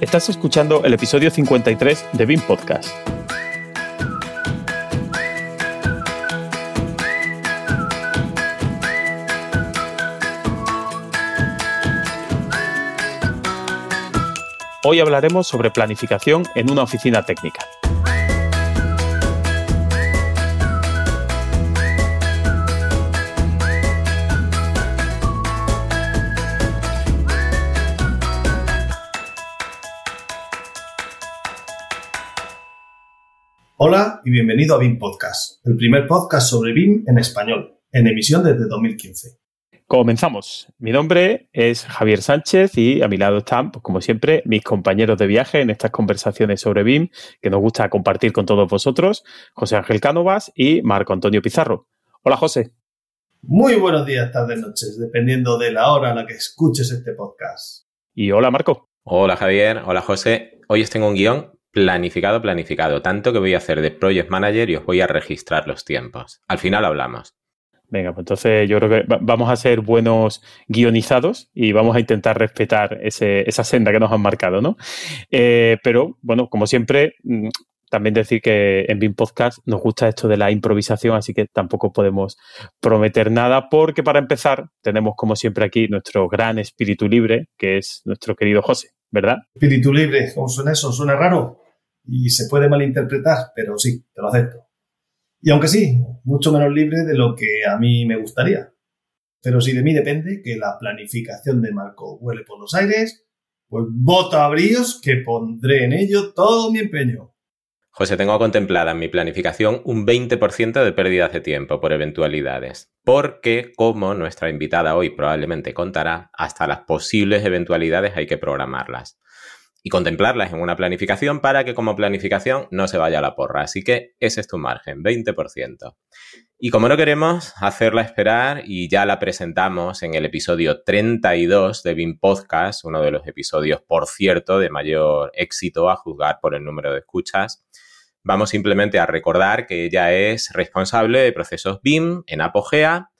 Estás escuchando el episodio 53 de BIM Podcast. Hoy hablaremos sobre planificación en una oficina técnica. Hola y bienvenido a BIM Podcast, el primer podcast sobre BIM en español, en emisión desde 2015. Comenzamos. Mi nombre es Javier Sánchez y a mi lado están, pues, como siempre, mis compañeros de viaje en estas conversaciones sobre BIM que nos gusta compartir con todos vosotros, José Ángel Cánovas y Marco Antonio Pizarro. Hola, José. Muy buenos días, tardes, noches, dependiendo de la hora a la que escuches este podcast. Y hola, Marco. Hola, Javier. Hola, José. Hoy os tengo un guion planificado, planificado, tanto que voy a hacer de Project Manager y os voy a registrar los tiempos. Al final hablamos. Venga, pues entonces yo creo que vamos a ser buenos guionizados y vamos a intentar respetar esa senda que nos han marcado, ¿no? Eh, pero, bueno, como siempre, mm, también decir que en BIM Podcast nos gusta esto de la improvisación, así que tampoco podemos prometer nada, porque para empezar tenemos como siempre aquí nuestro gran espíritu libre, que es nuestro querido José, ¿verdad? Espíritu libre, ¿cómo suena eso? ¿Suena raro? Y se puede malinterpretar, pero sí, te lo acepto. Y aunque sí, mucho menos libre de lo que a mí me gustaría. Pero si de mí depende que la planificación de Marco vuele por los aires, pues voto a bríos que pondré en ello todo mi empeño. José, tengo contemplada en mi planificación un 20% de pérdidas de tiempo por eventualidades, porque, como nuestra invitada hoy probablemente contará, hasta las posibles eventualidades hay que programarlas y contemplarlas en una planificación para que como planificación no se vaya a la porra. Así que ese es tu margen, 20%. Y como no queremos hacerla esperar y ya la presentamos en el episodio 32 de BIM Podcast, uno de los episodios, por cierto, de mayor éxito a juzgar por el número de escuchas, vamos simplemente a recordar que ella es responsable de procesos BIM en Apogea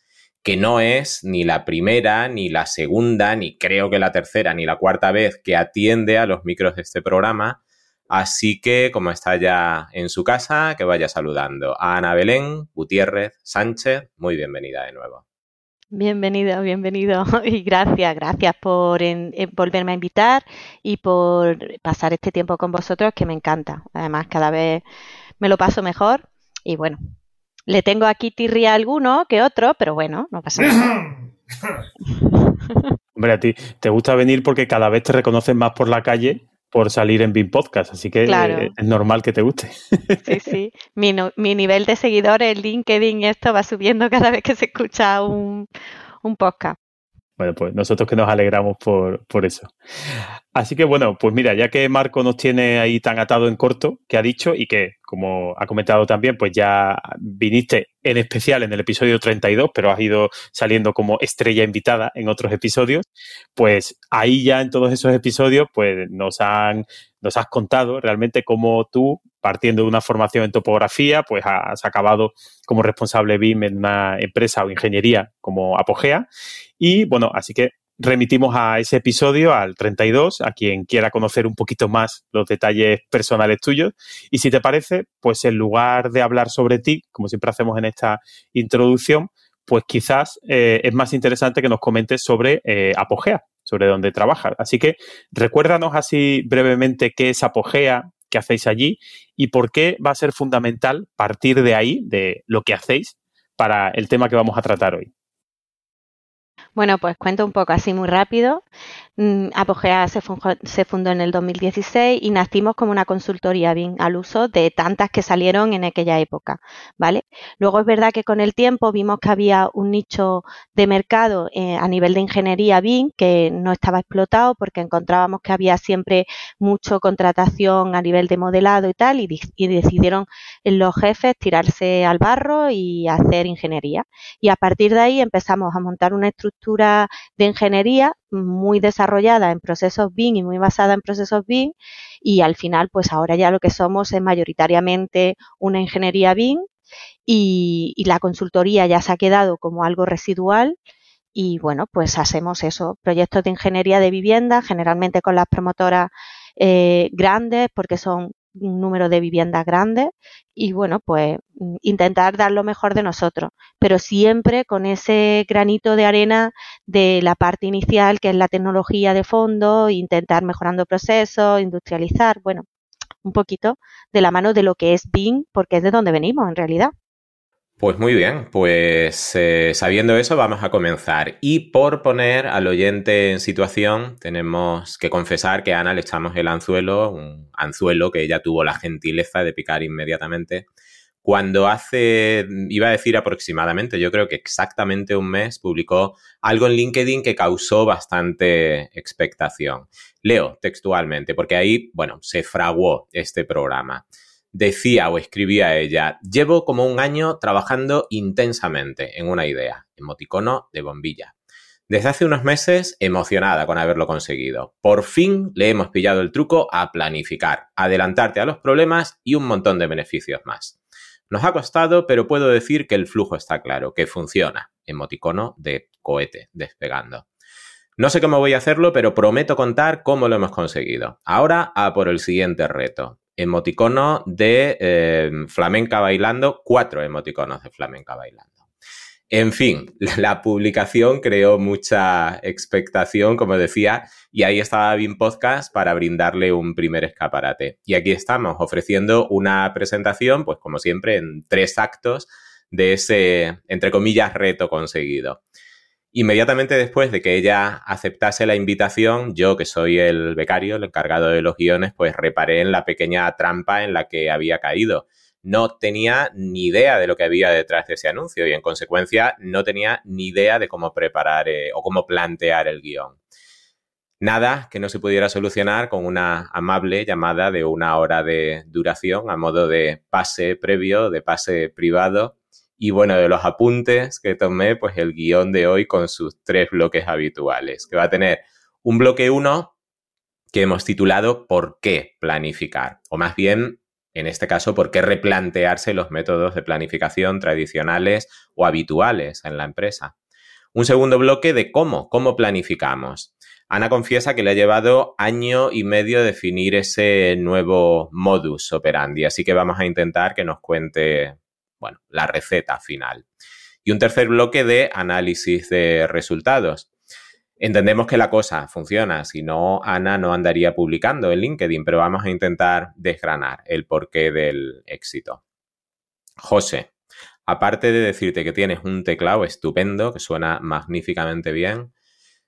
que no es ni la primera, ni la segunda, ni creo que la tercera, ni la cuarta vez que atiende a los micros de este programa. Así que, como está ya en su casa, que vaya saludando a Ana Belén Gutiérrez Sánchez. Muy bienvenida de nuevo. Bienvenido, bienvenido y gracias, gracias por volverme a invitar y por pasar este tiempo con vosotros que me encanta. Además, cada vez me lo paso mejor y bueno, le tengo aquí tirria alguno que otro, pero bueno, no pasa nada. Hombre, a ti te gusta venir porque cada vez te reconocen más por la calle por salir en BIM Podcast, así que es normal que te guste. Sí, sí. Mi, mi, nivel de seguidores, LinkedIn y esto va subiendo cada vez que se escucha un, un podcast. Bueno, pues nosotros que nos alegramos por, por, eso. Así que bueno, pues mira, ya que Marco nos tiene ahí tan atado en corto, que ha dicho y que, como ha comentado también, pues ya viniste en especial en el episodio 32, pero has ido saliendo como estrella invitada en otros episodios, pues ahí ya en todos esos episodios, pues nos han, nos has contado realmente cómo tú, partiendo de una formación en topografía, pues has acabado como responsable BIM en una empresa o ingeniería como Apogea. Y bueno, así que remitimos a ese episodio, al 32, a quien quiera conocer un poquito más los detalles personales tuyos. Y si te parece, pues en lugar de hablar sobre ti, como siempre hacemos en esta introducción, pues quizás eh, es más interesante que nos comentes sobre eh, Apogea, sobre dónde trabajas. Así que recuérdanos así brevemente qué es Apogea, qué hacéis allí y por qué va a ser fundamental partir de ahí, de lo que hacéis, para el tema que vamos a tratar hoy. Bueno, pues cuento un poco así muy rápido. Mm, Apogea se, fundó en el 2016 y nacimos como una consultoría BIM al uso de tantas que salieron en aquella época, ¿vale? Luego es verdad que con el tiempo vimos que había un nicho de mercado eh, a nivel de ingeniería BIM que no estaba explotado porque encontrábamos que había siempre mucho contratación a nivel de modelado y tal y, y decidieron los jefes tirarse al barro y hacer ingeniería. Y a partir de ahí empezamos a montar una estructura de ingeniería muy desarrollada en procesos BIM y muy basada en procesos BIM y al final pues ahora ya lo que somos es mayoritariamente una ingeniería BIM y, la consultoría ya se ha quedado como algo residual y bueno pues hacemos eso, proyectos de ingeniería de vivienda generalmente con las promotoras eh, grandes porque son un número de viviendas grandes y bueno, pues intentar dar lo mejor de nosotros, pero siempre con ese granito de arena de la parte inicial que es la tecnología de fondo, intentar mejorando procesos, industrializar, bueno, un poquito de la mano de lo que es BIM, porque es de donde venimos en realidad. Pues muy bien, pues eh, sabiendo eso vamos a comenzar. Y por poner al oyente en situación, tenemos que confesar que a Ana le echamos el anzuelo, un anzuelo que ella tuvo la gentileza de picar inmediatamente, cuando hace, iba a decir aproximadamente, yo creo que exactamente un mes, publicó algo en LinkedIn que causó bastante expectación. Leo textualmente, porque ahí, bueno, se fraguó este programa decía o escribía ella, llevo como un año trabajando intensamente en una idea, emoticono de bombilla. Desde hace unos meses, emocionada con haberlo conseguido. Por fin le hemos pillado el truco a planificar, adelantarte a los problemas y un montón de beneficios más. Nos ha costado, pero puedo decir que el flujo está claro, que funciona. Emoticono de cohete despegando. No sé cómo voy a hacerlo, pero prometo contar cómo lo hemos conseguido. Ahora a por el siguiente reto emoticono de eh, flamenca bailando, cuatro emoticonos de flamenca bailando. En fin, la publicación creó mucha expectación, como decía, y ahí estaba BIM Podcast para brindarle un primer escaparate. Y aquí estamos ofreciendo una presentación, pues como siempre, en tres actos de ese, entre comillas, reto conseguido. Inmediatamente después de que ella aceptase la invitación, yo, que soy el becario, el encargado de los guiones, pues reparé en la pequeña trampa en la que había caído. No tenía ni idea de lo que había detrás de ese anuncio y en consecuencia no tenía ni idea de cómo preparar eh, o cómo plantear el guion. Nada que no se pudiera solucionar con una amable llamada de una hora de duración a modo de pase previo, de pase privado y bueno, de los apuntes que tomé, pues el guion de hoy con sus tres bloques habituales, que va a tener un bloque 1 que hemos titulado ¿Por qué planificar? O más bien, en este caso, ¿por qué replantearse los métodos de planificación tradicionales o habituales en la empresa? Un segundo bloque de cómo, cómo planificamos. Ana confiesa que le ha llevado año y medio definir ese nuevo modus operandi, así que vamos a intentar que nos cuente bueno, la receta final. Y un tercer bloque de análisis de resultados. Entendemos que la cosa funciona, si no, Ana no andaría publicando en LinkedIn, pero vamos a intentar desgranar el porqué del éxito. José, aparte de decirte que tienes un teclado estupendo, que suena magníficamente bien,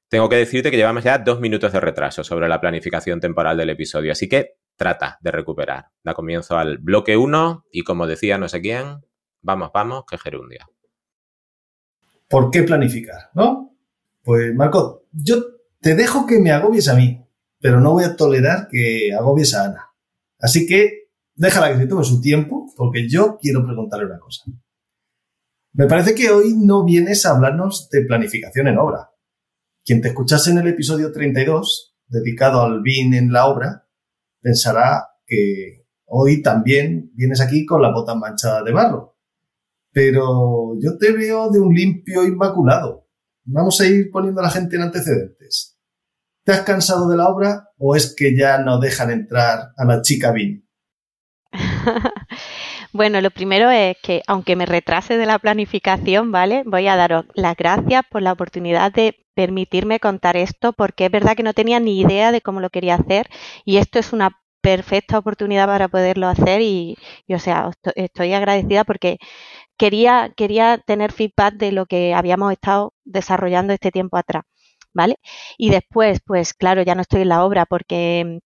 tengo que decirte que llevamos ya dos minutos de retraso sobre la planificación temporal del episodio, así que trata de recuperar. Da comienzo al bloque 1 y como decía no sé quién, Vamos, vamos, que gerundia. ¿Por qué planificar? ¿No? Pues Marco, yo te dejo que me agobies a mí, pero no voy a tolerar que agobies a Ana. Así que déjala que se tome su tiempo, porque yo quiero preguntarle una cosa. Me parece que hoy no vienes a hablarnos de planificación en obra. Quien te escuchase en el episodio 32, dedicado al BIN en la obra, pensará que hoy también vienes aquí con la bota manchada de barro pero yo te veo de un limpio inmaculado. Vamos a ir poniendo a la gente en antecedentes. ¿Te has cansado de la obra o es que ya no dejan entrar a la chica Vin? bueno, lo primero es que aunque me retrase de la planificación, ¿vale? Voy a daros las gracias por la oportunidad de permitirme contar esto porque es verdad que no tenía ni idea de cómo lo quería hacer y esto es una perfecta oportunidad para poderlo hacer y, y o sea, estoy agradecida porque quería, quería tener feedback de lo que habíamos estado desarrollando este tiempo atrás, ¿vale? Y después, pues claro, ya no estoy en la obra porque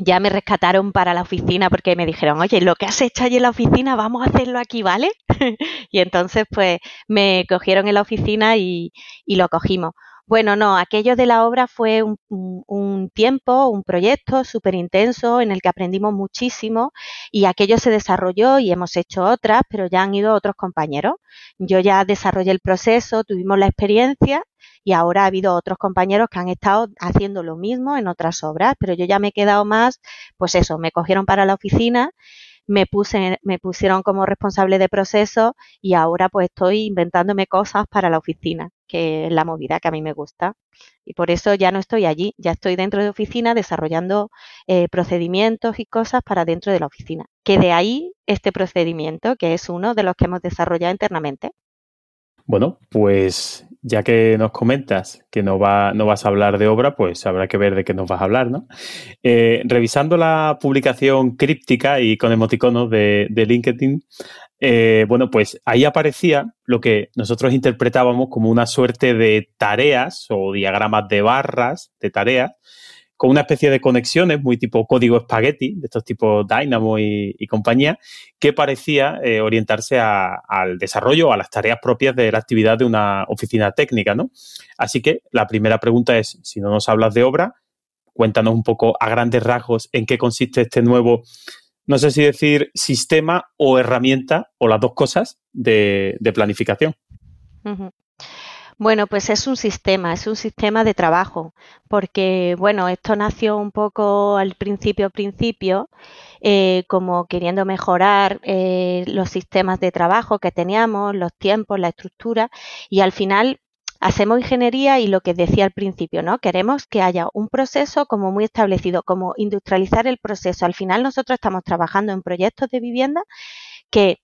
ya me rescataron para la oficina porque me dijeron, oye, lo que has hecho allí en la oficina, vamos a hacerlo aquí, ¿vale? y entonces, pues, me cogieron en la oficina y, y lo cogimos. Bueno, no, aquello de la obra fue un, tiempo, un proyecto súper intenso en el que aprendimos muchísimo y aquello se desarrolló y hemos hecho otras, pero ya han ido otros compañeros. Yo ya desarrollé el proceso, tuvimos la experiencia y ahora ha habido otros compañeros que han estado haciendo lo mismo en otras obras, pero yo ya me he quedado más, pues eso, me cogieron para la oficina me, puse, me pusieron como responsable de proceso y ahora pues estoy inventándome cosas para la oficina que es la movida que a mí me gusta. Y por eso ya no estoy allí, ya estoy dentro de oficina desarrollando eh, procedimientos y cosas para dentro de la oficina. Que de ahí este procedimiento, que es uno de los que hemos desarrollado internamente. Bueno, pues ya que nos comentas que no, va, no vas a hablar de obra, pues habrá que ver de qué nos vas a hablar, ¿no? Eh, revisando la publicación críptica y con emoticonos de, de LinkedIn, eh, bueno, pues ahí aparecía lo que nosotros interpretábamos como una suerte de tareas o diagramas de barras de tareas con una especie de conexiones muy tipo código espagueti, de estos tipos Dynamo y, compañía, que parecía eh, orientarse al desarrollo a las tareas propias de la actividad de una oficina técnica, ¿no? Así que la primera pregunta es, si no nos hablas de obra, cuéntanos un poco a grandes rasgos en qué consiste este nuevo, no sé si decir sistema o herramienta o las dos cosas de, planificación. Bueno, pues es un sistema, es un sistema de trabajo, porque bueno, esto nació un poco al principio, principio, eh, como queriendo mejorar eh, los sistemas de trabajo que teníamos, los tiempos, la estructura, y al final hacemos ingeniería y lo que decía al principio, ¿no? Queremos que haya un proceso como muy establecido, como industrializar el proceso. Al final nosotros estamos trabajando en proyectos de vivienda que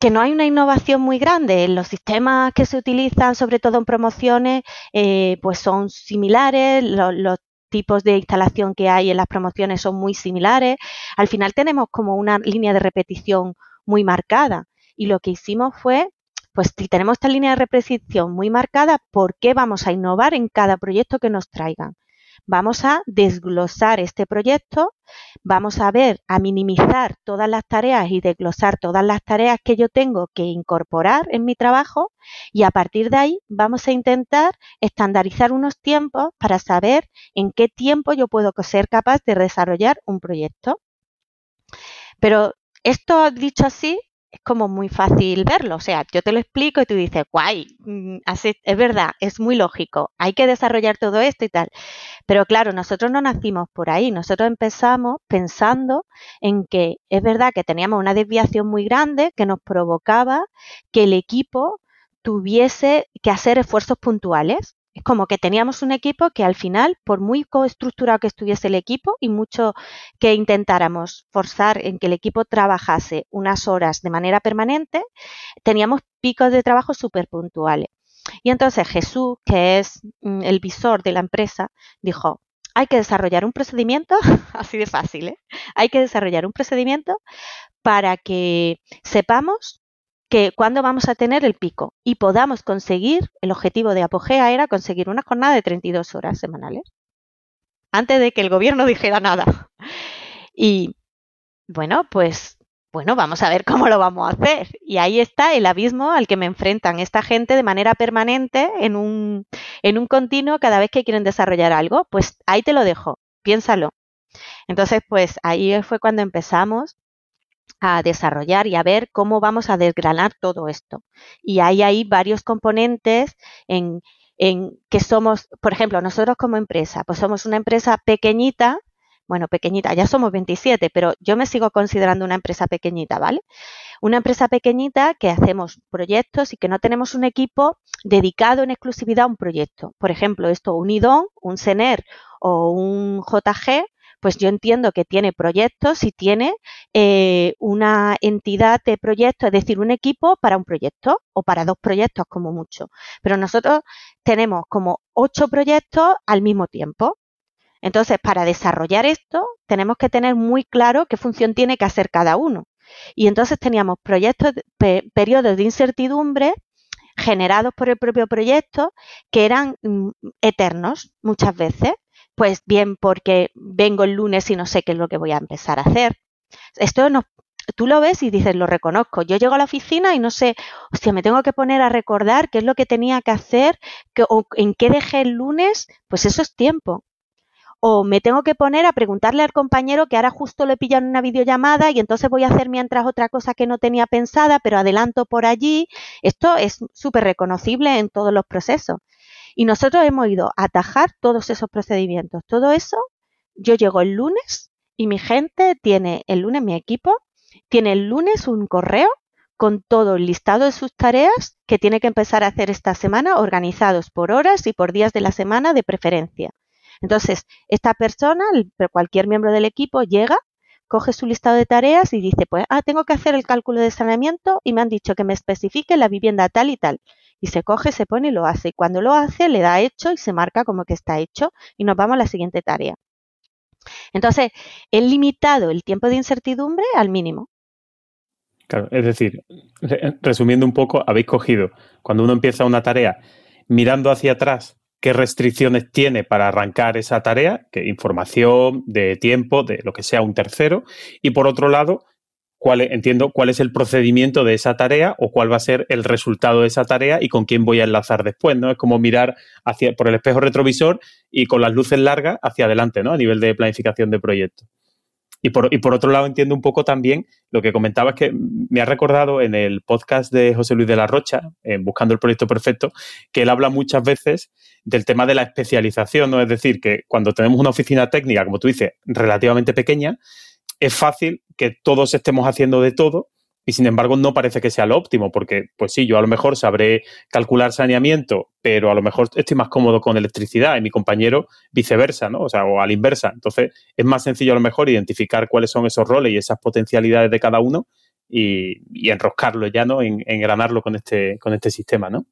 que no hay una innovación muy grande. Los sistemas que se utilizan, sobre todo en promociones, eh, pues son similares. Los, tipos de instalación que hay en las promociones son muy similares. Al final tenemos como una línea de repetición muy marcada. Y lo que hicimos fue, pues si tenemos esta línea de repetición muy marcada, ¿por qué vamos a innovar en cada proyecto que nos traigan? Vamos a desglosar este proyecto, vamos a ver, a minimizar todas las tareas y desglosar todas las tareas que yo tengo que incorporar en mi trabajo y a partir de ahí vamos a intentar estandarizar unos tiempos para saber en qué tiempo yo puedo ser capaz de desarrollar un proyecto. Pero esto dicho así, es como muy fácil verlo. O sea, yo te lo explico y tú dices, guay, mm, así, es verdad, es muy lógico, hay que desarrollar todo esto y tal. Pero claro, nosotros no nacimos por ahí, nosotros empezamos pensando en que es verdad que teníamos una desviación muy grande que nos provocaba que el equipo tuviese que hacer esfuerzos puntuales. Es como que teníamos un equipo que al final, por muy coestructurado que estuviese el equipo y mucho que intentáramos forzar en que el equipo trabajase unas horas de manera permanente, teníamos picos de trabajo súper puntuales. Y entonces Jesús, que es mm, el visor de la empresa, dijo, hay que desarrollar un procedimiento, así de fácil, ¿eh? hay que desarrollar un procedimiento para que sepamos que cuándo vamos a tener el pico y podamos conseguir, el objetivo de Apogea era conseguir una jornada de 32 horas semanales, antes de que el gobierno dijera nada. Y bueno, pues bueno, vamos a ver cómo lo vamos a hacer. Y ahí está el abismo al que me enfrentan esta gente de manera permanente en un, en un continuo cada vez que quieren desarrollar algo. Pues ahí te lo dejo, piénsalo. Entonces, pues ahí fue cuando empezamos a desarrollar y a ver cómo vamos a desgranar todo esto. Y hay ahí varios componentes en, en que somos, por ejemplo, nosotros como empresa, pues somos una empresa pequeñita, bueno, pequeñita, ya somos 27, pero yo me sigo considerando una empresa pequeñita, ¿vale? Una empresa pequeñita que hacemos proyectos y que no tenemos un equipo dedicado en exclusividad a un proyecto. Por ejemplo, esto, un IDON, un CENER o un JG, pues yo entiendo que tiene proyectos y tiene eh, una entidad de proyectos, es decir, un equipo para un proyecto o para dos proyectos como mucho. Pero nosotros tenemos como ocho proyectos al mismo tiempo. Entonces, para desarrollar esto, tenemos que tener muy claro qué función tiene que hacer cada uno. Y entonces teníamos proyectos, periodos de incertidumbre generados por el propio proyecto que eran mm, eternos muchas veces pues bien porque vengo el lunes y no sé qué es lo que voy a empezar a hacer. Esto no, tú lo ves y dices, lo reconozco. Yo llego a la oficina y no sé, hostia, me tengo que poner a recordar qué es lo que tenía que hacer, o en qué dejé el lunes, pues eso es tiempo. O me tengo que poner a preguntarle al compañero que ahora justo le pillan una videollamada y entonces voy a hacer mientras otra cosa que no tenía pensada, pero adelanto por allí. Esto es súper reconocible en todos los procesos. Y nosotros hemos ido a atajar todos esos procedimientos. Todo eso, yo llego el lunes y mi gente tiene el lunes mi equipo, tiene el lunes un correo con todo el listado de sus tareas que tiene que empezar a hacer esta semana, organizados por horas y por días de la semana de preferencia. Entonces, esta persona, cualquier miembro del equipo, llega, coge su listado de tareas y dice, pues, ah, tengo que hacer el cálculo de saneamiento y me han dicho que me especifique la vivienda tal y tal. Y se coge, se pone y lo hace. Y cuando lo hace, le da hecho y se marca como que está hecho y nos vamos a la siguiente tarea. Entonces, he limitado el tiempo de incertidumbre al mínimo. Claro, es decir, resumiendo un poco, habéis cogido, cuando uno empieza una tarea, mirando hacia atrás qué restricciones tiene para arrancar esa tarea, qué información, de tiempo, de lo que sea un tercero, y por otro lado, cuál, entiendo cuál es el procedimiento de esa tarea o cuál va a ser el resultado de esa tarea y con quién voy a enlazar después, ¿no? Es como mirar hacia, por el espejo retrovisor y con las luces largas hacia adelante, ¿no? A nivel de planificación de proyecto. Y por, y por otro lado, entiendo un poco también lo que comentabas que me ha recordado en el podcast de José Luis de la Rocha, en Buscando el Proyecto Perfecto, que él habla muchas veces del tema de la especialización, ¿no? Es decir, que cuando tenemos una oficina técnica, como tú dices, relativamente pequeña, es fácil que todos estemos haciendo de todo y sin embargo no parece que sea lo óptimo, porque pues sí, yo a lo mejor sabré calcular saneamiento, pero a lo mejor estoy más cómodo con electricidad y mi compañero viceversa, ¿no? O sea, o a la inversa. Entonces es más sencillo a lo mejor identificar cuáles son esos roles y esas potencialidades de cada uno y, enroscarlo ya, ¿no? En, engranarlo con este, con este sistema, ¿no?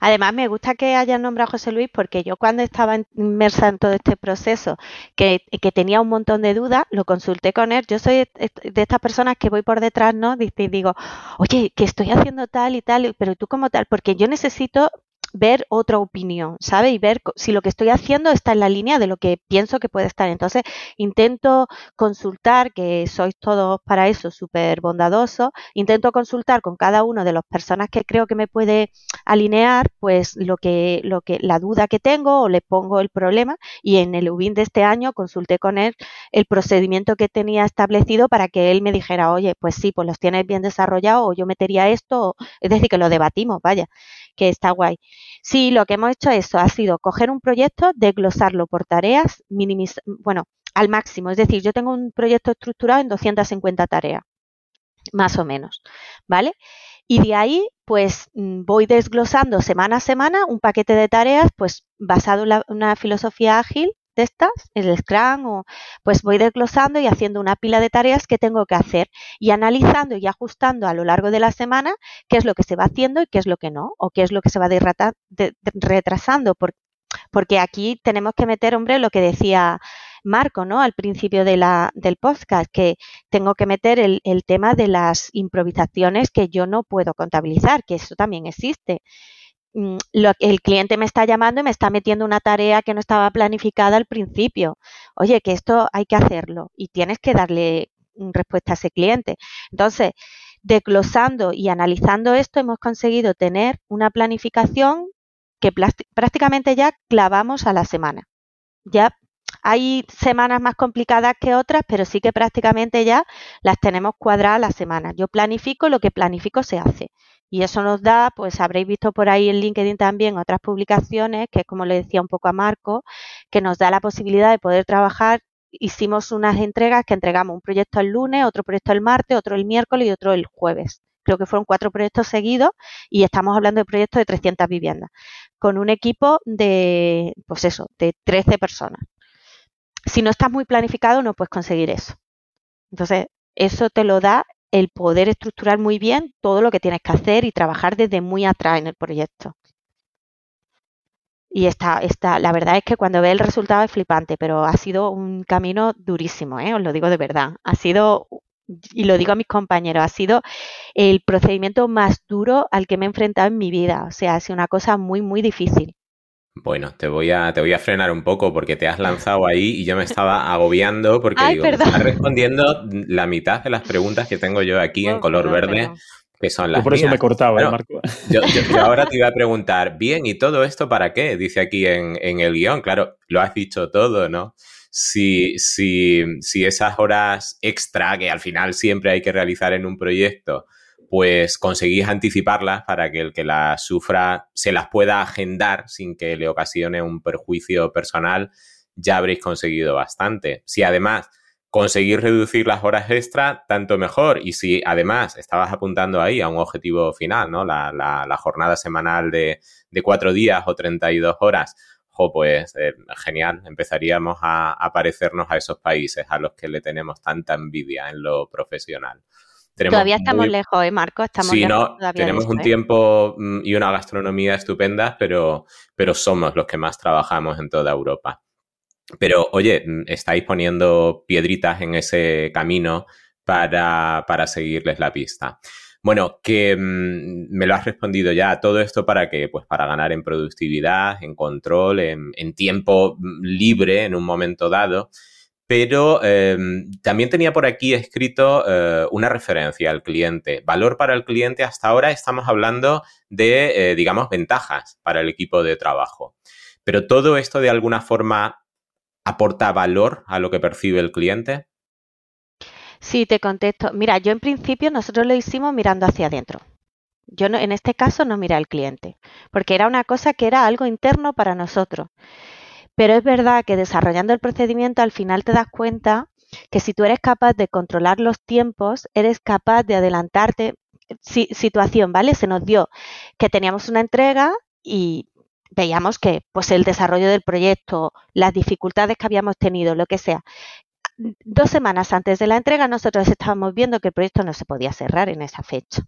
Además, me gusta que hayan nombrado a José Luis porque yo cuando estaba inmersa en todo este proceso, que, tenía un montón de dudas, lo consulté con él. Yo soy de estas personas que voy por detrás, ¿no? Y digo, oye, que estoy haciendo tal y tal, pero tú como tal, porque yo necesito ver otra opinión, ¿sabe? Y ver si lo que estoy haciendo está en la línea de lo que pienso que puede estar. Entonces, intento consultar, que sois todos para eso súper bondadosos, intento consultar con cada uno de las personas que creo que me puede alinear, pues lo que, lo que, la duda que tengo o le pongo el problema y en el UBIN de este año consulté con él el procedimiento que tenía establecido para que él me dijera, oye, pues sí, pues los tienes bien desarrollados o yo metería esto, es decir, que lo debatimos, vaya que está guay. Sí, lo que hemos hecho eso ha sido coger un proyecto, desglosarlo por tareas, bueno, al máximo. Es decir, yo tengo un proyecto estructurado en 250 tareas, más o menos, ¿vale? Y de ahí, pues mm, voy desglosando semana a semana un paquete de tareas, pues basado en una filosofía ágil estas, el Scrum, o, pues voy desglosando y haciendo una pila de tareas que tengo que hacer y analizando y ajustando a lo largo de la semana qué es lo que se va haciendo y qué es lo que no, o qué es lo que se va retrasando, porque aquí tenemos que meter, hombre, lo que decía Marco, ¿no? Al principio de la, del podcast, que tengo que meter el, el tema de las improvisaciones que yo no puedo contabilizar, que eso también existe. Mm, el cliente me está llamando y me está metiendo una tarea que no estaba planificada al principio. Oye, que esto hay que hacerlo y tienes que darle respuesta a ese cliente. Entonces, desglosando y analizando esto, hemos conseguido tener una planificación que prácticamente ya clavamos a la semana. Ya hay semanas más complicadas que otras, pero sí que prácticamente ya las tenemos cuadradas a la semana. Yo planifico, lo que planifico se hace. Y eso nos da, pues habréis visto por ahí en LinkedIn también otras publicaciones, que es como le decía un poco a Marco, que nos da la posibilidad de poder trabajar. Hicimos unas entregas que entregamos un proyecto el lunes, otro proyecto el martes, otro el miércoles y otro el jueves. Creo que fueron cuatro proyectos seguidos y estamos hablando de proyectos de 300 viviendas, con un equipo de, pues eso, de 13 personas. Si no estás muy planificado, no puedes conseguir eso. Entonces, eso te lo da el poder estructurar muy bien todo lo que tienes que hacer y trabajar desde muy atrás en el proyecto. Y está, está, la verdad es que cuando ve el resultado es flipante, pero ha sido un camino durísimo, ¿eh? os lo digo de verdad. Ha sido, y lo digo a mis compañeros, ha sido el procedimiento más duro al que me he enfrentado en mi vida. O sea, ha sido una cosa muy, muy difícil. Bueno, te voy, a, te voy a frenar un poco porque te has lanzado ahí y yo me estaba agobiando porque digo, estás respondiendo la mitad de las preguntas que tengo yo aquí en color verde, que son las. por eso me cortaba, ¿eh, Marco. Yo, ahora te iba a preguntar, bien, ¿y todo esto para qué? Dice aquí en, en el guion, claro, lo has dicho todo, ¿no? Si, si, si esas horas extra que al final siempre hay que realizar en un proyecto pues conseguís anticiparlas para que el que las sufra se las pueda agendar sin que le ocasione un perjuicio personal, ya habréis conseguido bastante. Si además conseguir reducir las horas extra, tanto mejor. Y si además estabas apuntando ahí a un objetivo final, ¿no? La, la, jornada semanal de, de, cuatro días o 32 horas, jo, pues eh, genial. Empezaríamos a, a, parecernos a esos países a los que le tenemos tanta envidia en lo profesional. Todavía estamos lejos, ¿eh, Marco? Estamos sí, no, tenemos un ¿eh? tiempo mm, y una gastronomía estupenda, pero, pero somos los que más trabajamos en toda Europa. Pero, oye, mm, estáis poniendo piedritas en ese camino para, para seguirles la pista. Bueno, que mm, me lo has respondido ya. Todo esto para que, pues para ganar en productividad, en control, en, tiempo libre en un momento dado. Pero em, también tenía por aquí escrito eh, una referencia al cliente. Valor para el cliente, hasta ahora estamos hablando de, eh, digamos, ventajas para el equipo de trabajo. Pero todo esto de alguna forma aporta valor a lo que percibe el cliente? Sí, te contesto. Mira, yo en principio nosotros lo hicimos mirando hacia adentro. Yo no, en este caso no miré al cliente, porque era una cosa que era algo interno para nosotros. Pero es verdad que desarrollando el procedimiento al final te das cuenta que si tú eres capaz de controlar los tiempos, eres capaz de adelantarte. situación, ¿vale? Se nos dio que teníamos una entrega y veíamos que pues el desarrollo del proyecto, las dificultades que habíamos tenido, lo que sea, dos semanas antes de la entrega nosotros estábamos viendo que el proyecto no se podía cerrar en esa fecha.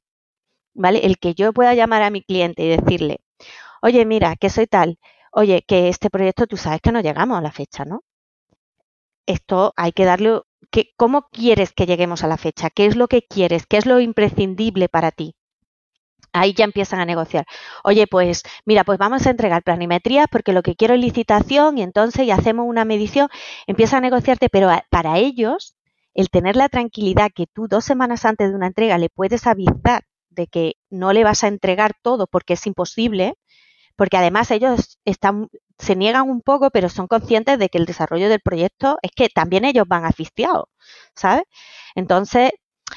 ¿Vale? El que yo pueda llamar a mi cliente y decirle, oye, mira, que soy tal, oye, que este proyecto tú sabes que no llegamos a la fecha, ¿no? Esto hay que darle, que, ¿cómo quieres que lleguemos a la fecha? ¿Qué es lo que quieres? ¿Qué es lo imprescindible para ti? Ahí ya empiezan a negociar. Oye, pues mira, pues vamos a entregar planimetrías porque lo que quiero es licitación y entonces y hacemos una medición, empieza a negociarte, pero para ellos el tener la tranquilidad que tú dos semanas antes de una entrega le puedes avisar de que no le vas a entregar todo porque es imposible, porque además ellos están, se niegan un poco, pero son conscientes de que el desarrollo del proyecto es que también ellos van asfixiados, ¿sabes? Entonces,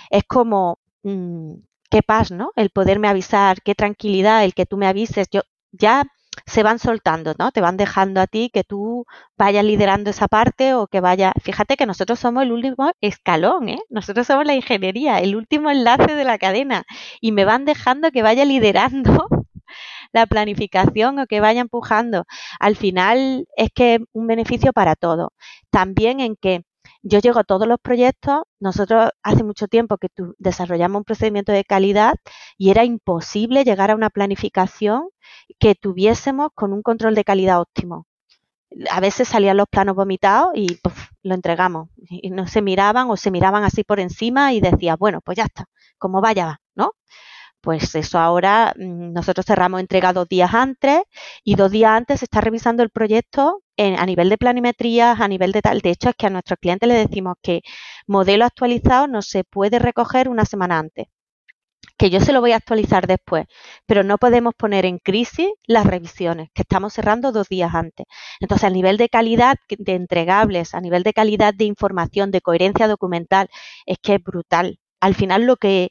es como, mm, qué paz, ¿no? El poderme avisar, qué tranquilidad, el que tú me avises, yo ya se van soltando, ¿no? Te van dejando a ti que tú vayas liderando esa parte o que vaya. Fíjate que nosotros somos el último escalón, ¿eh? Nosotros somos la ingeniería, el último enlace de la cadena y me van dejando que vaya liderando la planificación o que vaya empujando. Al final es que es un beneficio para todo. También en que yo llego a todos los proyectos, nosotros hace mucho tiempo que desarrollamos un procedimiento de calidad y era imposible llegar a una planificación que tuviésemos con un control de calidad óptimo. A veces salían los planos vomitados y lo entregamos. Y no se miraban o se miraban así por encima y decía, bueno, pues ya está, como vaya, ¿no? Pues eso ahora mm, nosotros cerramos entrega dos días antes y dos días antes se está revisando el proyecto a nivel de planimetría, a nivel de tal. De hecho, es que a nuestros clientes le decimos que modelo actualizado no se puede recoger una semana antes que yo se lo voy a actualizar después, pero no podemos poner en crisis las revisiones, que estamos cerrando dos días antes. Entonces, a nivel de calidad de entregables, a nivel de calidad de información, de coherencia documental, es que es brutal. Al final lo que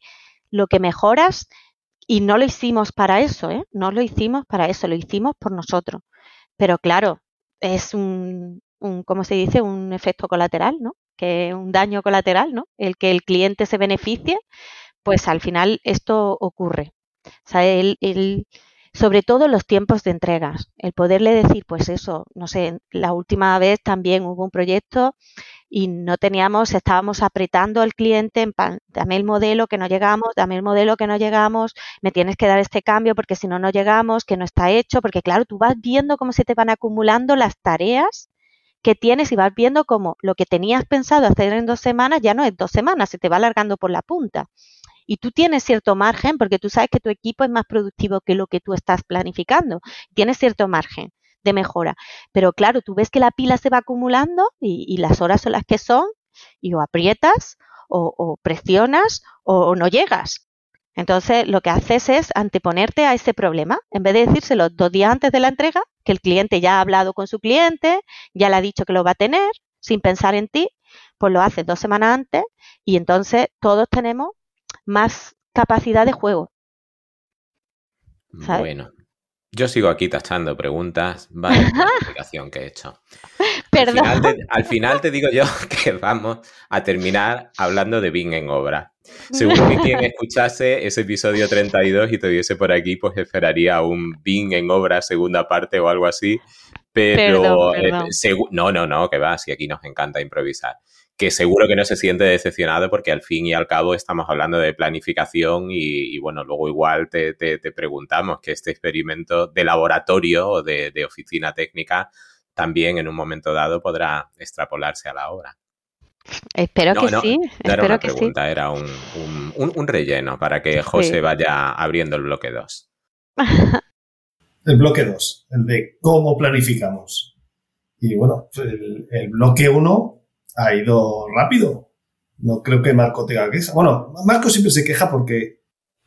lo que mejoras, y no lo hicimos para eso, ¿eh? no lo hicimos para eso, lo hicimos por nosotros. Pero claro, es un, un ¿cómo se dice? Un efecto colateral, ¿no? Que un daño colateral, ¿no? El que el cliente se beneficie, pues al final esto ocurre. O sea, el, el, sobre todo los tiempos de entregas, el poderle decir, pues eso, no sé, la última vez también hubo un proyecto y no teníamos, estábamos apretando al cliente en dame el modelo que no llegamos, dame el modelo que no llegamos, me tienes que dar este cambio porque si no, no llegamos, que no está hecho, porque claro, tú vas viendo cómo se te van acumulando las tareas que tienes y vas viendo cómo lo que tenías pensado hacer en dos semanas ya no es dos semanas, se te va alargando por la punta. Y tú tienes cierto margen porque tú sabes que tu equipo es más productivo que lo que tú estás planificando. Tienes cierto margen de mejora. Pero claro, tú ves que la pila se va acumulando y, las horas son las que son y o aprietas o, presionas o, no llegas. Entonces, lo que haces es anteponerte a ese problema. En vez de decírselo dos días antes de la entrega, que el cliente ya ha hablado con su cliente, ya le ha dicho que lo va a tener, sin pensar en ti, pues lo haces dos semanas antes y entonces todos tenemos más capacidad de juego. Bueno, Yo sigo aquí tachando preguntas. Vale, la explicación que he hecho. Perdón. Al final, te, digo yo que vamos a terminar hablando de Bing en obra. Seguro que quien escuchase ese episodio 32 y tuviese por aquí, pues esperaría un Bing en obra segunda parte o algo así. Pero eh, no, no, no, que va, si aquí nos encanta improvisar que seguro que no se siente decepcionado porque al fin y al cabo estamos hablando de planificación y, bueno, luego igual te, preguntamos que este experimento de laboratorio o de, oficina técnica también en un momento dado podrá extrapolarse a la obra. Espero que sí. No era una pregunta, era un, relleno para que José vaya abriendo el bloque 2. el bloque 2, el de cómo planificamos. Y bueno, el, el bloque 1 ha ido rápido. No creo que Marco tenga queja. Bueno, Marco siempre se queja porque...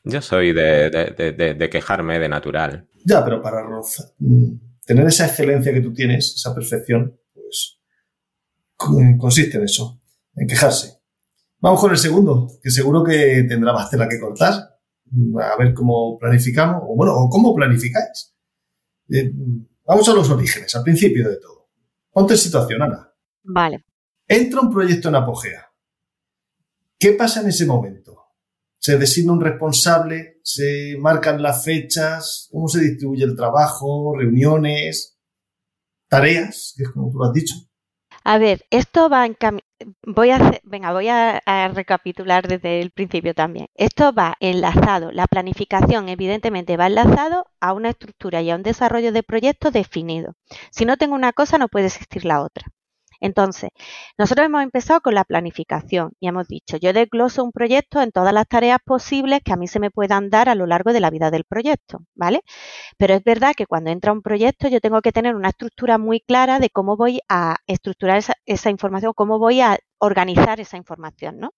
Yo soy de, quejarme de natural. Ya, pero para mm, tener esa excelencia que tú tienes, esa perfección, pues consiste en eso, en quejarse. Vamos con el segundo, que seguro que tendrá más tela que cortar. A ver cómo planificamos, o bueno, o cómo planificáis. Eh, vamos a los orígenes, al principio de todo. Ponte en situación, Ana. Vale. Entra un proyecto en apogea. ¿Qué pasa en ese momento? ¿Se designa un responsable? ¿Se marcan las fechas? ¿Cómo se distribuye el trabajo? ¿Reuniones? ¿Tareas? Es como tú lo has dicho. A ver, esto va en voy a hacer, venga, voy a, recapitular desde el principio también. Esto va enlazado, la planificación evidentemente va enlazado a una estructura y a un desarrollo de proyecto definido. Si no tengo una cosa, no puede existir la otra. Entonces, nosotros hemos empezado con la planificación y hemos dicho, yo desgloso un proyecto en todas las tareas posibles que a mí se me puedan dar a lo largo de la vida del proyecto, ¿vale? Pero es verdad que cuando entra un proyecto yo tengo que tener una estructura muy clara de cómo voy a estructurar esa, información, cómo voy a organizar esa información, ¿no?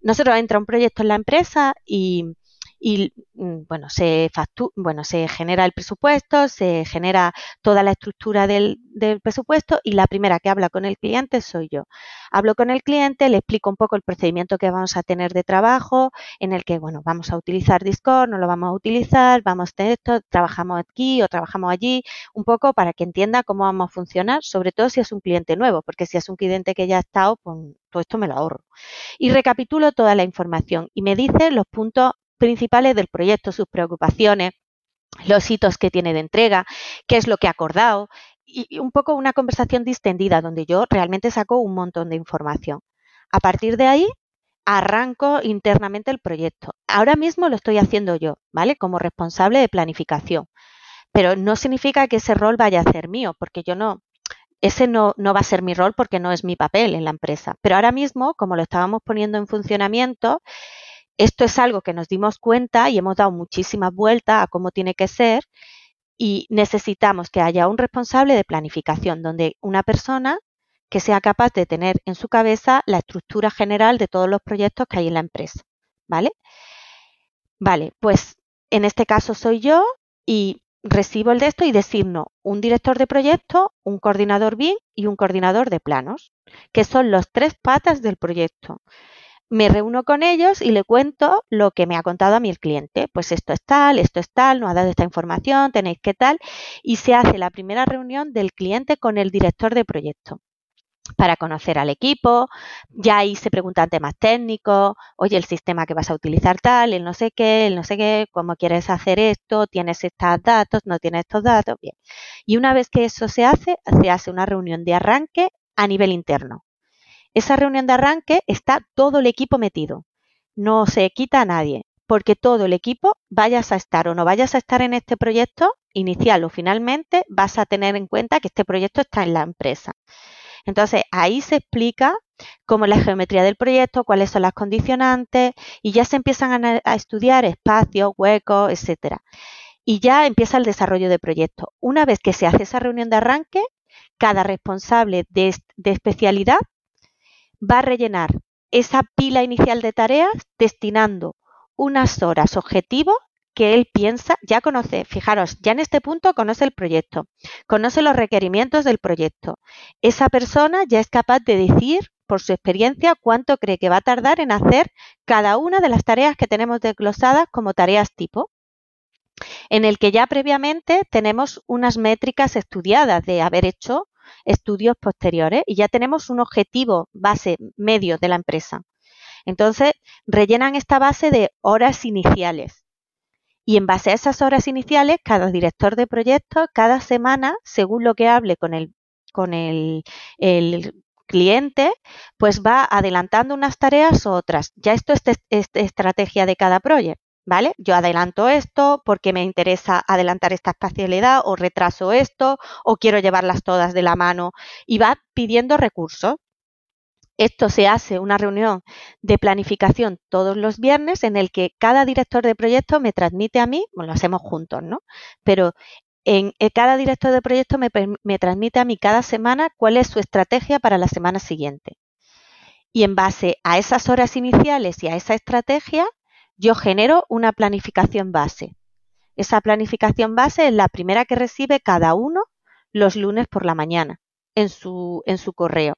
Nosotros entra un proyecto en la empresa y y mm, bueno, se bueno, se genera el presupuesto, se genera toda la estructura del, del, presupuesto y la primera que habla con el cliente soy yo. Hablo con el cliente, le explico un poco el procedimiento que vamos a tener de trabajo, en el que, bueno, vamos a utilizar Discord, no lo vamos a utilizar, vamos a esto, trabajamos aquí o trabajamos allí, un poco para que entienda cómo vamos a funcionar, sobre todo si es un cliente nuevo, porque si es un cliente que ya ha estado, pues todo esto me lo ahorro. Y recapitulo toda la información y me dice los puntos principales del proyecto, sus preocupaciones, los hitos que tiene de entrega, qué es lo que ha acordado y un poco una conversación distendida donde yo realmente saco un montón de información. A partir de ahí, arranco internamente el proyecto. Ahora mismo lo estoy haciendo yo, ¿vale? Como responsable de planificación. Pero no significa que ese rol vaya a ser mío, porque yo no, ese no, no, va a ser mi rol porque no es mi papel en la empresa. Pero ahora mismo, como lo estábamos poniendo en funcionamiento, esto es algo que nos dimos cuenta y hemos dado muchísimas vueltas a cómo tiene que ser y necesitamos que haya un responsable de planificación, donde una persona que sea capaz de tener en su cabeza la estructura general de todos los proyectos que hay en la empresa. ¿Vale? Vale, pues en este caso soy yo y recibo el de esto y designo un director de proyecto, un coordinador BIM y un coordinador de planos, que son los tres patas del proyecto me reúno con ellos y le cuento lo que me ha contado a el cliente. Pues esto es tal, esto es tal, no ha dado esta información, tenéis que tal. Y se hace la primera reunión del cliente con el director de proyecto para conocer al equipo, ya ahí se preguntan temas técnicos, oye, el sistema que vas a utilizar tal, el no sé qué, el no sé qué, cómo quieres hacer esto, tienes estos datos, no tienes estos datos, bien. Y una vez que eso se hace, se hace una reunión de arranque a nivel interno. Esa reunión de arranque está todo el equipo metido. No se quita a nadie, porque todo el equipo, vayas a estar o no vayas a estar en este proyecto, inicial o finalmente, vas a tener en cuenta que este proyecto está en la empresa. Entonces, ahí se explica cómo es la geometría del proyecto, cuáles son las condicionantes y ya se empiezan a, estudiar espacios, huecos, etcétera. Y ya empieza el desarrollo de proyecto. Una vez que se hace esa reunión de arranque, cada responsable de especialidad va a rellenar esa pila inicial de tareas destinando unas horas objetivo que él piensa, ya conoce, fijaros, ya en este punto conoce el proyecto, conoce los requerimientos del proyecto. Esa persona ya es capaz de decir por su experiencia cuánto cree que va a tardar en hacer cada una de las tareas que tenemos desglosadas como tareas tipo. en el que ya previamente tenemos unas métricas estudiadas de haber hecho estudios posteriores y ya tenemos un objetivo base medio de la empresa. Entonces, rellenan esta base de horas iniciales. Y en base a esas horas iniciales, cada director de proyecto, cada semana, según lo que hable con el, con el, cliente, pues va adelantando unas tareas u otras. Ya esto es, es estrategia de cada proyecto. ¿Vale? Yo adelanto esto porque me interesa adelantar esta espacialidad o retraso esto o quiero llevarlas todas de la mano y va pidiendo recursos. Esto se hace una reunión de planificación todos los viernes en el que cada director de proyecto me transmite a mí, bueno, lo hacemos juntos, ¿no? Pero en, eh, cada director de proyecto me, me transmite a mí cada semana cuál es su estrategia para la semana siguiente. Y en base a esas horas iniciales y a esa estrategia, yo genero una planificación base. Esa planificación base es la primera que recibe cada uno los lunes por la mañana en su, correo.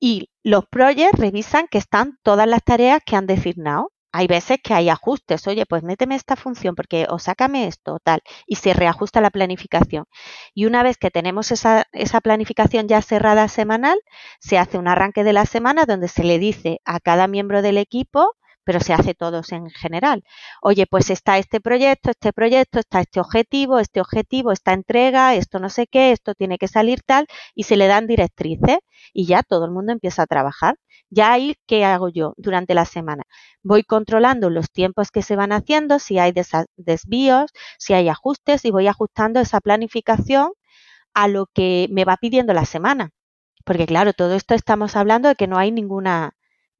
Y los projects revisan que están todas las tareas que han designado. Hay veces que hay ajustes. Oye, pues méteme esta función porque o sácame esto tal. Y se reajusta la planificación. Y una vez que tenemos esa, esa planificación ya cerrada semanal, se hace un arranque de la semana donde se le dice a cada miembro del equipo pero se hace todos en general. Oye, pues está este proyecto, este proyecto, está este objetivo, este objetivo, esta entrega, esto no sé qué, esto tiene que salir tal, y se le dan directrices y ya todo el mundo empieza a trabajar. Ya ahí, ¿qué hago yo durante la semana? Voy controlando los tiempos que se van haciendo, si hay desvíos, si hay ajustes, y voy ajustando esa planificación a lo que me va pidiendo la semana. Porque claro, todo esto estamos hablando de que no hay ninguna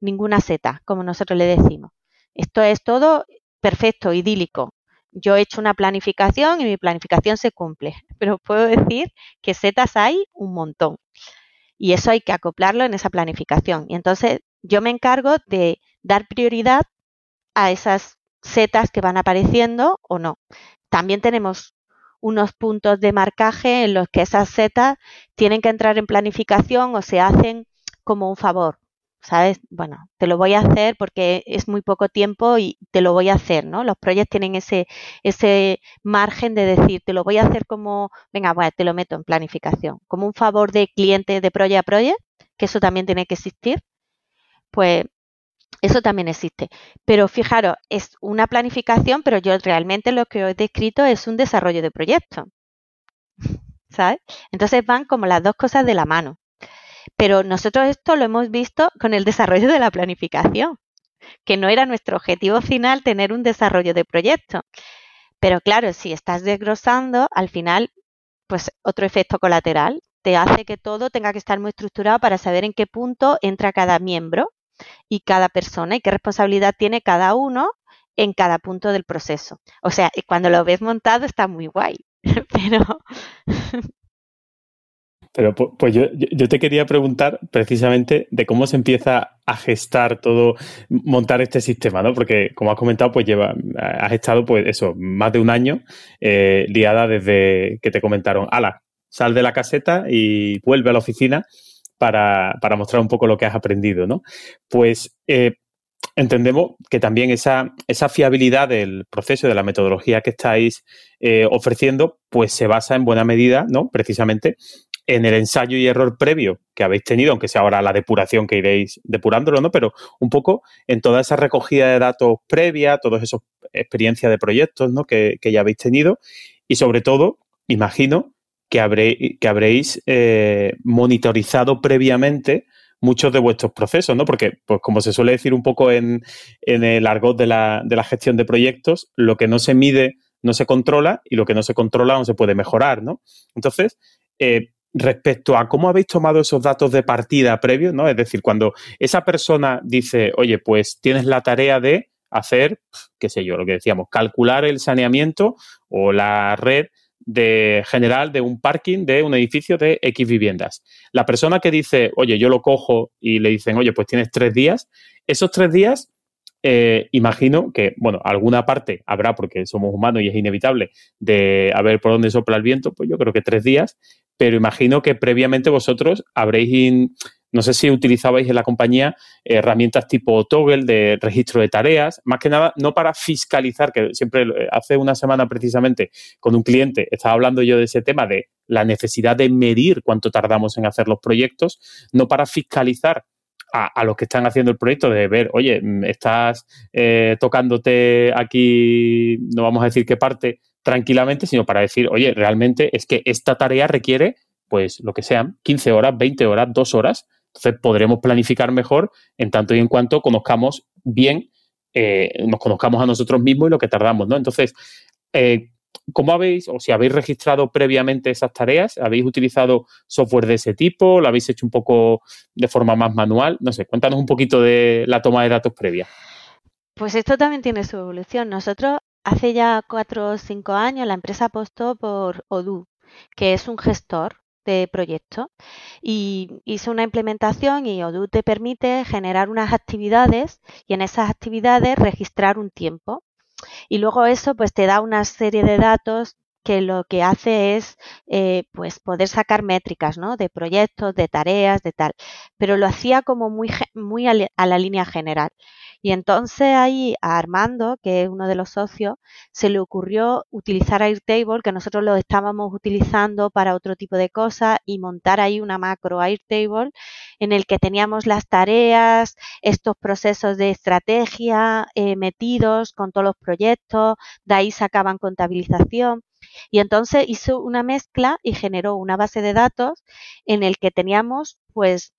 ninguna seta, como nosotros le decimos. Esto es todo perfecto, idílico. Yo he hecho una planificación y mi planificación se cumple, pero puedo decir que setas hay un montón. Y eso hay que acoplarlo en esa planificación. Y entonces yo me encargo de dar prioridad a esas setas que van apareciendo o no. También tenemos unos puntos de marcaje en los que esas setas tienen que entrar en planificación o se hacen como un favor. ¿Sabes? Bueno, te lo voy a hacer porque es muy poco tiempo y te lo voy a hacer, ¿no? Los proyectos tienen ese, ese margen de decir, te lo voy a hacer como, venga, bueno, te lo meto en planificación, como un favor de cliente de proyecto a proyecto, que eso también tiene que existir, pues eso también existe. Pero fijaros, es una planificación, pero yo realmente lo que he descrito es un desarrollo de proyecto. ¿Sabes? Entonces van como las dos cosas de la mano. Pero nosotros esto lo hemos visto con el desarrollo de la planificación, que no era nuestro objetivo final tener un desarrollo de proyecto. Pero claro, si estás desglosando, al final, pues otro efecto colateral te hace que todo tenga que estar muy estructurado para saber en qué punto entra cada miembro y cada persona y qué responsabilidad tiene cada uno en cada punto del proceso. O sea, cuando lo ves montado está muy guay, pero pero pues yo, yo, te quería preguntar precisamente de cómo se empieza a gestar todo, montar este sistema, ¿no? Porque como has comentado, pues lleva, has estado, pues eso, más de un año eh, liada desde que te comentaron, ala, sal de la caseta y vuelve a la oficina para, para mostrar un poco lo que has aprendido, ¿no? Pues eh, entendemos que también esa, esa, fiabilidad del proceso, de la metodología que estáis eh, ofreciendo, pues se basa en buena medida, ¿no? Precisamente en el ensayo y error previo que habéis tenido, aunque sea ahora la depuración que iréis depurándolo, ¿no? Pero un poco en toda esa recogida de datos previa, todas esas experiencias de proyectos, ¿no? Que, ya habéis tenido y sobre todo, imagino que, habréis, eh, monitorizado previamente muchos de vuestros procesos, ¿no? Porque, pues como se suele decir un poco en, el argot de la, de la gestión de proyectos, lo que no se mide no se controla y lo que no se controla no se puede mejorar, ¿no? Entonces, eh, respecto a cómo habéis tomado esos datos de partida previos, ¿no? Es decir, cuando esa persona dice, oye, pues tienes la tarea de hacer, qué sé yo, lo que decíamos, calcular el saneamiento o la red de general de un parking de un edificio de X viviendas. La persona que dice, oye, yo lo cojo y le dicen, oye, pues tienes tres días, esos tres días, eh, imagino que, bueno, alguna parte habrá, porque somos humanos y es inevitable, de a ver por dónde sopla el viento, pues yo creo que tres días, pero imagino que previamente vosotros habréis no sé si utilizabais en la compañía herramientas tipo Toggle de registro de tareas, más que nada no para fiscalizar, que siempre hace una semana precisamente con un cliente estaba hablando yo de ese tema de la necesidad de medir cuánto tardamos en hacer los proyectos, no para fiscalizar a, los que están haciendo el proyecto de ver, oye, mm, estás eh, tocándote aquí, no vamos a decir qué parte, tranquilamente, sino para decir, oye, realmente es que esta tarea requiere, pues, lo que sean, 15 horas, 20 horas, 2 horas. Entonces podremos planificar mejor en tanto y en cuanto conozcamos bien, eh, nos conozcamos a nosotros mismos y lo que tardamos, ¿no? Entonces, eh, ¿Cómo habéis, o si habéis registrado previamente esas tareas? ¿Habéis utilizado software de ese tipo? ¿Lo habéis hecho un poco de forma más manual? No sé, cuéntanos un poquito de la toma de datos previa. Pues esto también tiene su evolución. Nosotros hace ya cuatro o cinco años la empresa apostó por Odoo, que es un gestor de proyectos y hizo una implementación y Odoo te permite generar unas actividades y en esas actividades registrar un tiempo. Y luego eso pues te da una serie de datos que lo que hace es eh, pues poder sacar métricas ¿no? de proyectos, de tareas, de tal. Pero lo hacía como muy, muy a la línea general. Y entonces ahí a Armando, que es uno de los socios, se le ocurrió utilizar Airtable, que nosotros lo estábamos utilizando para otro tipo de cosas, y montar ahí una macro Airtable en el que teníamos las tareas, estos procesos de estrategia eh, metidos con todos los proyectos, de ahí sacaban contabilización. Y entonces hizo una mezcla y generó una base de datos en el que teníamos pues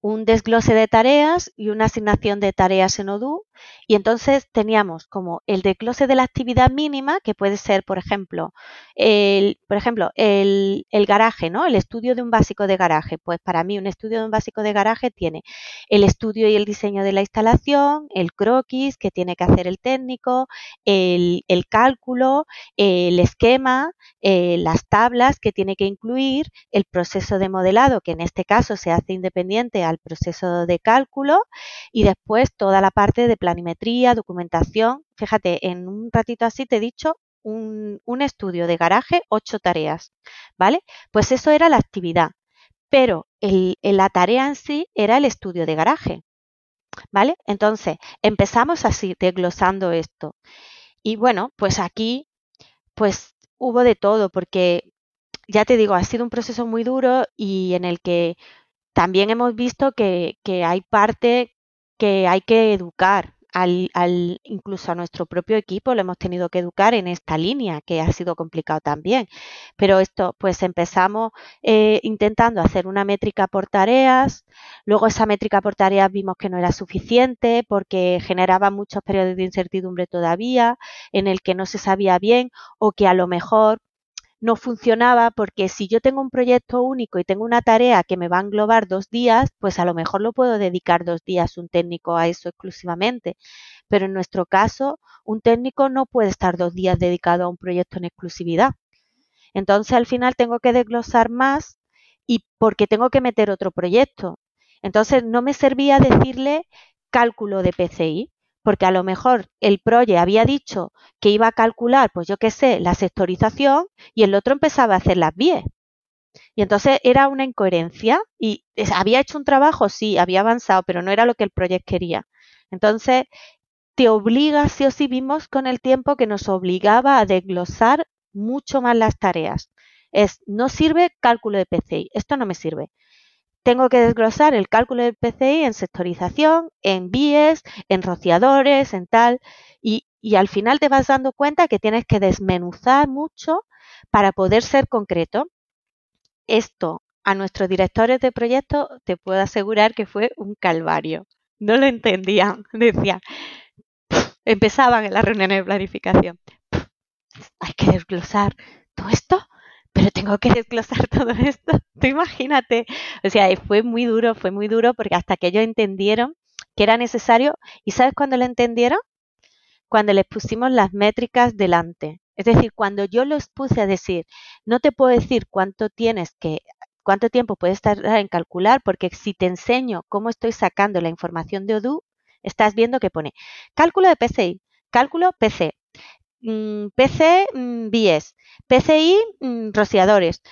un desglose de tareas y una asignación de tareas en Odoo. Y entonces teníamos como el desglose de la actividad mínima, que puede ser, por ejemplo, el, por ejemplo, el, el, garaje, ¿no? El estudio de un básico de garaje. Pues para mí un estudio de un básico de garaje tiene el estudio y el diseño de la instalación, el croquis que tiene que hacer el técnico, el, el cálculo, el esquema, eh, las tablas que tiene que incluir, el proceso de modelado, que en este caso se hace independiente al proceso de cálculo, y después toda la parte de planimetría, documentación. Fíjate, en un ratito así te he dicho un, estudio de garaje, ocho tareas, ¿vale? Pues eso era la actividad, pero la tarea en sí era el estudio de garaje, ¿vale? Entonces, empezamos así, desglosando esto. Y bueno, pues aquí, pues hubo de todo, porque ya te digo, ha sido un proceso muy duro y en el que también hemos visto que, hay parte que hay que educar, al, al, incluso a nuestro propio equipo lo hemos tenido que educar en esta línea, que ha sido complicado también. Pero esto, pues empezamos eh, intentando hacer una métrica por tareas, luego esa métrica por tareas vimos que no era suficiente porque generaba muchos periodos de incertidumbre todavía, en el que no se sabía bien o que a lo mejor no funcionaba porque si yo tengo un proyecto único y tengo una tarea que me va a englobar dos días, pues a lo mejor lo puedo dedicar dos días un técnico a eso exclusivamente. Pero en nuestro caso, un técnico no puede estar dos días dedicado a un proyecto en exclusividad. Entonces al final tengo que desglosar más y porque tengo que meter otro proyecto. Entonces no me servía decirle cálculo de PCI, porque a lo mejor el proye había dicho que iba a calcular, pues yo qué sé, la sectorización y el otro empezaba a hacer las vías. Y entonces era una incoherencia y había hecho un trabajo, sí, había avanzado, pero no era lo que el proyecto quería. Entonces, te obliga, sí o sí, vimos con el tiempo que nos obligaba a desglosar mucho más las tareas. Es, no sirve cálculo de PCI, esto no me sirve tengo que desglosar el cálculo del PCI en sectorización, en BIES, en rociadores, en tal, y, al final te vas dando cuenta que tienes que desmenuzar mucho para poder ser concreto. Esto a nuestros directores de proyecto te puedo asegurar que fue un calvario. No lo entendían, decían, empezaban en las reuniones de planificación. Hay que desglosar todo esto pero tengo que desglosar todo esto. Tú imagínate. O sea, fue muy duro, fue muy duro porque hasta que ellos entendieron que era necesario. ¿Y sabes cuándo lo entendieron? Cuando les pusimos las métricas delante. Es decir, cuando yo los puse a decir, no te puedo decir cuánto tienes que, cuánto tiempo puedes tardar en calcular, porque si te enseño cómo estoy sacando la información de Odoo, estás viendo que pone cálculo de PCI, cálculo PC, PC mm, BIES, PCI mm, rociadores.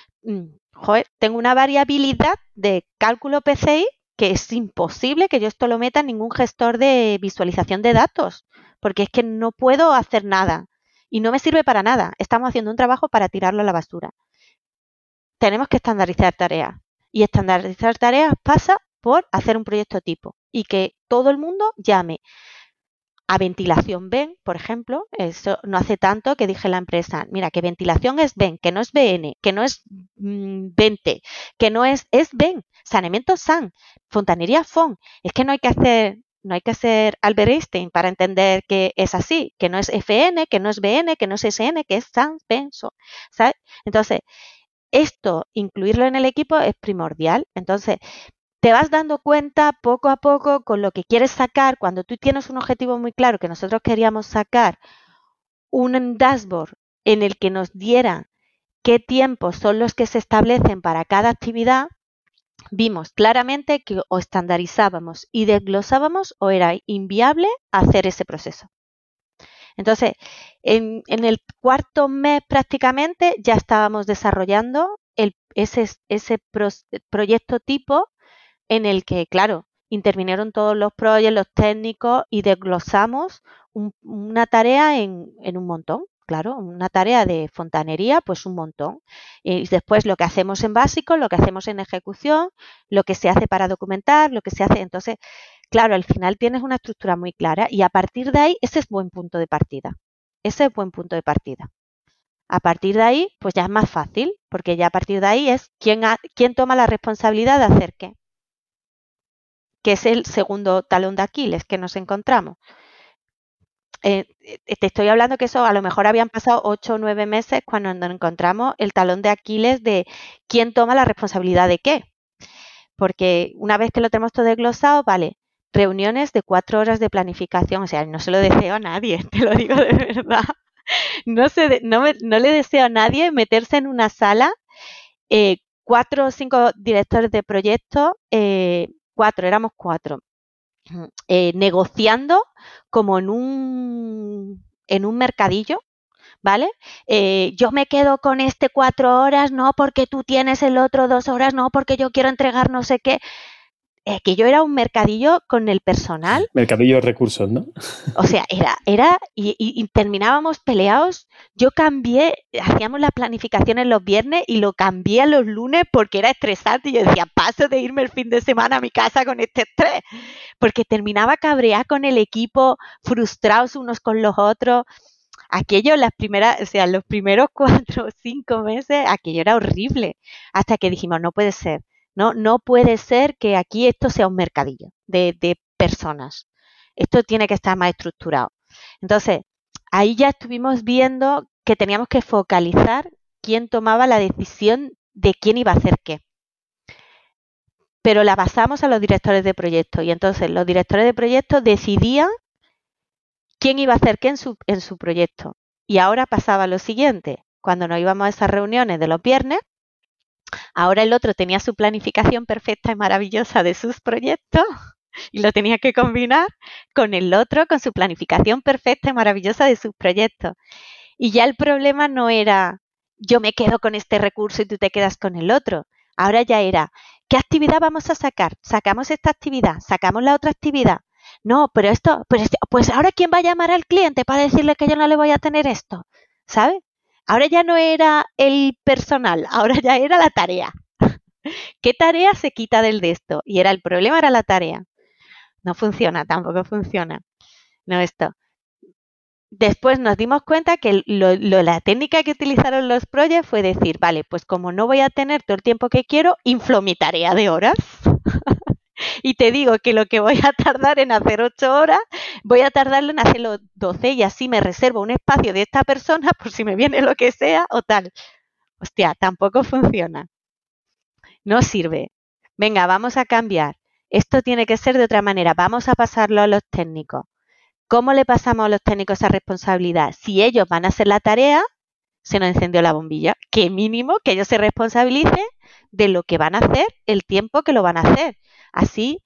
Joder, tengo una variabilidad de cálculo PCI que es imposible que yo esto lo meta en ningún gestor de visualización de datos, porque es que no puedo hacer nada y no me sirve para nada. Estamos haciendo un trabajo para tirarlo a la basura. Tenemos que estandarizar tareas y estandarizar tareas pasa por hacer un proyecto tipo y que todo el mundo llame a ventilación ven, por ejemplo, eso no hace tanto que dije la empresa, mira, que ventilación es ven, que no es BN, que no es 20, mm, que no es, es ven, saneamiento SAN, fontanería FON. Es que no hay que hacer, no hay que ser Albert Einstein para entender que es así, que no es FN, que no es BN, que no es SN, que es SAN, so, ¿sabes? Entonces, esto, incluirlo en el equipo es primordial. Entonces, te vas dando cuenta poco a poco con lo que quieres sacar. Cuando tú tienes un objetivo muy claro, que nosotros queríamos sacar un dashboard en el que nos diera qué tiempos son los que se establecen para cada actividad, vimos claramente que o estandarizábamos y desglosábamos o era inviable hacer ese proceso. Entonces, en, el cuarto mes prácticamente ya estábamos desarrollando ese, ese proyecto tipo en el que, claro, intervinieron todos los proyectos, los técnicos y desglosamos una tarea en, un montón, claro, una tarea de fontanería, pues un montón. Y después lo que hacemos en básico, lo que hacemos en ejecución, lo que se hace para documentar, lo que se hace. Entonces, claro, al final tienes una estructura muy clara y a partir de ahí, ese es buen punto de partida. Ese es buen punto de partida. A partir de ahí, pues ya es más fácil, porque ya a partir de ahí es quién, quién toma la responsabilidad de hacer qué que es el segundo talón de Aquiles que nos encontramos. Eh, eh, te estoy hablando que eso a lo mejor habían pasado ocho o nueve meses cuando nos encontramos el talón de Aquiles de quién toma la responsabilidad de qué. Porque una vez que lo tenemos todo desglosado, vale, reuniones de cuatro horas de planificación, o sea, no se lo deseo a nadie, te lo digo de verdad. No, se no, le deseo a nadie meterse en una sala, eh, cuatro o cinco directores de proyectos cuatro, éramos cuatro, eh, negociando como en un, en un mercadillo, ¿vale? Eh, yo me quedo con este cuatro horas, no porque tú tienes el otro dos horas, no porque yo quiero entregar no sé qué. Que yo era un mercadillo con el personal. Mercadillo de recursos, ¿no? O sea, era, era, y, terminábamos peleados. Yo cambié, hacíamos las planificaciones los viernes y lo cambié a los lunes porque era estresante. Y yo decía, paso de irme el fin de semana a mi casa con este estrés. Porque terminaba cabreada con el equipo, frustrados unos con los otros. Aquello, las primeras, o sea, los primeros cuatro o cinco meses, aquello era horrible. Hasta que dijimos, no puede ser no, no puede ser que aquí esto sea un mercadillo de, personas. Esto tiene que estar más estructurado. Entonces, ahí ya estuvimos viendo que teníamos que focalizar quién tomaba la decisión de quién iba a hacer qué. Pero la pasamos a los directores de proyecto y entonces los directores de proyecto decidían quién iba a hacer qué en su, en su proyecto. Y ahora pasaba lo siguiente, cuando nos íbamos a esas reuniones de los viernes, Ahora el otro tenía su planificación perfecta y maravillosa de sus proyectos y lo tenía que combinar con el otro, con su planificación perfecta y maravillosa de sus proyectos. Y ya el problema no era yo me quedo con este recurso y tú te quedas con el otro. Ahora ya era, ¿qué actividad vamos a sacar? Sacamos esta actividad, sacamos la otra actividad. No, pero esto, pues, pues ahora quién va a llamar al cliente para decirle que yo no le voy a tener esto, ¿sabes? Ahora ya no era el personal, ahora ya era la tarea. ¿Qué tarea se quita del de esto? Y era el problema, era la tarea. No funciona, tampoco funciona. No esto. Después nos dimos cuenta que la técnica que utilizaron los proyectos fue decir, vale, pues como no voy a tener todo el tiempo que quiero, inflo mi tarea de horas. Y te digo que lo que voy a tardar en hacer 8 horas, voy a tardarlo en hacerlo 12 y así me reservo un espacio de esta persona por si me viene lo que sea o tal. Hostia, tampoco funciona. No sirve. Venga, vamos a cambiar. Esto tiene que ser de otra manera. Vamos a pasarlo a los técnicos. ¿Cómo le pasamos a los técnicos esa responsabilidad? Si ellos van a hacer la tarea, se nos encendió la bombilla. Que mínimo que ellos se responsabilicen de lo que van a hacer, el tiempo que lo van a hacer. Así,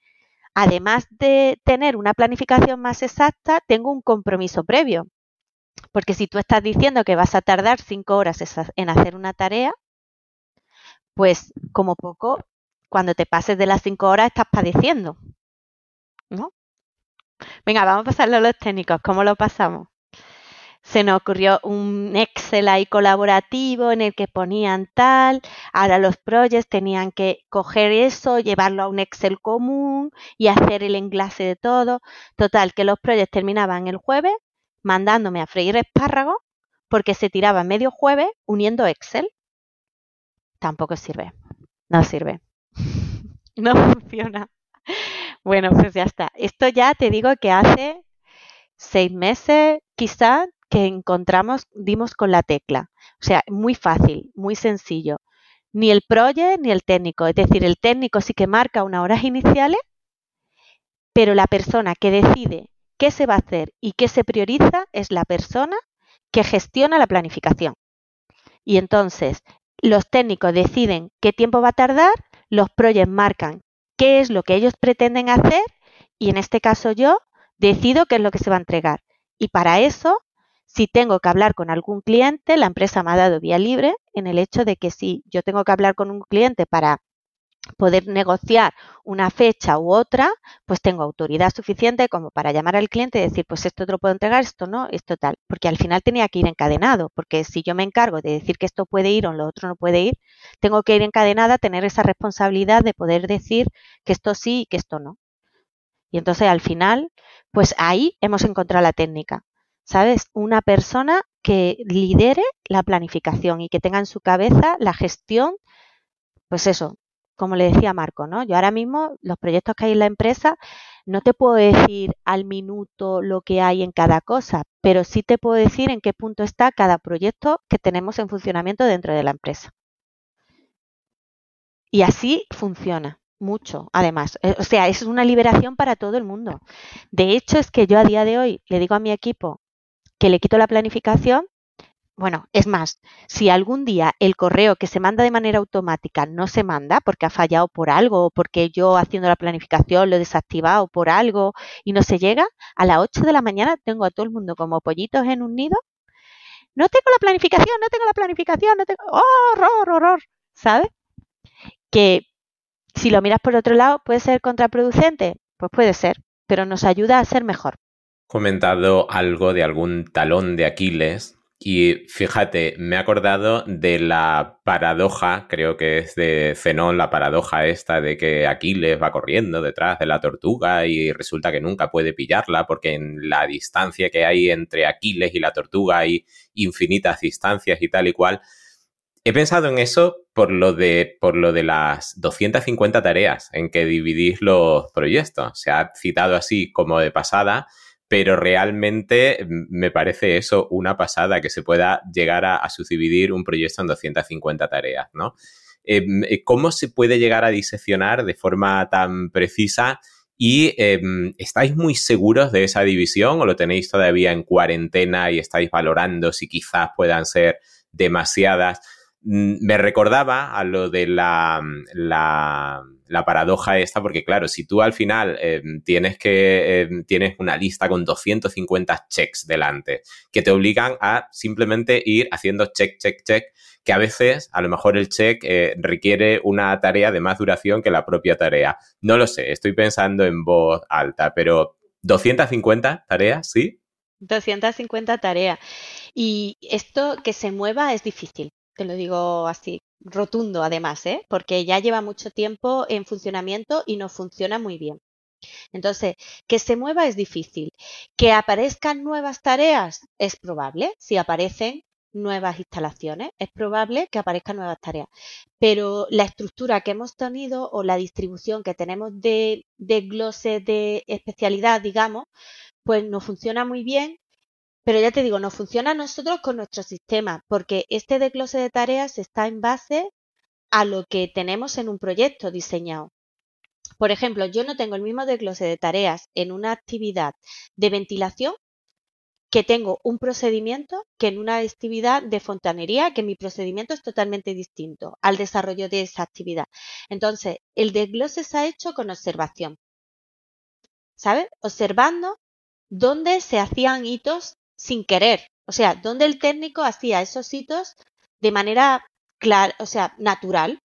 además de tener una planificación más exacta, tengo un compromiso previo. Porque si tú estás diciendo que vas a tardar cinco horas en hacer una tarea, pues como poco cuando te pases de las cinco horas estás padeciendo. ¿No? Venga, vamos a pasarlo a los técnicos. ¿Cómo lo pasamos? Se nos ocurrió un Excel ahí colaborativo en el que ponían tal, ahora los projects tenían que coger eso, llevarlo a un Excel común y hacer el enlace de todo. Total, que los projects terminaban el jueves mandándome a freír espárragos porque se tiraba medio jueves uniendo Excel. Tampoco sirve, no sirve, no funciona. Bueno, pues ya está. Esto ya te digo que hace seis meses quizá que encontramos, dimos con la tecla. O sea, muy fácil, muy sencillo. Ni el project ni el técnico. Es decir, el técnico sí que marca unas horas iniciales, pero la persona que decide qué se va a hacer y qué se prioriza es la persona que gestiona la planificación. Y entonces, los técnicos deciden qué tiempo va a tardar, los projects marcan qué es lo que ellos pretenden hacer y en este caso yo decido qué es lo que se va a entregar. Y para eso si tengo que hablar con algún cliente, la empresa me ha dado vía libre en el hecho de que si yo tengo que hablar con un cliente para poder negociar una fecha u otra, pues tengo autoridad suficiente como para llamar al cliente y decir, pues esto te lo puedo entregar, esto no, esto tal. Porque al final tenía que ir encadenado, porque si yo me encargo de decir que esto puede ir o lo otro no puede ir, tengo que ir encadenada, tener esa responsabilidad de poder decir que esto sí y que esto no. Y entonces al final, pues ahí hemos encontrado la técnica. ¿Sabes? Una persona que lidere la planificación y que tenga en su cabeza la gestión, pues eso, como le decía Marco, ¿no? Yo ahora mismo, los proyectos que hay en la empresa, no te puedo decir al minuto lo que hay en cada cosa, pero sí te puedo decir en qué punto está cada proyecto que tenemos en funcionamiento dentro de la empresa. Y así funciona mucho, además. Eh, o sea, es una liberación para todo el mundo. De hecho, es que yo a día de hoy le digo a mi equipo, que le quito la planificación, bueno, es más, si algún día el correo que se manda de manera automática no se manda porque ha fallado por algo o porque yo haciendo la planificación lo he desactivado por algo y no se llega, a las 8 de la mañana tengo a todo el mundo como pollitos en un nido. No tengo la planificación, no tengo la planificación, no tengo... ¡Oh, horror, horror! ¿Sabes? Que si lo miras por otro lado, ¿puede ser contraproducente? Pues puede ser, pero nos ayuda a ser mejor comentado algo de algún talón de Aquiles y fíjate, me he acordado de la paradoja, creo que es de Zenón, la paradoja esta de que Aquiles va corriendo detrás de la tortuga y resulta que nunca puede pillarla porque en la distancia que hay entre Aquiles y la tortuga hay infinitas distancias y tal y cual. He pensado en eso por lo de, por lo de las 250 tareas en que dividís los proyectos. Se ha citado así como de pasada pero realmente mm, me parece eso una pasada que se pueda llegar a, subdividir un proyecto en 250 tareas, ¿no? Em, eh, ¿Cómo se puede llegar a diseccionar de forma tan precisa? ¿Y em, estáis muy seguros de esa división o lo tenéis todavía en cuarentena y estáis valorando si quizás puedan ser demasiadas? Mm, me recordaba a lo de la, la, paradoja esta, porque claro, si tú al final em, tienes que em, tienes una lista con 250 checks delante que te obligan a simplemente ir haciendo check, check, check, que a veces a lo mejor el check eh, requiere una tarea de más duración que la propia tarea. No lo sé, estoy pensando en voz alta, pero 250 tareas, ¿sí? 250 tareas. Y esto que se mueva es difícil lo digo así, rotundo además, ¿eh? porque ya lleva mucho tiempo en funcionamiento y no funciona muy bien. Entonces, que se mueva es difícil. Que aparezcan nuevas tareas es probable. Si aparecen nuevas instalaciones, es probable que aparezcan nuevas tareas. Pero la estructura que hemos tenido o la distribución que tenemos de, de de especialidad, digamos, pues no funciona muy bien pero ya te digo, nos funciona a nosotros con nuestro sistema, porque este desglose de tareas está en base a lo que tenemos en un proyecto diseñado. Por ejemplo, yo no tengo el mismo desglose de tareas en una actividad de ventilación que tengo un procedimiento que en una actividad de fontanería, que mi procedimiento es totalmente distinto al desarrollo de esa actividad. Entonces, el desglose se ha hecho con observación. ¿Sabes? Observando dónde se hacían hitos sin querer. O sea, donde el técnico hacía esos hitos de manera clara, o sea, natural.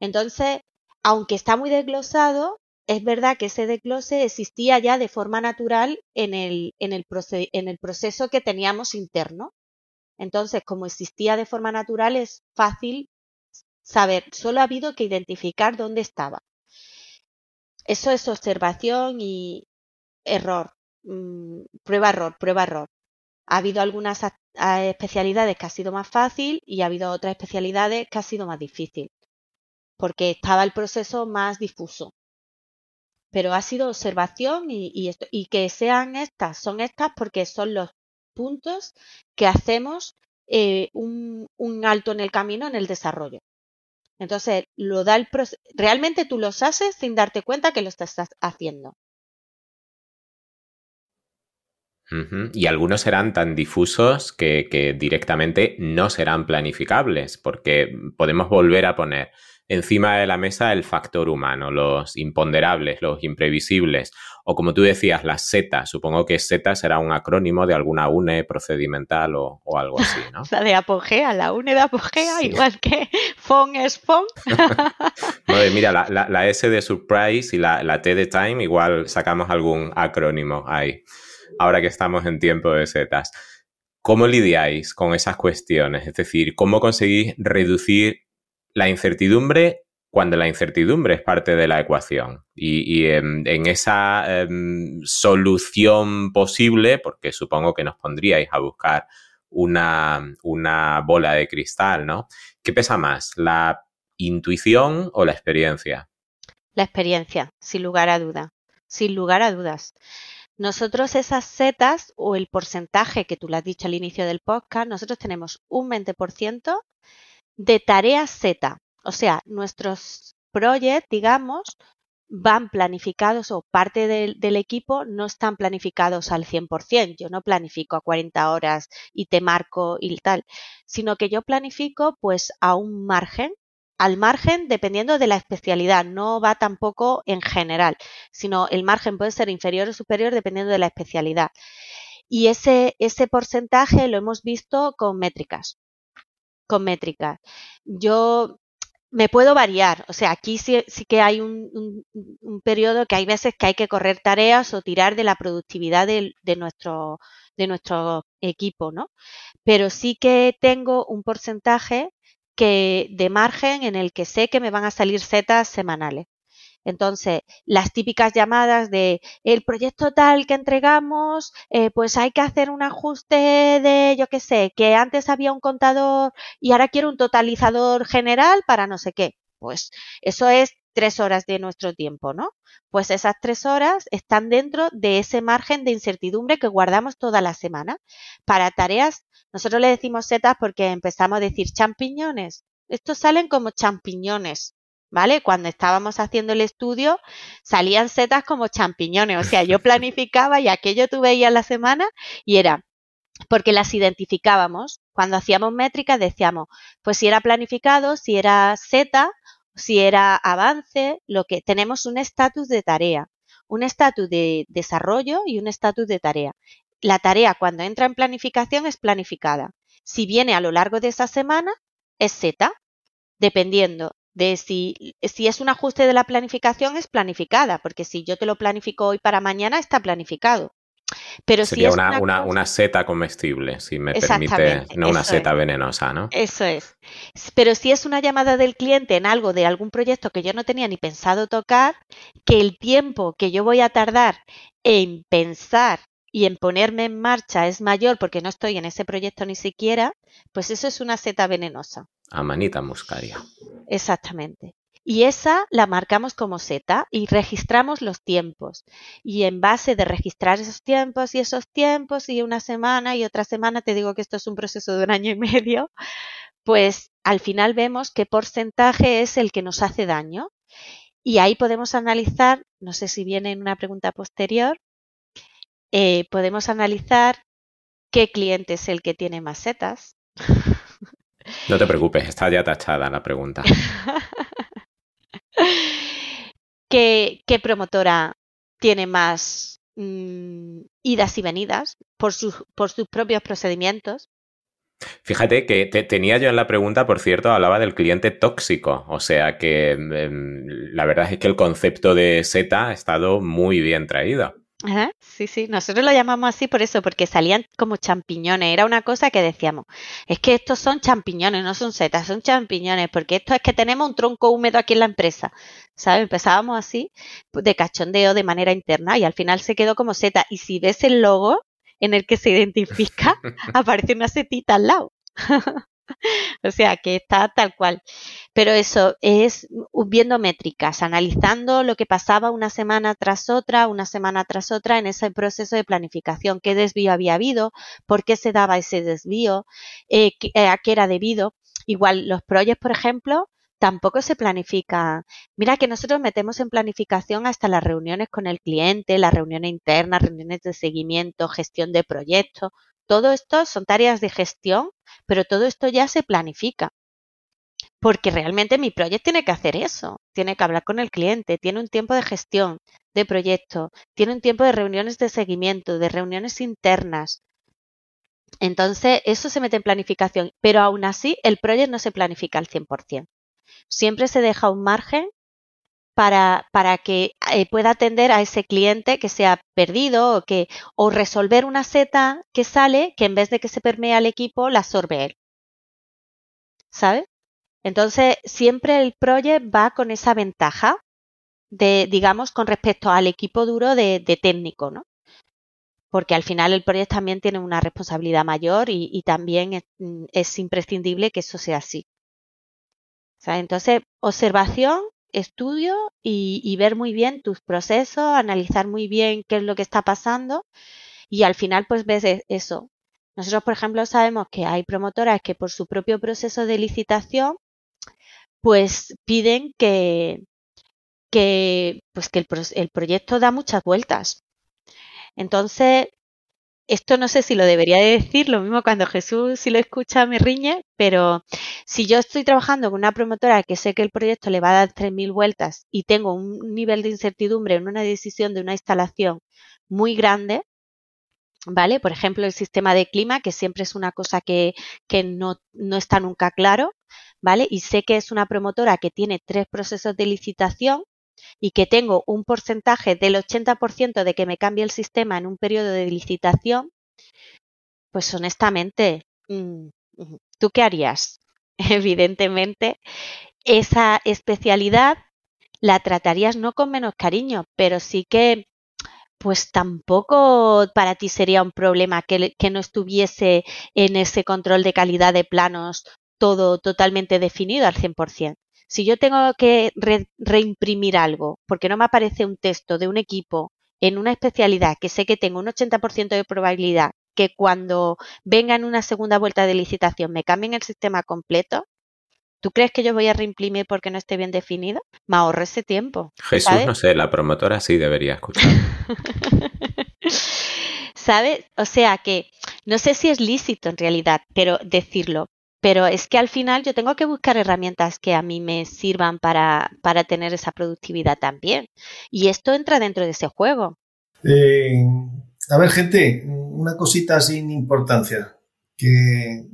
Entonces, aunque está muy desglosado, es verdad que ese desglose existía ya de forma natural en el, en el, en el proceso que teníamos interno. Entonces, como existía de forma natural, es fácil saber, solo ha habido que identificar dónde estaba. Eso es observación y error, mm, prueba error, prueba error. Ha habido algunas especialidades que ha sido más fácil y ha habido otras especialidades que ha sido más difícil, porque estaba el proceso más difuso. Pero ha sido observación y, que sean estas, son estas porque son los puntos que hacemos eh, un, un alto en el camino en el desarrollo. Entonces, lo da el realmente tú los haces sin darte cuenta que lo estás haciendo. Y algunos serán tan difusos que, directamente no serán planificables, porque podemos volver a poner encima de la mesa el factor humano, los imponderables, los imprevisibles, o como tú decías, las Z. Supongo que Z será un acrónimo de alguna UNE procedimental o, algo así, ¿no? la de apogea, la UNE de apogea, igual que FON es FON. mira, la, S de surprise y la, la T de time, igual sacamos algún acrónimo ahí ahora que estamos en tiempo de setas. ¿Cómo lidiáis con esas cuestiones? Es decir, ¿cómo conseguís reducir la incertidumbre cuando la incertidumbre es parte de la ecuación? Y, en, esa em, solución posible, porque supongo que nos pondríais a buscar una, una bola de cristal, ¿no? ¿Qué pesa más, la intuición o la experiencia? La experiencia, sin lugar a duda, sin lugar a dudas. Nosotros esas setas o el porcentaje que tú le has dicho al inicio del podcast, nosotros tenemos un 20% de tareas Z. O sea, nuestros proyectos, digamos, van planificados o parte del, equipo no están planificados al 100%. Yo no planifico a 40 horas y te marco y tal, sino que yo planifico pues a un margen al margen dependiendo de la especialidad, no va tampoco en general, sino el margen puede ser inferior o superior dependiendo de la especialidad. Y ese, ese porcentaje lo hemos visto con métricas. Con métricas. Yo me puedo variar, o sea, aquí sí, que hay un, periodo que hay veces que hay que correr tareas o tirar de la productividad de, de, nuestro, de nuestro equipo, ¿no? Pero sí que tengo un porcentaje que de margen en el que sé que me van a salir setas semanales. Entonces, las típicas llamadas de el proyecto tal que entregamos, eh, pues hay que hacer un ajuste de, yo qué sé, que antes había un contador y ahora quiero un totalizador general para no sé qué. Pues eso es tres horas de nuestro tiempo, ¿no? Pues esas tres horas están dentro de ese margen de incertidumbre que guardamos toda la semana para tareas nosotros le decimos setas porque empezamos a decir champiñones. Estos salen como champiñones, ¿vale? Cuando estábamos haciendo el estudio salían setas como champiñones. O sea, yo planificaba y aquello tú veías la semana y era porque las identificábamos. Cuando hacíamos métricas decíamos, pues si era planificado, si era seta, si era avance, lo que tenemos un estatus de tarea, un estatus de desarrollo y un estatus de tarea la tarea cuando entra en planificación es planificada. Si viene a lo largo de esa semana, es Z, dependiendo de si, si es un ajuste de la planificación, es planificada, porque si yo te lo planifico hoy para mañana, está planificado. Pero Sería si una, una, una, seta comestible, si me permite, no una seta venenosa, ¿no? Eso es. Pero si es una llamada del cliente en algo de algún proyecto que yo no tenía ni pensado tocar, que el tiempo que yo voy a tardar en pensar y en ponerme en marcha es mayor porque no estoy en ese proyecto ni siquiera, pues eso es una seta venenosa. Amanita muscaria. Exactamente. Y esa la marcamos como seta y registramos los tiempos. Y en base de registrar esos tiempos y esos tiempos y una semana y otra semana, te digo que esto es un proceso de un año y medio, pues al final vemos qué porcentaje es el que nos hace daño. Y ahí podemos analizar, no sé si viene en una pregunta posterior, eh, podemos analizar qué cliente es el que tiene más setas. No te preocupes, está ya tachada la pregunta. ¿Qué, promotora tiene más mm, idas y venidas por, por sus propios procedimientos? Fíjate que tenía yo en la pregunta, por cierto, hablaba del cliente tóxico. O sea que em, la verdad es que el concepto de Z ha estado muy bien traído. Sí, sí, nosotros lo llamamos así por eso, porque salían como champiñones. Era una cosa que decíamos, es que estos son champiñones, no son setas, son champiñones, porque esto es que tenemos un tronco húmedo aquí en la empresa. ¿Sabes? Empezábamos así, de cachondeo de manera interna, y al final se quedó como seta. Y si ves el logo, en el que se identifica, aparece una setita al lado. o sea, que está tal cual. Pero eso es viendo métricas, analizando lo que pasaba una semana tras otra, una semana tras otra en ese proceso de planificación. ¿Qué desvío había habido? ¿Por qué se daba ese desvío? Eh, eh, ¿A qué era debido? Igual, los proyectos, por ejemplo, tampoco se planifica. Mira que nosotros metemos en planificación hasta las reuniones con el cliente, las reuniones internas, reuniones de seguimiento, gestión de proyectos. Todo esto son tareas de gestión, pero todo esto ya se planifica. Porque realmente mi proyecto tiene que hacer eso, tiene que hablar con el cliente, tiene un tiempo de gestión de proyecto, tiene un tiempo de reuniones de seguimiento, de reuniones internas. Entonces, eso se mete en planificación, pero aún así el proyecto no se planifica al 100% siempre se deja un margen para, para que eh, pueda atender a ese cliente que se ha perdido o, que, o resolver una seta que sale que en vez de que se permee al equipo, la absorbe él. ¿Sabes? Entonces, siempre el project va con esa ventaja de, digamos, con respecto al equipo duro de, técnico, ¿no? Porque al final el proyecto también tiene una responsabilidad mayor y, también mm, es imprescindible que eso sea así entonces, observación, estudio y, ver muy bien tus procesos, analizar muy bien qué es lo que está pasando y al final pues ves e, eso. Nosotros, por ejemplo, sabemos que hay promotoras que por su propio proceso de licitación pues piden que, que, pues que el, el proyecto da muchas vueltas. Entonces, esto no sé si lo debería de decir, lo mismo cuando Jesús si lo escucha me riñe, pero si yo estoy trabajando con una promotora que sé que el proyecto le va a dar 3.000 vueltas y tengo un nivel de incertidumbre en una decisión de una instalación muy grande, ¿vale? Por ejemplo, el sistema de clima, que siempre es una cosa que, que no, no está nunca claro, ¿vale? Y sé que es una promotora que tiene tres procesos de licitación y que tengo un porcentaje del 80% de que me cambie el sistema en un periodo de licitación, pues honestamente, mm, ¿tú qué harías? Evidentemente, esa especialidad la tratarías no con menos cariño, pero sí que pues tampoco para ti sería un problema que, que, no estuviese en ese control de calidad de planos todo totalmente definido al 100%. Si yo tengo que reimprimir algo porque no me aparece un texto de un equipo en una especialidad que sé que tengo un 80% de probabilidad que cuando venga en una segunda vuelta de licitación me cambien el sistema completo, ¿tú crees que yo voy a reimprimir porque no esté bien definido? Me ahorro ese tiempo. Jesús, no sé, la promotora sí debería escuchar. ¿Sabes? O sea que no sé si es lícito en realidad, pero decirlo, pero es que al final yo tengo que buscar herramientas que a mí me sirvan para, para tener esa productividad también. Y esto entra dentro de ese juego. Eh, a ver, gente, una cosita sin importancia. Que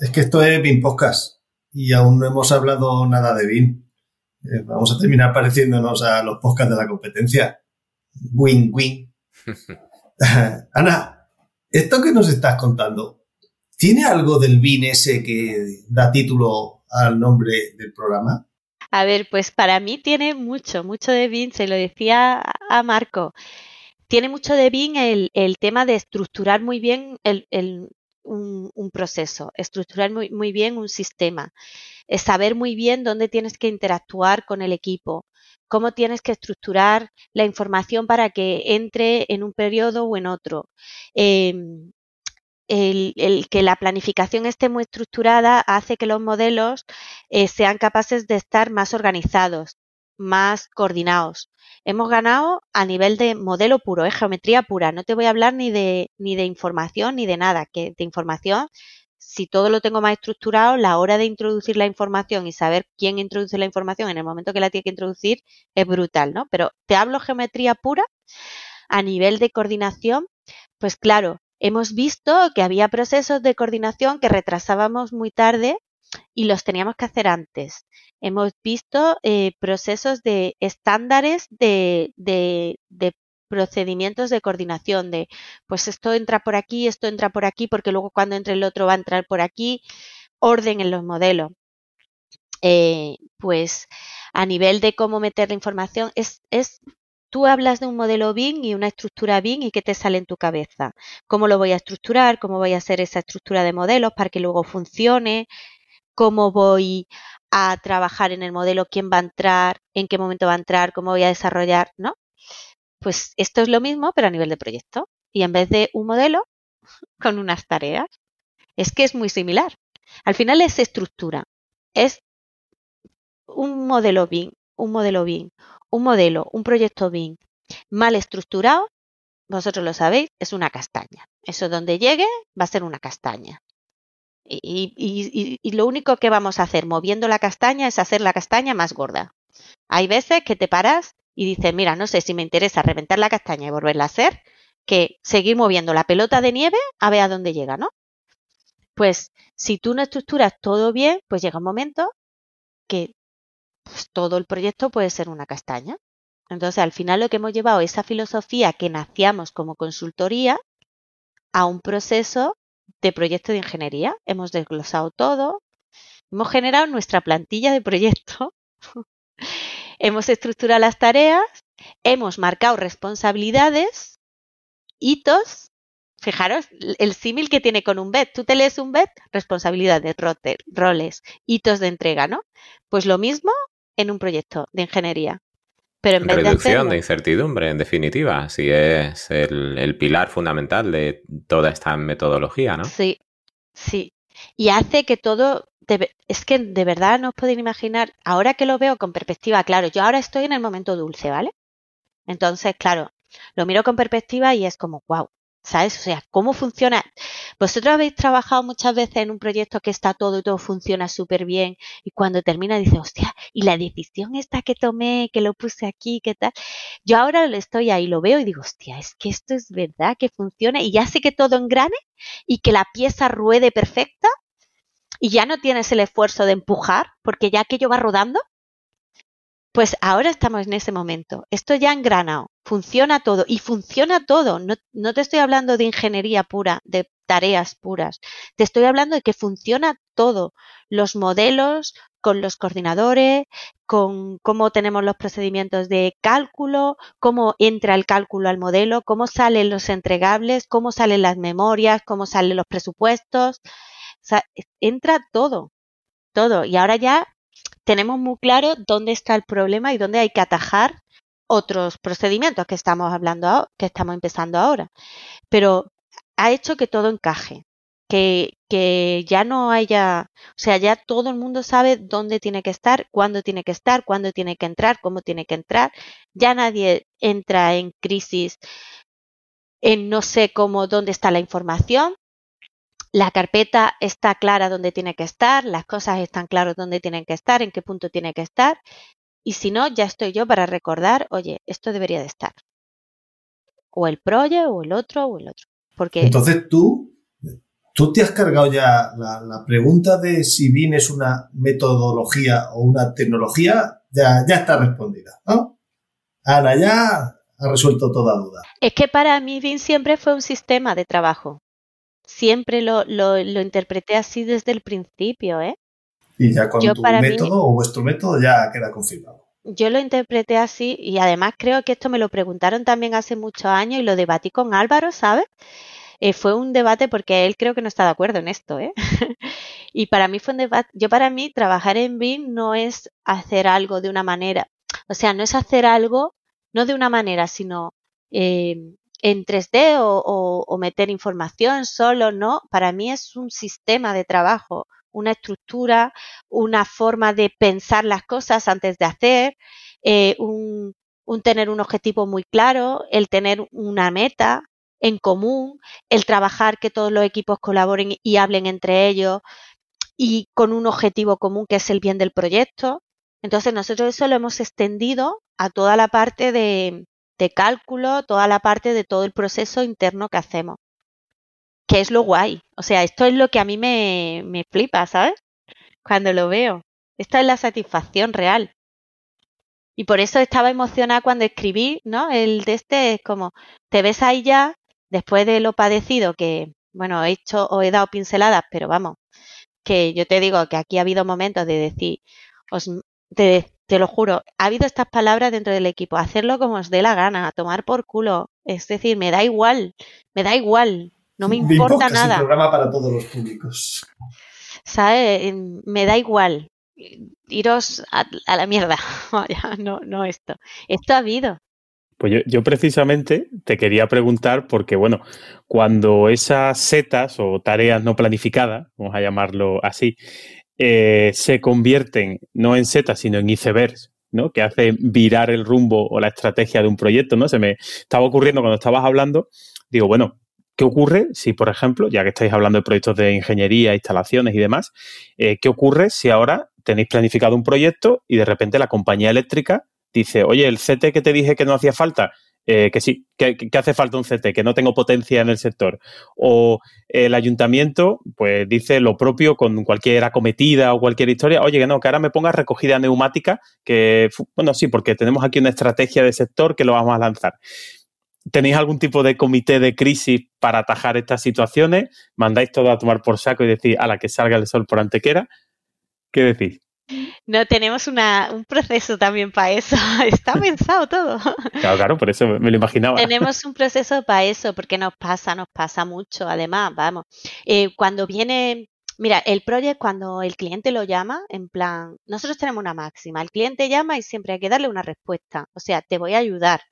es que esto es BIM Podcast y aún no hemos hablado nada de BIM. Eh, vamos a terminar pareciéndonos a los podcasts de la competencia. Win-win. Ana, esto que nos estás contando, ¿Tiene algo del BIN ese que da título al nombre del programa? A ver, pues para mí tiene mucho, mucho de BIN, se lo decía a Marco. Tiene mucho de BIN el, tema de estructurar muy bien un, proceso, estructurar muy, muy bien un sistema, saber muy bien dónde tienes que interactuar con el equipo, cómo tienes que estructurar la información para que entre en un periodo o en otro. Em, el, que la planificación esté muy estructurada hace que los modelos eh, sean capaces de estar más organizados, más coordinados. Hemos ganado a nivel de modelo puro, es geometría pura. No te voy a hablar ni de, ni de información ni de nada, que de información, si todo lo tengo más estructurado, la hora de introducir la información y saber quién introduce la información en el momento que la tiene que introducir es brutal, ¿no? Pero te hablo geometría pura a nivel de coordinación, pues claro, hemos visto que había procesos de coordinación que retrasábamos muy tarde y los teníamos que hacer antes. Hemos visto eh, procesos de estándares de, procedimientos de coordinación de pues esto entra por aquí, esto entra por aquí, porque luego cuando entre el otro va a entrar por aquí, orden en los modelos. Eh, pues a nivel de cómo meter la información, es tú hablas de un modelo BIM y una estructura BIM y qué te sale en tu cabeza. ¿Cómo lo voy a estructurar? ¿Cómo voy a hacer esa estructura de modelos para que luego funcione? ¿Cómo voy a trabajar en el modelo? ¿Quién va a entrar? ¿En qué momento va a entrar? ¿Cómo voy a desarrollar? ¿No? Pues esto es lo mismo, pero a nivel de proyecto. Y en vez de un modelo, con unas tareas. Es que es muy similar. Al final es estructura. Es un modelo BIM, un modelo BIM, un modelo, un proyecto BIM mal estructurado, vosotros lo sabéis, es una castaña. Eso donde llegue va a ser una castaña. Y, lo único que vamos a hacer moviendo la castaña es hacer la castaña más gorda. Hay veces que te paras y dices, mira, no sé si me interesa reventar la castaña y volverla a hacer, que seguir moviendo la pelota de nieve a ver a dónde llega, ¿no? Pues si tú no estructuras todo bien, pues llega un momento que pues, todo el proyecto puede ser una castaña. Entonces, al final lo que hemos llevado es esa filosofía que nacíamos como consultoría a un proceso de proyecto de ingeniería. Hemos desglosado todo, hemos generado nuestra plantilla de proyecto, hemos estructurado las tareas, hemos marcado responsabilidades, hitos. Fijaros el símil que tiene con un BED. Tú te lees un BED, responsabilidades, roles, hitos de entrega, ¿no? Pues lo mismo en un proyecto de ingeniería. Pero en vez Reducción de, incertidumbre, en definitiva, si es el, pilar fundamental de toda esta metodología, ¿no? Sí, sí. Y hace que todo, es que de verdad no os podéis imaginar, ahora que lo veo con perspectiva, claro, yo ahora estoy en el momento dulce, ¿vale? Entonces, claro, lo miro con perspectiva y es como, wow, ¿Sabes? O sea, ¿cómo funciona? Vosotros habéis trabajado muchas veces en un proyecto que está todo y todo funciona súper bien y cuando termina dice, hostia, y la decisión esta que tomé, que lo puse aquí, ¿qué tal? Yo ahora estoy ahí, lo veo y digo, hostia, es que esto es verdad que funciona y ya sé que todo engrane y que la pieza ruede perfecta y ya no tienes el esfuerzo de empujar porque ya aquello va rodando. Pues ahora estamos en ese momento. Esto ya engranado, funciona todo y funciona todo. No, no, te estoy hablando de ingeniería pura, de tareas puras. Te estoy hablando de que funciona todo. Los modelos con los coordinadores, con cómo tenemos los procedimientos de cálculo, cómo entra el cálculo al modelo, cómo salen los entregables, cómo salen las memorias, cómo salen los presupuestos. O sea, entra todo, todo. Y ahora ya tenemos muy claro dónde está el problema y dónde hay que atajar otros procedimientos que estamos hablando, que estamos empezando ahora. Pero ha hecho que todo encaje, que, que ya no haya, o sea, ya todo el mundo sabe dónde tiene que estar, cuándo tiene que estar, cuándo tiene que entrar, cómo tiene que entrar. Ya nadie entra en crisis en no sé cómo, dónde está la información, la carpeta está clara dónde tiene que estar, las cosas están claras dónde tienen que estar, en qué punto tiene que estar. Y si no, ya estoy yo para recordar, oye, esto debería de estar. O el proye, o el otro, o el otro. Porque... Entonces tú, tú te has cargado ya la, pregunta de si BIM es una metodología o una tecnología, ya, ya está respondida, ¿no? Ana ya ha resuelto toda duda. Es que para mí BIM siempre fue un sistema de trabajo siempre lo, lo, interpreté así desde el principio, ¿eh? Y ya con tu método o vuestro método ya queda confirmado. Yo lo interpreté así y además creo que esto me lo preguntaron también hace muchos años y lo debatí con Álvaro, ¿sabes? Eh, fue un debate porque él creo que no está de acuerdo en esto, ¿eh? y para mí fue un debate. Yo para mí trabajar en BIM no es hacer algo de una manera, o sea, no es hacer algo no de una manera, sino eh, en 3D o, meter información solo, no. Para mí es un sistema de trabajo, una estructura, una forma de pensar las cosas antes de hacer, eh, un, tener un objetivo muy claro, el tener una meta en común, el trabajar que todos los equipos colaboren y hablen entre ellos y con un objetivo común que es el bien del proyecto. Entonces nosotros eso lo hemos extendido a toda la parte de, de cálculo, toda la parte de todo el proceso interno que hacemos. que es lo guay. O sea, esto es lo que a mí me, me flipa, ¿sabes? Cuando lo veo. Esta es la satisfacción real. Y por eso estaba emocionada cuando escribí, ¿no? El de este es como, te ves ahí ya, después de lo padecido que, bueno, he hecho o he dado pinceladas, pero vamos, que yo te digo que aquí ha habido momentos de decir, os, te, te lo juro, ha habido estas palabras dentro del equipo, hacerlo como os dé la gana, a tomar por culo. Es decir, me da igual, me da igual, no me importa nada. Es un programa para todos los públicos. ¿Sabes? Me da igual. Iros a, la mierda. no, no esto. Esto ha habido. Pues yo, yo, precisamente te quería preguntar porque, bueno, cuando esas setas o tareas no planificadas, vamos a llamarlo así, eh, se convierten no en setas, sino en icebergs, ¿no? Que hacen virar el rumbo o la estrategia de un proyecto, ¿no? Se me estaba ocurriendo cuando estabas hablando, digo, bueno, ¿qué ocurre si, por ejemplo, ya que estáis hablando de proyectos de ingeniería, instalaciones y demás, eh, ¿qué ocurre si ahora tenéis planificado un proyecto y de repente la compañía eléctrica dice, oye, el CT que te dije que no hacía falta, eh, que sí, que, hace falta un CT, que no tengo potencia en el sector. O el ayuntamiento, pues dice lo propio con cualquier acometida o cualquier historia, oye, que no, que ahora me ponga recogida neumática, que, bueno, sí, porque tenemos aquí una estrategia de sector que lo vamos a lanzar. ¿Tenéis algún tipo de comité de crisis para atajar estas situaciones? ¿Mandáis todo a tomar por saco y decir, a la que salga el sol por antequera? ¿Qué decís? No, tenemos un proceso también para eso. Está pensado todo. Claro, claro, por eso me lo imaginaba. Tenemos un proceso para eso, porque nos pasa, nos pasa mucho. Además, vamos, eh, cuando viene, mira, el proyecto, cuando el cliente lo llama, en plan, nosotros tenemos una máxima. El cliente llama y siempre hay que darle una respuesta. O sea, te voy a ayudar.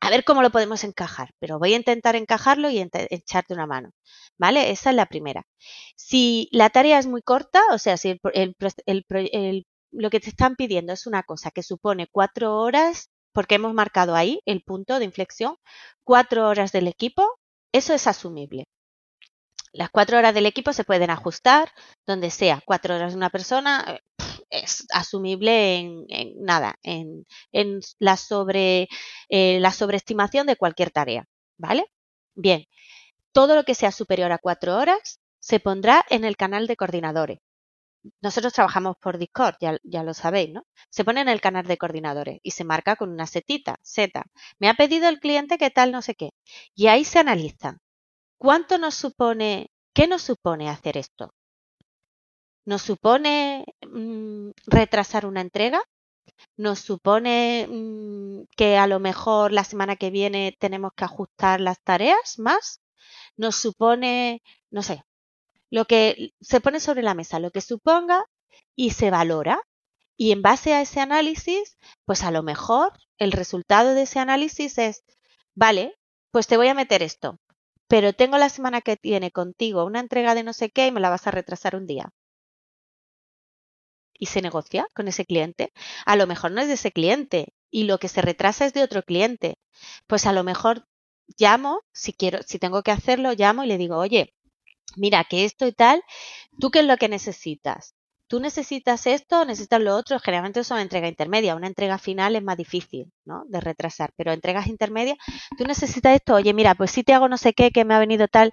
A ver cómo lo podemos encajar, pero voy a intentar encajarlo y echarte una mano. ¿Vale? Esa es la primera. Si la tarea es muy corta, o sea, si lo que te están pidiendo es una cosa que supone cuatro horas, porque hemos marcado ahí el punto de inflexión, cuatro horas del equipo, eso es asumible. Las cuatro horas del equipo se pueden ajustar donde sea. Cuatro horas de una persona es asumible en, nada, en, la, sobre, eh, la sobreestimación de cualquier tarea. ¿Vale? Bien, todo lo que sea superior a cuatro horas se pondrá en el canal de coordinadores. Nosotros trabajamos por Discord, ya, lo sabéis, ¿no? Se pone en el canal de coordinadores y se marca con una setita, Z. Me ha pedido el cliente que tal, no sé qué. Y ahí se analiza. ¿Cuánto nos supone, qué nos supone hacer esto? ¿Nos supone mm, retrasar una entrega? ¿Nos supone mm, que a lo mejor la semana que viene tenemos que ajustar las tareas más? nos supone, no sé, lo que se pone sobre la mesa, lo que suponga y se valora. Y en base a ese análisis, pues a lo mejor el resultado de ese análisis es, vale, pues te voy a meter esto, pero tengo la semana que tiene contigo una entrega de no sé qué y me la vas a retrasar un día. Y se negocia con ese cliente. A lo mejor no es de ese cliente y lo que se retrasa es de otro cliente. Pues a lo mejor llamo, si quiero, si tengo que hacerlo, llamo y le digo, oye, mira, que esto y tal, ¿tú qué es lo que necesitas? ¿Tú necesitas esto necesitas lo otro? Generalmente son entrega intermedia. Una entrega final es más difícil, ¿no? De retrasar. Pero entregas intermedias, tú necesitas esto. Oye, mira, pues si te hago no sé qué, que me ha venido tal,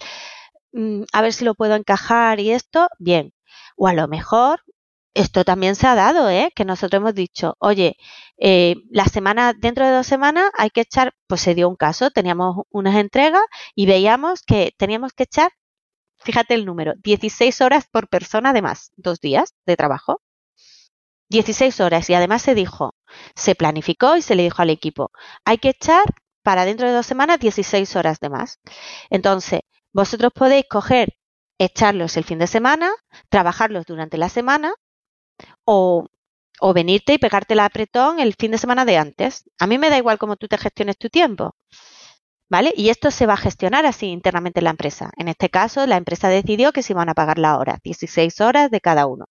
mm, a ver si lo puedo encajar y esto, bien. O a lo mejor esto también se ha dado, ¿eh? que nosotros hemos dicho, oye, eh, la semana, dentro de dos semanas hay que echar, pues se dio un caso, teníamos unas entregas y veíamos que teníamos que echar, fíjate el número, 16 horas por persona de más, dos días de trabajo. 16 horas y además se dijo, se planificó y se le dijo al equipo, hay que echar para dentro de dos semanas 16 horas de más. Entonces, vosotros podéis coger, echarlos el fin de semana, trabajarlos durante la semana o, o venirte y pegarte el apretón el fin de semana de antes. A mí me da igual cómo tú te gestiones tu tiempo. ¿Vale? Y esto se va a gestionar así internamente en la empresa. En este caso, la empresa decidió que se iban a pagar la hora, 16 horas de cada uno.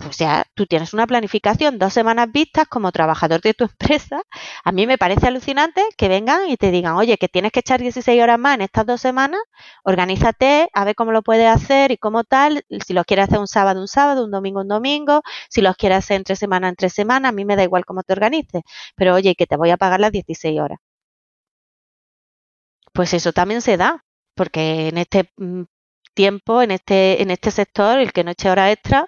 O sea, tú tienes una planificación dos semanas vistas como trabajador de tu empresa. A mí me parece alucinante que vengan y te digan, oye, que tienes que echar 16 horas más en estas dos semanas, organízate, a ver cómo lo puedes hacer y cómo tal. Si los quieres hacer un sábado, un sábado, un domingo, un domingo, si los quieres hacer entre semana, entre semana, a mí me da igual cómo te organices. Pero oye, que te voy a pagar las 16 horas. Pues eso también se da. porque en este mm, tiempo, en este, en este sector, el que no eche hora extra,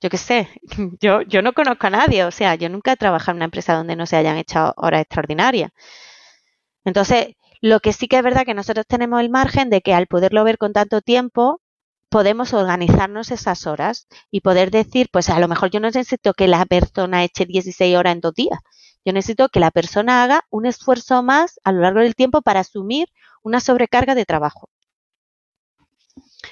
yo qué sé, yo, yo no conozco a nadie, o sea, yo nunca he trabajado en una empresa donde no se hayan echado horas extraordinarias. Entonces, lo que sí que es verdad que nosotros tenemos el margen de que al poderlo ver con tanto tiempo, podemos organizarnos esas horas y poder decir, pues a lo mejor yo no necesito que la persona eche 16 horas en dos días. Yo necesito que la persona haga un esfuerzo más a lo largo del tiempo para asumir una sobrecarga de trabajo.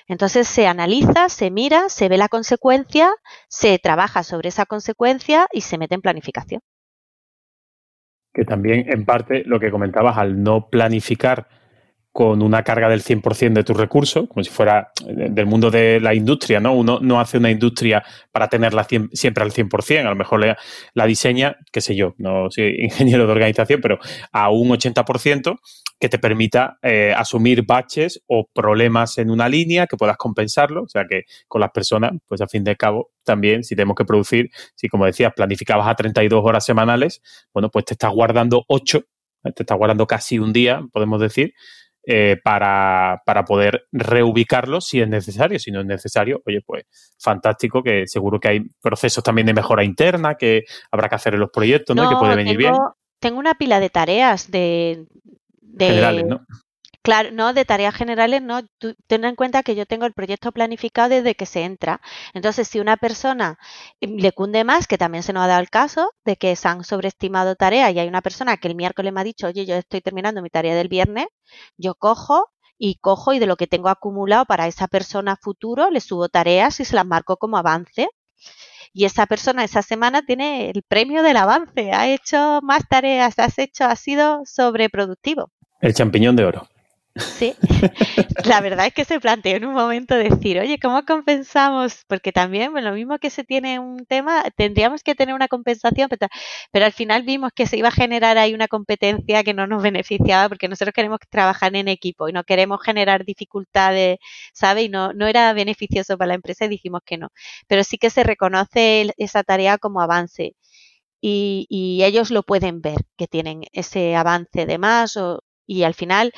Entonces se analiza, se mira, se ve la consecuencia, se trabaja sobre esa consecuencia y se mete en planificación. Que también, en parte, lo que comentabas, al no planificar con una carga del 100% de tus recursos, como si fuera del mundo de la industria, ¿no? Uno no hace una industria para tenerla siempre al 100%, a lo mejor la, la diseña, qué sé yo, no soy ingeniero de organización, pero a un 80% que te permita eh, asumir baches o problemas en una línea, que puedas compensarlo, o sea que con las personas, pues a fin de cabo, también si tenemos que producir, si como decías, planificabas a 32 horas semanales, bueno, pues te estás guardando 8, te estás guardando casi un día, podemos decir, eh, para, para, poder reubicarlo si es necesario. Si no es necesario, oye, pues fantástico, que seguro que hay procesos también de mejora interna que habrá que hacer en los proyectos, ¿no? que puede venir bien. Tengo una pila de tareas de, de generales, ¿no? Claro, no, de tareas generales no. ten en cuenta que yo tengo el proyecto planificado desde que se entra. Entonces, si una persona em, le cunde más, que también se nos ha dado el caso de que se han sobreestimado tareas y hay una persona que el miércoles me ha dicho, oye, yo estoy terminando mi tarea del viernes, yo cojo y cojo y de lo que tengo acumulado para esa persona futuro le subo tareas y se las marco como avance. Y esa persona esa semana tiene el premio del avance, ha hecho más tareas, has hecho, ha sido sobreproductivo. El champiñón de oro. Sí, la verdad es que se planteó en un momento decir, oye, ¿cómo compensamos? Porque también, lo mismo que se tiene un tema, tendríamos que tener una compensación, pero, al final vimos que se iba a generar ahí una competencia que no nos beneficiaba porque nosotros queremos trabajar en equipo y no queremos generar dificultades, ¿sabe? Y no, no era beneficioso para la empresa y dijimos que no. Pero sí que se reconoce esa tarea como avance. Y, y ellos lo pueden ver, que tienen ese avance de más o, y al final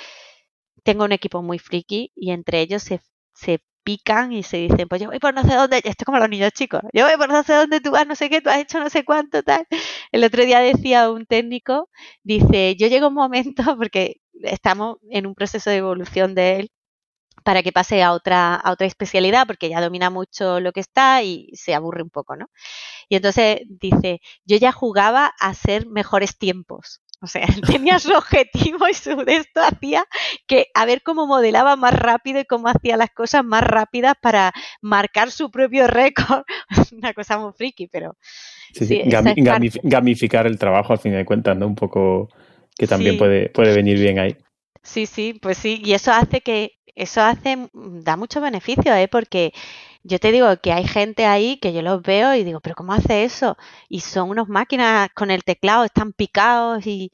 tengo un equipo muy friki y entre ellos se, se pican y se dicen, pues yo voy por no sé dónde, esto es como los niños chicos, yo voy por no sé dónde tú vas, no sé qué, tú has hecho no sé cuánto, tal. El otro día decía un técnico, dice, yo llego un momento, porque estamos en un proceso de evolución de él, para que pase a otra, a otra especialidad, porque ya domina mucho lo que está y se aburre un poco, ¿no? Y entonces dice, yo ya jugaba a hacer mejores tiempos. O sea, él tenía su objetivo y su de esto hacía que a ver cómo modelaba más rápido y cómo hacía las cosas más rápidas para marcar su propio récord. Una cosa muy friki, pero. Sí, gamificar el trabajo al fin de cuentas, ¿no? Un poco que también puede, puede venir bien ahí. Sí, sí, pues sí, y eso hace que, eso hace, da mucho beneficio, ¿eh? Porque yo te digo que hay gente ahí que yo los veo y digo, pero ¿cómo hace eso? Y son unas máquinas con el teclado, están picados y,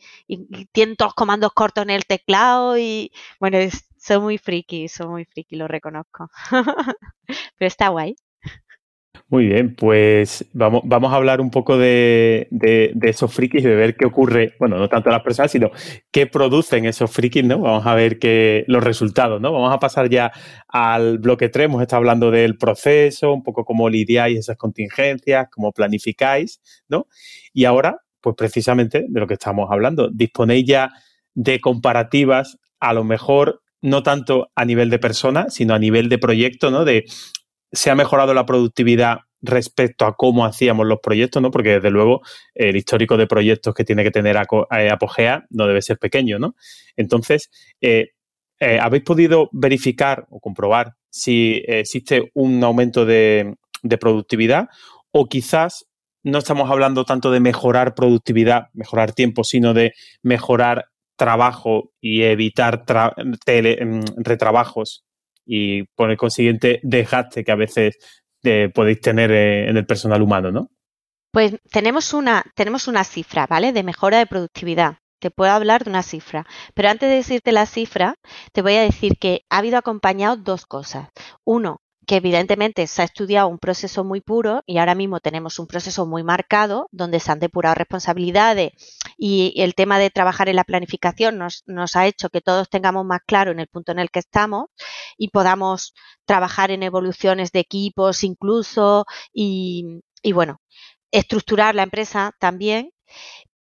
tienen todos los comandos cortos en el teclado y bueno, son muy friki, son muy friki, lo reconozco. pero está guay. Muy bien, pues vamos, vamos a hablar un poco de, esos frikis de ver qué ocurre, bueno, no tanto las personas, sino qué producen esos frikis, ¿no? Vamos a ver qué, los resultados, ¿no? Vamos a pasar ya al bloque 3, hemos estado hablando del proceso, un poco cómo lidiáis esas contingencias, cómo planificáis, ¿no? Y ahora, pues precisamente de lo que estamos hablando, disponéis ya de comparativas, a lo mejor no tanto a nivel de persona, sino a nivel de proyecto, ¿no? De se ha mejorado la productividad respecto a cómo hacíamos los proyectos, ¿no? Porque desde luego el histórico de proyectos que tiene que tener eh, Apogea no debe ser pequeño, ¿no? Entonces, eh, eh, ¿habéis podido verificar o comprobar si existe un aumento de, productividad o quizás no estamos hablando tanto de mejorar productividad, mejorar tiempo, sino de mejorar trabajo y evitar mm, retrabajos y por el consiguiente desgaste que a veces eh, podéis tener eh, en el personal humano, ¿no? Pues tenemos una, tenemos una cifra, ¿vale? De mejora de productividad. Te puedo hablar de una cifra. Pero antes de decirte la cifra, te voy a decir que ha habido acompañado dos cosas. Uno, que evidentemente se ha estudiado un proceso muy puro y ahora mismo tenemos un proceso muy marcado donde se han depurado responsabilidades y el tema de trabajar en la planificación nos, ha hecho que todos tengamos más claro en el punto en el que estamos y podamos trabajar en evoluciones de equipos incluso y bueno, estructurar la empresa también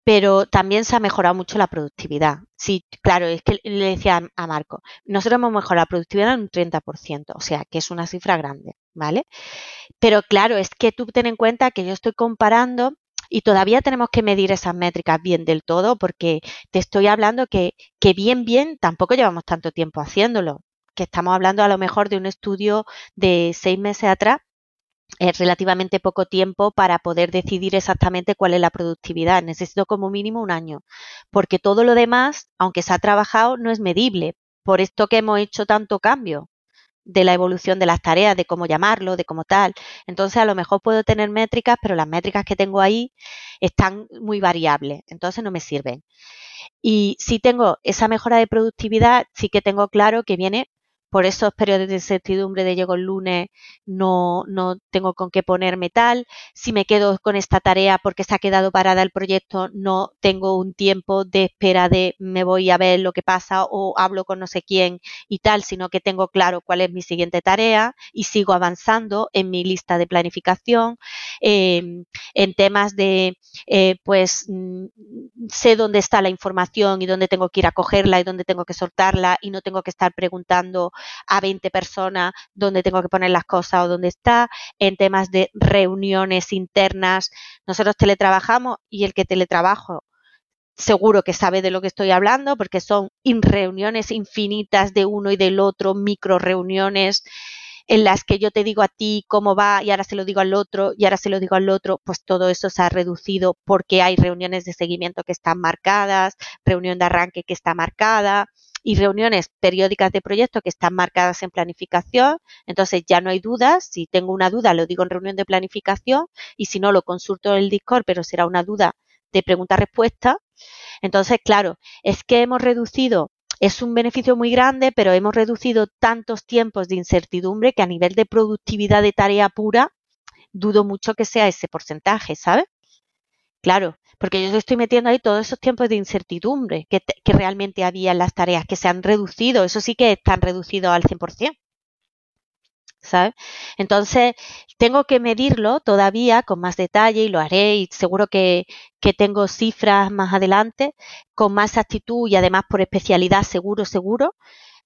pero también se ha mejorado mucho la productividad. Sí, claro, es que le decía a Marco, nosotros hemos mejorado la productividad en un 30%, o sea, que es una cifra grande, ¿vale? Pero claro, es que tú ten en cuenta que yo estoy comparando y todavía tenemos que medir esas métricas bien del todo porque te estoy hablando que, que bien, bien, tampoco llevamos tanto tiempo haciéndolo, que estamos hablando a lo mejor de un estudio de seis meses atrás es relativamente poco tiempo para poder decidir exactamente cuál es la productividad. Necesito como mínimo un año, porque todo lo demás, aunque se ha trabajado, no es medible. Por esto que hemos hecho tanto cambio de la evolución de las tareas, de cómo llamarlo, de cómo tal. Entonces, a lo mejor puedo tener métricas, pero las métricas que tengo ahí están muy variables, entonces no me sirven. Y si tengo esa mejora de productividad, sí que tengo claro que viene por esos periodos de incertidumbre de llego el lunes, no, no tengo con qué ponerme tal. Si me quedo con esta tarea porque se ha quedado parada el proyecto, no tengo un tiempo de espera de me voy a ver lo que pasa o hablo con no sé quién y tal, sino que tengo claro cuál es mi siguiente tarea y sigo avanzando en mi lista de planificación. Em, en temas de, eh, pues, mm, sé dónde está la información y dónde tengo que ir a cogerla y dónde tengo que soltarla y no tengo que estar preguntando a 20 personas dónde tengo que poner las cosas o dónde está, en temas de reuniones internas. Nosotros teletrabajamos y el que teletrabajo seguro que sabe de lo que estoy hablando porque son reuniones infinitas de uno y del otro, micro reuniones en las que yo te digo a ti cómo va y ahora se lo digo al otro y ahora se lo digo al otro, pues todo eso se ha reducido porque hay reuniones de seguimiento que están marcadas, reunión de arranque que está marcada, y reuniones periódicas de proyecto que están marcadas en planificación. Entonces ya no hay dudas. Si tengo una duda, lo digo en reunión de planificación y si no, lo consulto en el Discord, pero será una duda de pregunta-respuesta. Entonces, claro, es que hemos reducido, es un beneficio muy grande, pero hemos reducido tantos tiempos de incertidumbre que a nivel de productividad de tarea pura, dudo mucho que sea ese porcentaje, ¿sabes? Claro, porque yo estoy metiendo ahí todos esos tiempos de incertidumbre que, realmente había en las tareas, que se han reducido, eso sí que están reducidos al 100%. ¿Sabes? Entonces, tengo que medirlo todavía con más detalle y lo haré y seguro que, que tengo cifras más adelante con más actitud y además por especialidad seguro, seguro,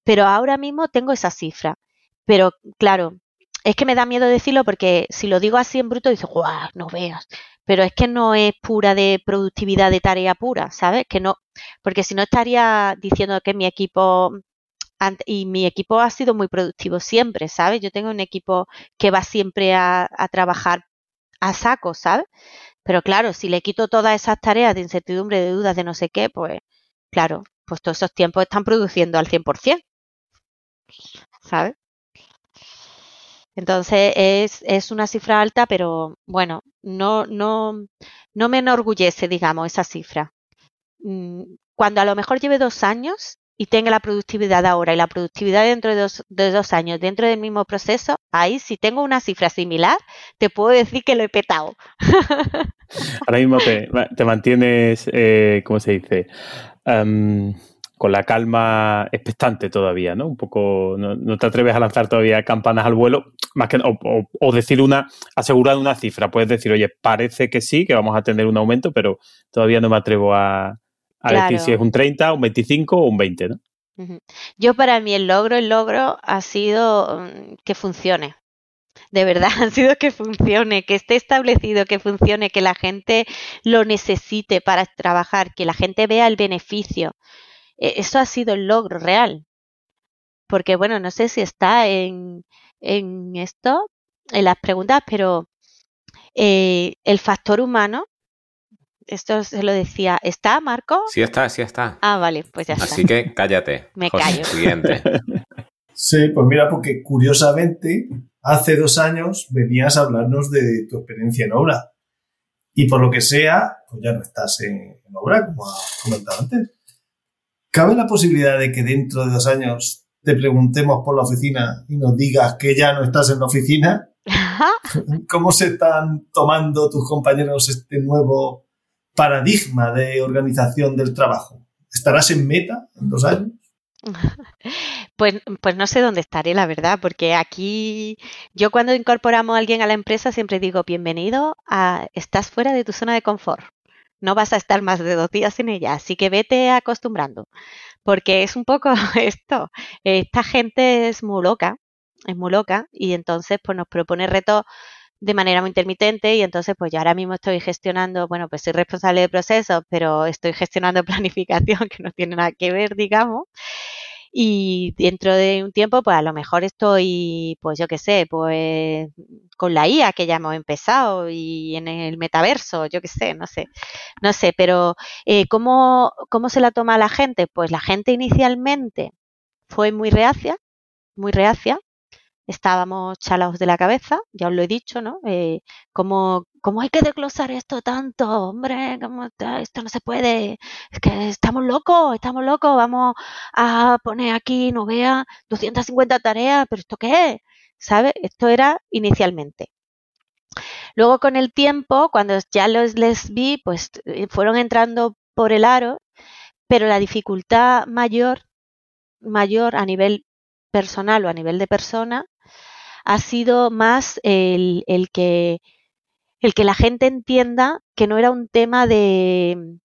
pero ahora mismo tengo esa cifra. Pero claro, es que me da miedo decirlo porque si lo digo así en bruto, dice, guau, no veas pero es que no es pura de productividad de tarea pura, ¿sabes? Que no, porque si no estaría diciendo que mi equipo y mi equipo ha sido muy productivo siempre, ¿sabes? Yo tengo un equipo que va siempre a, a trabajar a saco, ¿sabes? Pero claro, si le quito todas esas tareas de incertidumbre, de dudas, de no sé qué, pues claro, pues todos esos tiempos están produciendo al 100%, ¿sabes? Entonces es, es una cifra alta, pero bueno, no, no, no me enorgullece, digamos, esa cifra. Mm, cuando a lo mejor lleve dos años y tenga la productividad ahora y la productividad dentro de dos, de dos años, dentro del mismo proceso, ahí si tengo una cifra similar, te puedo decir que lo he petado. Ahora mismo te, mantienes, eh, ¿cómo se dice? Con la calma expectante todavía, ¿no? Un poco, no, te atreves a lanzar todavía campanas al vuelo, más que o, decir una, asegurar una cifra. Puedes decir, oye, parece que sí, que vamos a tener un aumento, pero todavía no me atrevo a, decir si es un 30, un 25 o un 20, ¿no? Yo para mí el logro, el logro ha sido mm, que funcione. De verdad, ha sido que funcione, que esté establecido, que funcione, que la gente lo necesite para trabajar, que la gente vea el beneficio. E, eso ha sido el logro real. Porque, bueno, no sé si está en, en esto, en las preguntas, pero eh, el factor humano, esto se lo decía, ¿está, Marco? Sí está, sí está. Ah, vale, pues ya está. Así que cállate. Me callo. Siguiente. Sí, pues mira, porque curiosamente, hace dos años venías a hablarnos de tu experiencia en obra. Y por lo que sea, pues ya no estás en, en obra, como has comentado antes. ¿Cabe la posibilidad de que dentro de dos años te preguntemos por la oficina y nos digas que ya no estás en la oficina? ¿Cómo se están tomando tus compañeros este nuevo paradigma de organización del trabajo? ¿Estarás en meta en dos años? Pues, pues no sé dónde estaré, la verdad, porque aquí yo cuando incorporamos a alguien a la empresa siempre digo, bienvenido a, estás fuera de tu zona de confort. No vas a estar más de dos días en ella, así que vete acostumbrando, porque es un poco esto. Esta gente es muy loca, es muy loca, y entonces pues nos propone retos de manera muy intermitente y entonces pues yo ahora mismo estoy gestionando, bueno, pues soy responsable de procesos, pero estoy gestionando planificación que no tiene nada que ver, digamos. Y dentro de un tiempo, pues a lo mejor estoy, pues yo qué sé, pues con la IA que ya hemos empezado y en el metaverso, yo qué sé, no sé, no sé, pero eh, ¿cómo, ¿cómo se la toma la gente? Pues la gente inicialmente fue muy reacia, muy reacia, estábamos chalados de la cabeza, ya os lo he dicho, ¿no? Eh, ¿cómo, hay que desglosar esto tanto? Hombre, ¿cómo esto no se puede, es que estamos locos, estamos locos, vamos a poner aquí, no vea, 250 tareas, pero ¿esto qué es? ¿Sabe? Esto era inicialmente. Luego con el tiempo, cuando ya los les vi, pues eh, fueron entrando por el aro, pero la dificultad mayor, mayor a nivel personal o a nivel de persona ha sido más el, que, el que la gente entienda que no era un tema de,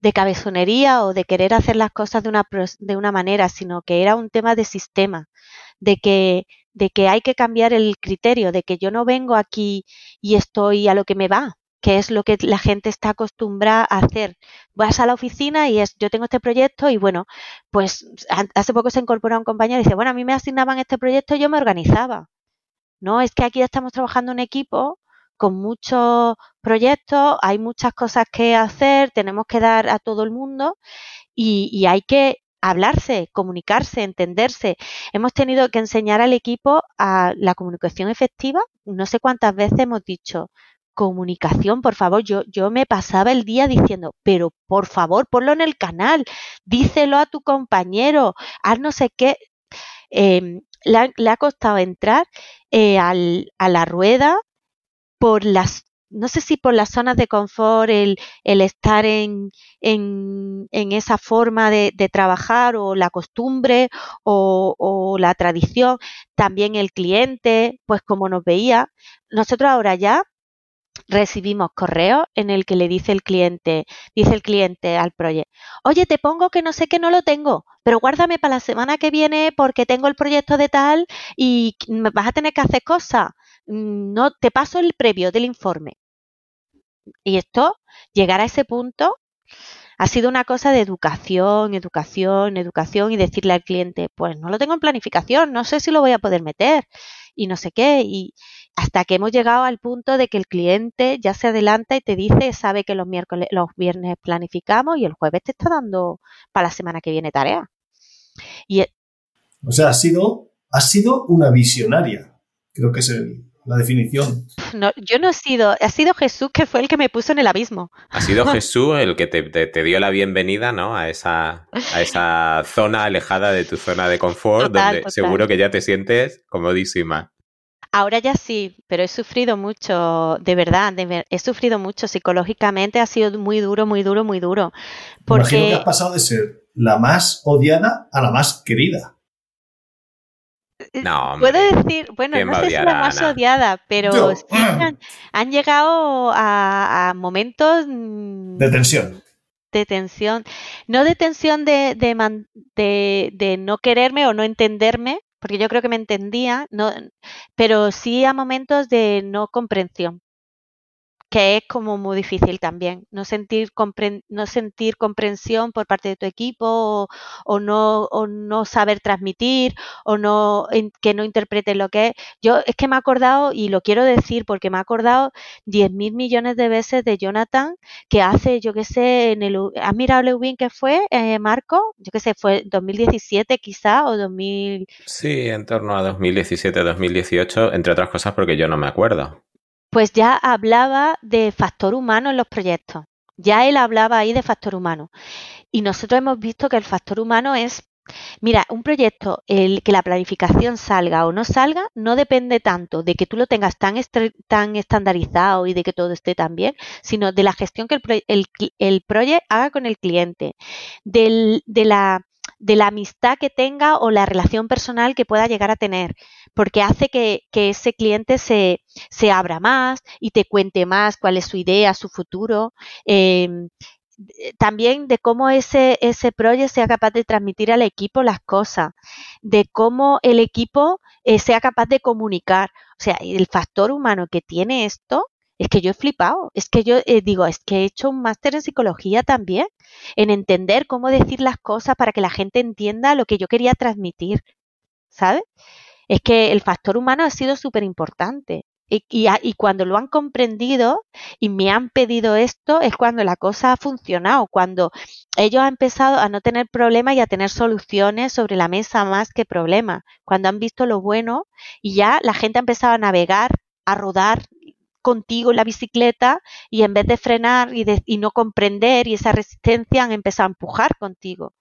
de cabezonería o de querer hacer las cosas de una, de una manera, sino que era un tema de sistema, de que, de que hay que cambiar el criterio, de que yo no vengo aquí y estoy a lo que me va, que es lo que la gente está acostumbrada a hacer. Vas a la oficina y es, yo tengo este proyecto y bueno, pues hace poco se incorporó un compañero y dice, bueno, a mí me asignaban este proyecto y yo me organizaba. No, es que aquí estamos trabajando en equipo con muchos proyectos, hay muchas cosas que hacer, tenemos que dar a todo el mundo y, hay que hablarse, comunicarse, entenderse. Hemos tenido que enseñar al equipo a la comunicación efectiva. No sé cuántas veces hemos dicho, comunicación, por favor, yo, yo me pasaba el día diciendo, pero por favor, ponlo en el canal, díselo a tu compañero, haz no sé qué. Em, le, ha, costado entrar eh, a la rueda por las, no sé si por las zonas de confort, el, el estar en, en, en, esa forma de, trabajar o la costumbre o, o la tradición, también el cliente, pues como nos veía, nosotros ahora ya recibimos correos en el que le dice el cliente, dice el cliente al proyecto, oye, te pongo que no sé que no lo tengo, pero guárdame para la semana que viene porque tengo el proyecto de tal y vas a tener que hacer cosas. Mm, no, te paso el previo del informe. Y esto, llegar a ese punto, ha sido una cosa de educación, educación, educación y decirle al cliente, pues no lo tengo en planificación, no sé si lo voy a poder meter y no sé qué. Y, hasta que hemos llegado al punto de que el cliente ya se adelanta y te dice, sabe que los miércoles, los viernes planificamos y el jueves te está dando para la semana que viene tarea. Y, e o sea, ha sido, ha sido una visionaria. Creo que es la definición. No, yo no he sido, ha sido Jesús que fue el que me puso en el abismo. Ha sido Jesús el que te, dio la bienvenida, ¿no? A esa, a esa zona alejada de tu zona de confort, donde seguro que ya te sientes comodísima. Ahora ya sí, pero he sufrido mucho, de verdad, he sufrido mucho psicológicamente, ha sido muy duro, muy duro, muy duro. Porque... Imagino que has pasado de ser la más odiada a la más querida. Eh, no, Puedo decir, bueno, no sé si la más odiada, pero sí han, llegado a, momentos mm, de tensión. De tensión, no de tensión de, de, de no quererme o no entenderme, porque yo creo que me entendía, no, pero sí a momentos de no comprensión que es como muy difícil también, no sentir, no sentir comprensión por parte de tu equipo o, no, o no saber transmitir o no que no interprete lo que es. Yo es que me he acordado, y lo quiero decir porque me he acordado 10 mil millones de veces de Jonathan que hace, yo qué sé, en el, ¿has mirado Lewin que fue, eh, Marco? Yo qué sé, fue 2017 quizá o 2000. Sí, en torno a 2017-2018, entre otras cosas porque yo no me acuerdo pues ya hablaba de factor humano en los proyectos. Ya él hablaba ahí de factor humano. Y nosotros hemos visto que el factor humano es Mira, un proyecto, el que la planificación salga o no salga, no depende tanto de que tú lo tengas tan, tan estandarizado y de que todo esté tan bien, sino de la gestión que el, el, proyecto haga con el cliente, de, la, de la amistad que tenga o la relación personal que pueda llegar a tener, porque hace que, ese cliente se, se, abra más y te cuente más cuál es su idea, su futuro. Em, eh, también de cómo ese, ese proyecto sea capaz de transmitir al equipo las cosas, de cómo el equipo eh, sea capaz de comunicar. O sea, el factor humano que tiene esto es que yo he flipado, es que yo eh, digo, es que he hecho un máster en psicología también, en entender cómo decir las cosas para que la gente entienda lo que yo quería transmitir, ¿sabes? Es que el factor humano ha sido súper importante. Y, cuando lo han comprendido y me han pedido esto, es cuando la cosa ha funcionado, cuando ellos han empezado a no tener problemas y a tener soluciones sobre la mesa más que problemas, cuando han visto lo bueno y ya la gente ha empezado a navegar, a rodar contigo en la bicicleta y en vez de frenar y, y no comprender y esa resistencia han empezado a empujar contigo.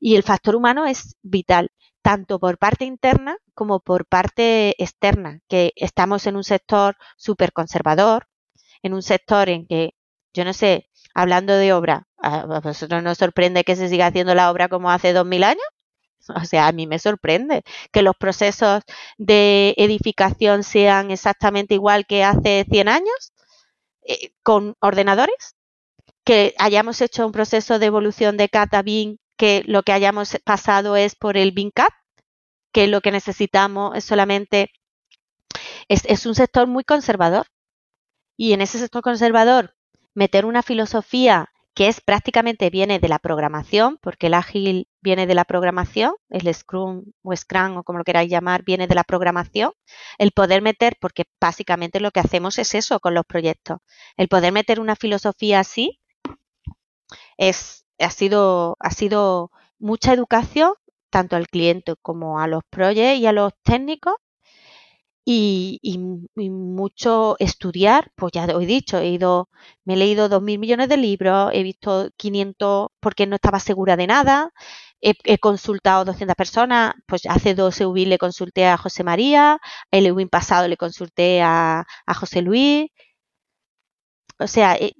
Y el factor humano es vital tanto por parte interna como por parte externa, que estamos en un sector súper conservador, en un sector en que, yo no sé, hablando de obra, ¿a vosotros nos sorprende que se siga haciendo la obra como hace dos mil años? O sea, a mí me sorprende que los procesos de edificación sean exactamente igual que hace 100 años, eh, con ordenadores, que hayamos hecho un proceso de evolución de CAT a BIM que lo que hayamos pasado es por el BINCAP, que lo que necesitamos es solamente, es, un sector muy conservador. Y en ese sector conservador, meter una filosofía que es prácticamente viene de la programación, porque el ágil viene de la programación, el Scrum o Scrum o como lo queráis llamar, viene de la programación, el poder meter, porque básicamente lo que hacemos es eso con los proyectos, el poder meter una filosofía así es, ha sido, ha sido mucha educación, tanto al cliente como a los proyectos y a los técnicos, y, mucho estudiar, pues ya os he dicho, he ido, me he leído dos mil millones de libros, he visto 500 porque no estaba segura de nada, he, consultado 200 personas, pues hace dos EUB le consulté a José María, el EUB pasado le consulté a José Luis, o sea, eh,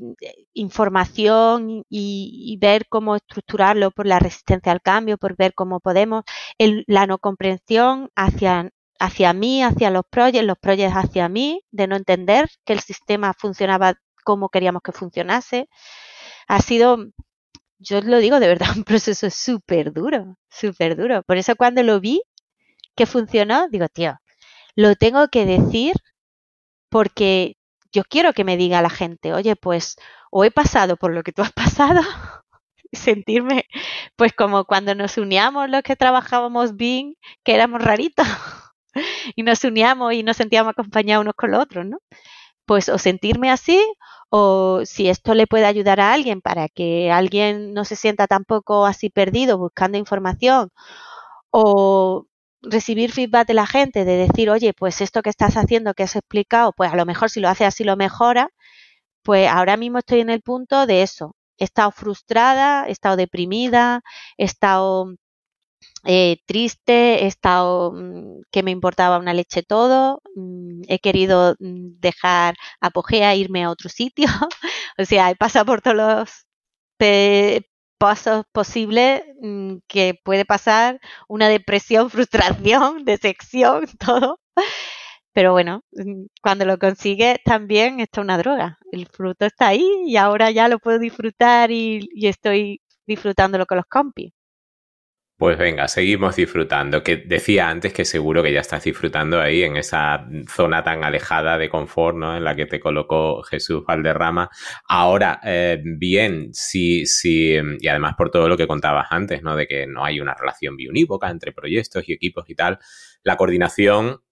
información y, ver cómo estructurarlo por la resistencia al cambio, por ver cómo podemos, la no comprensión hacia, hacia mí, hacia los proyectos, los proyectos hacia mí, de no entender que el sistema funcionaba como queríamos que funcionase. Ha sido, yo lo digo de verdad, un proceso súper duro, súper duro. Por eso cuando lo vi que funcionó, digo, tío, lo tengo que decir porque yo quiero que me diga la gente, oye, pues o he pasado por lo que tú has pasado, sentirme pues como cuando nos uníamos los que trabajábamos bien, que éramos raritos, y nos uníamos y nos sentíamos acompañados unos con los otros, ¿no? Pues o sentirme así, o si esto le puede ayudar a alguien para que alguien no se sienta tampoco así perdido buscando información, o recibir feedback de la gente, de decir, oye, pues esto que estás haciendo, que has explicado, pues a lo mejor si lo haces así lo mejora, pues ahora mismo estoy en el punto de eso. He estado frustrada, he estado deprimida, he estado eh, triste, he estado mm, que me importaba una leche todo, mm, he querido mm, dejar apogea, irme a otro sitio, o sea, he pasado por todos los pasos posibles mm, que puede pasar una depresión, frustración, decepción, todo. Pero bueno, mm, cuando lo consigues también está una droga. El fruto está ahí y ahora ya lo puedo disfrutar y, y estoy disfrutándolo con los compis. Pues venga, seguimos disfrutando. Que decía antes que seguro que ya estás disfrutando ahí en esa zona tan alejada de confort, ¿no? En la que te colocó Jesús Valderrama. Ahora, eh, bien, sí, sí, y además por todo lo que contabas antes, ¿no? De que no hay una relación biunívoca entre proyectos y equipos y tal. La coordinación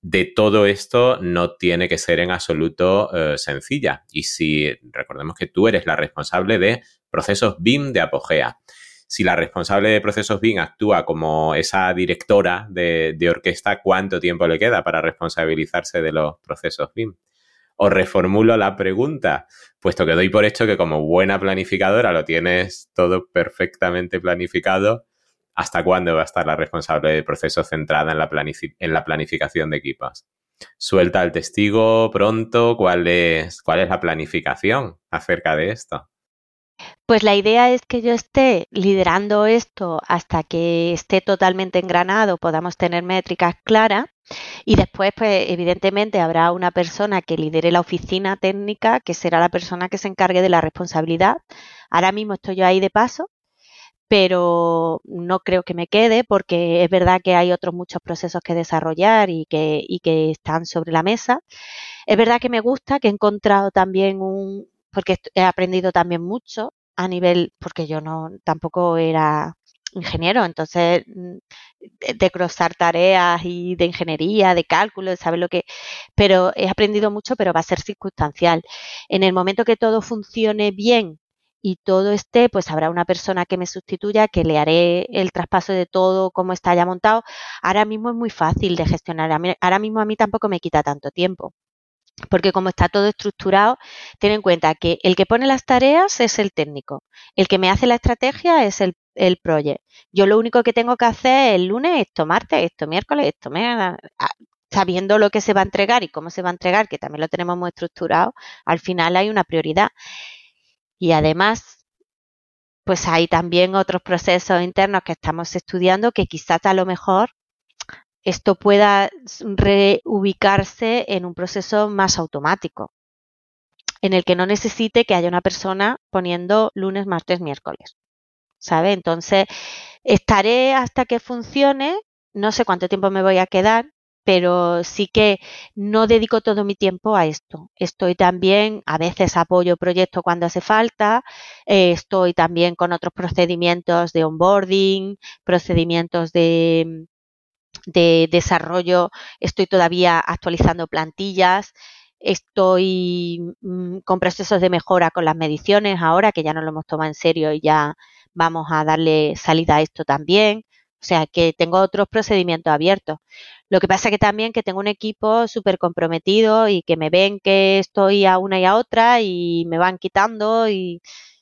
de todo esto no tiene que ser en absoluto eh, sencilla. Y si recordemos que tú eres la responsable de procesos BIM de apogea si la responsable de procesos BIM actúa como esa directora de, orquesta, ¿cuánto tiempo le queda para responsabilizarse de los procesos BIM? Os reformulo la pregunta, puesto que doy por hecho que como buena planificadora lo tienes todo perfectamente planificado. ¿Hasta cuándo va a estar la responsable de proceso centrada en la, planificación de equipos? ¿Suelta el testigo pronto? ¿Cuál es, ¿Cuál es la planificación acerca de esto? Pues la idea es que yo esté liderando esto hasta que esté totalmente engranado, podamos tener métricas claras y después, pues evidentemente habrá una persona que lidere la oficina técnica, que será la persona que se encargue de la responsabilidad. Ahora mismo estoy yo ahí de paso, pero no creo que me quede porque es verdad que hay otros muchos procesos que desarrollar y que, y que están sobre la mesa. Es verdad que me gusta, que he encontrado también un, porque he aprendido también mucho a nivel, porque yo no tampoco era ingeniero, entonces mm, de cruzar tareas y de ingeniería, de cálculo, de saber lo que, pero he aprendido mucho, pero va a ser circunstancial. En el momento que todo funcione bien y todo esté, pues habrá una persona que me sustituya, que le haré el traspaso de todo, cómo está ya montado. Ahora mismo es muy fácil de gestionar. Ahora mismo a mí tampoco me quita tanto tiempo porque como está todo estructurado, ten en cuenta que el que pone las tareas es el técnico, el que me hace la estrategia es el, el project. Yo lo único que tengo que hacer el lunes, esto, martes, esto, miércoles, esto, sabiendo lo que se va a entregar y cómo se va a entregar, que también lo tenemos muy estructurado, al final hay una prioridad. Y además, pues hay también otros procesos internos que estamos estudiando que quizás a lo mejor esto pueda reubicarse en un proceso más automático, en el que no necesite que haya una persona poniendo lunes, martes, miércoles. ¿Sabe? Entonces, estaré hasta que funcione, no sé cuánto tiempo me voy a quedar, pero sí que no dedico todo mi tiempo a esto. Estoy también, a veces apoyo proyectos cuando hace falta, eh, estoy también con otros procedimientos de onboarding, procedimientos de, de desarrollo, estoy todavía actualizando plantillas, estoy mm, con procesos de mejora con las mediciones ahora, que ya no lo hemos tomado en serio y ya vamos a darle salida a esto también. O sea, que tengo otros procedimientos abiertos. Lo que pasa que también que tengo un equipo súper comprometido y que me ven que estoy a una y a otra y me van quitando y,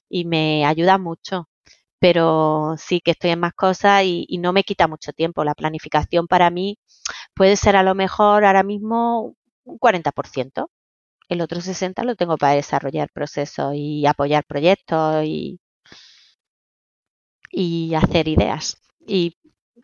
y me ayuda mucho pero sí que estoy en más cosas y, no me quita mucho tiempo. La planificación para mí puede ser a lo mejor ahora mismo un 40%. El otro 60% lo tengo para desarrollar procesos y apoyar proyectos y, y hacer ideas.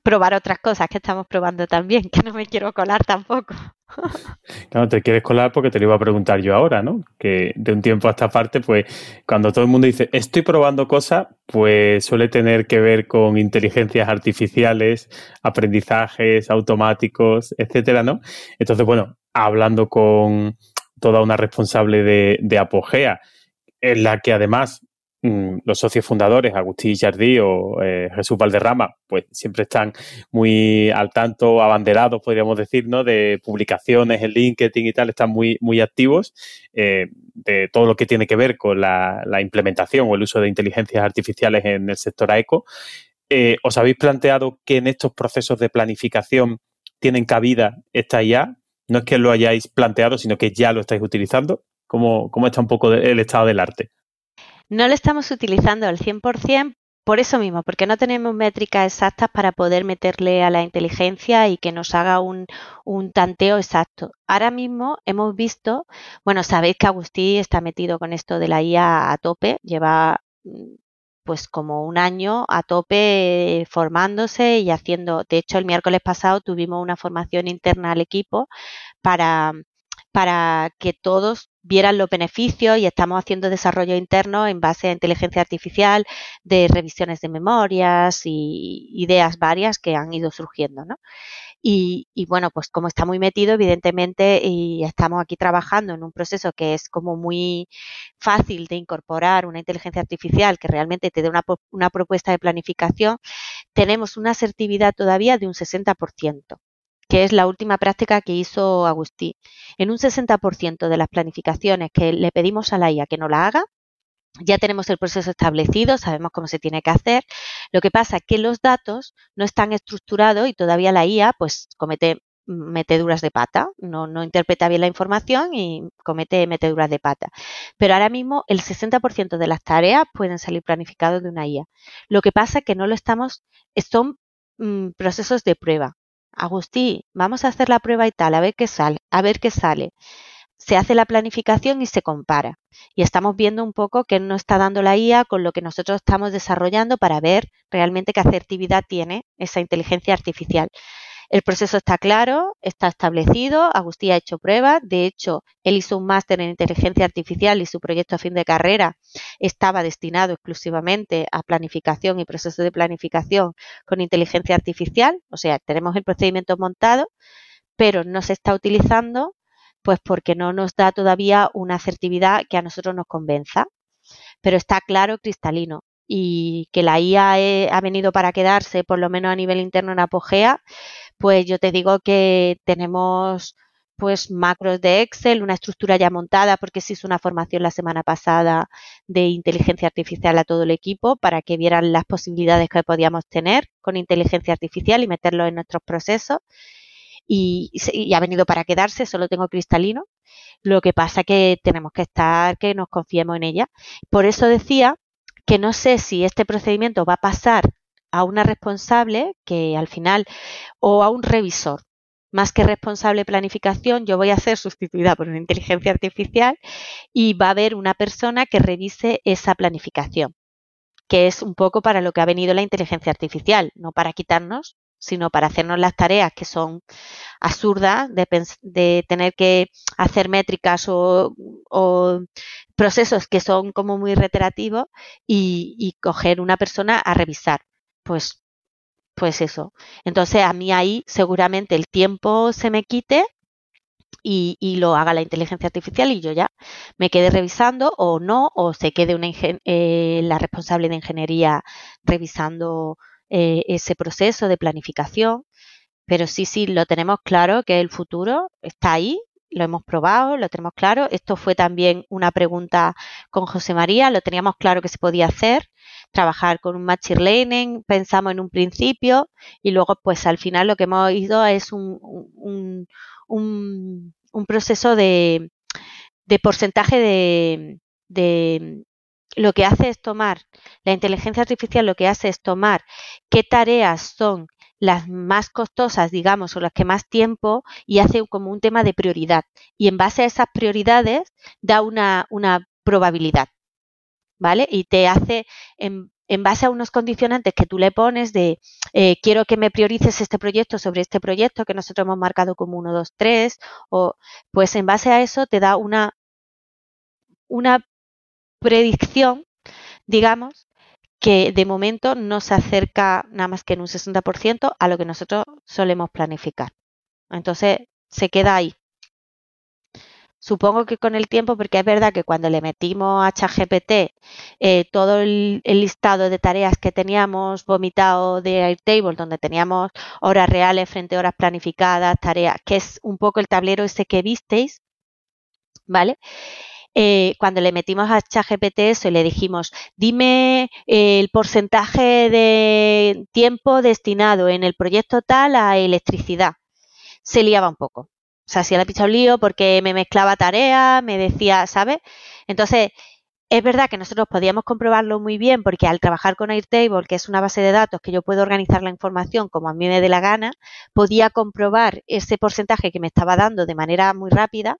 Probar otras cosas que estamos probando también, que no me quiero colar tampoco. Claro, te quieres colar porque te lo iba a preguntar yo ahora, ¿no? Que de un tiempo a esta parte, pues cuando todo el mundo dice estoy probando cosas, pues suele tener que ver con inteligencias artificiales, aprendizajes automáticos, etcétera, ¿no? Entonces, bueno, hablando con toda una responsable de, de Apogea, en la que además los socios fundadores, Agustín Jardí o eh, Jesús Valderrama, pues siempre están muy al tanto, abanderados, podríamos decir, ¿no? De publicaciones en LinkedIn y tal, están muy, muy activos eh, de todo lo que tiene que ver con la, implementación o el uso de inteligencias artificiales en el sector AECO. Eh, ¿Os habéis planteado que en estos procesos de planificación tienen cabida esta IA? No es que lo hayáis planteado, sino que ya lo estáis utilizando. ¿Cómo, cómo está un poco el estado del arte? No lo estamos utilizando al 100% por eso mismo, porque no tenemos métricas exactas para poder meterle a la inteligencia y que nos haga un, tanteo exacto. Ahora mismo hemos visto, bueno, sabéis que Agustí está metido con esto de la IA a tope, lleva mm, pues como un año a tope formándose y haciendo, de hecho el miércoles pasado tuvimos una formación interna al equipo para, para que todos vieran los beneficios y estamos haciendo desarrollo interno en base a inteligencia artificial, de revisiones de memorias y ideas varias que han ido surgiendo, ¿no? Y, bueno, pues como está muy metido, evidentemente, y estamos aquí trabajando en un proceso que es como muy fácil de incorporar una inteligencia artificial que realmente te dé una, una propuesta de planificación, tenemos una asertividad todavía de un 60% que es la última práctica que hizo Agustí. En un 60% de las planificaciones que le pedimos a la IA que no la haga, ya tenemos el proceso establecido, sabemos cómo se tiene que hacer. Lo que pasa es que los datos no están estructurados y todavía la IA pues comete meteduras de pata, no, no interpreta bien la información y comete meteduras de pata. Pero ahora mismo el 60% de las tareas pueden salir planificados de una IA. Lo que pasa es que no lo estamos, son mm, procesos de prueba. Agustí, vamos a hacer la prueba y tal, a ver qué sale, a ver qué sale. Se hace la planificación y se compara. Y estamos viendo un poco qué nos está dando la IA con lo que nosotros estamos desarrollando para ver realmente qué asertividad tiene esa inteligencia artificial. El proceso está claro, está establecido, Agustín ha hecho pruebas, de hecho, él hizo un máster en inteligencia artificial y su proyecto a fin de carrera estaba destinado exclusivamente a planificación y procesos de planificación con inteligencia artificial, o sea, tenemos el procedimiento montado, pero no se está utilizando pues porque no nos da todavía una asertividad que a nosotros nos convenza. Pero está claro, cristalino, y que la IA ha venido para quedarse, por lo menos a nivel interno en Apogea, pues yo te digo que tenemos pues macros de Excel, una estructura ya montada, porque se hizo una formación la semana pasada de inteligencia artificial a todo el equipo para que vieran las posibilidades que podíamos tener con inteligencia artificial y meterlo en nuestros procesos. Y, y ha venido para quedarse, solo tengo cristalino. Lo que pasa que tenemos que estar, que nos confiemos en ella. Por eso decía que no sé si este procedimiento va a pasar a una responsable que al final o a un revisor. Más que responsable planificación, yo voy a ser sustituida por una inteligencia artificial y va a haber una persona que revise esa planificación, que es un poco para lo que ha venido la inteligencia artificial, no para quitarnos, sino para hacernos las tareas que son absurdas de, tener que hacer métricas o, procesos que son como muy reiterativos y, coger una persona a revisar pues, pues eso. Entonces a mí ahí seguramente el tiempo se me quite y, y, lo haga la inteligencia artificial y yo ya me quede revisando o no, o se quede una eh, la responsable de ingeniería revisando eh, ese proceso de planificación. Pero sí, sí, lo tenemos claro que el futuro está ahí, lo hemos probado, lo tenemos claro. Esto fue también una pregunta con José María, lo teníamos claro que se podía hacer trabajar con un machine learning, pensamos en un principio y luego pues al final lo que hemos ido es un, un, un, proceso de, de porcentaje de, de, lo que hace es tomar, la inteligencia artificial lo que hace es tomar qué tareas son las más costosas, digamos, o las que más tiempo y hace como un tema de prioridad. Y en base a esas prioridades da una, una probabilidad. ¿vale? Y te hace en, base a unos condicionantes que tú le pones de eh, quiero que me priorices este proyecto sobre este proyecto que nosotros hemos marcado como 1, 2, 3, o pues en base a eso te da una, una predicción, digamos, que de momento no se acerca nada más que en un 60% a lo que nosotros solemos planificar. Entonces se queda ahí. Supongo que con el tiempo, porque es verdad que cuando le metimos a ChatGPT eh, todo el, listado de tareas que teníamos vomitado de Airtable, donde teníamos horas reales frente a horas planificadas, tareas, que es un poco el tablero ese que visteis, ¿vale? Eh, cuando le metimos a ChatGPT eso y le dijimos, dime eh, el porcentaje de tiempo destinado en el proyecto tal a electricidad, se liaba un poco o sea, si le ha lío porque me mezclaba tareas, me decía, ¿sabes? Entonces, es verdad que nosotros podíamos comprobarlo muy bien porque al trabajar con Airtable, que es una base de datos que yo puedo organizar la información como a mí me dé la gana, podía comprobar ese porcentaje que me estaba dando de manera muy rápida,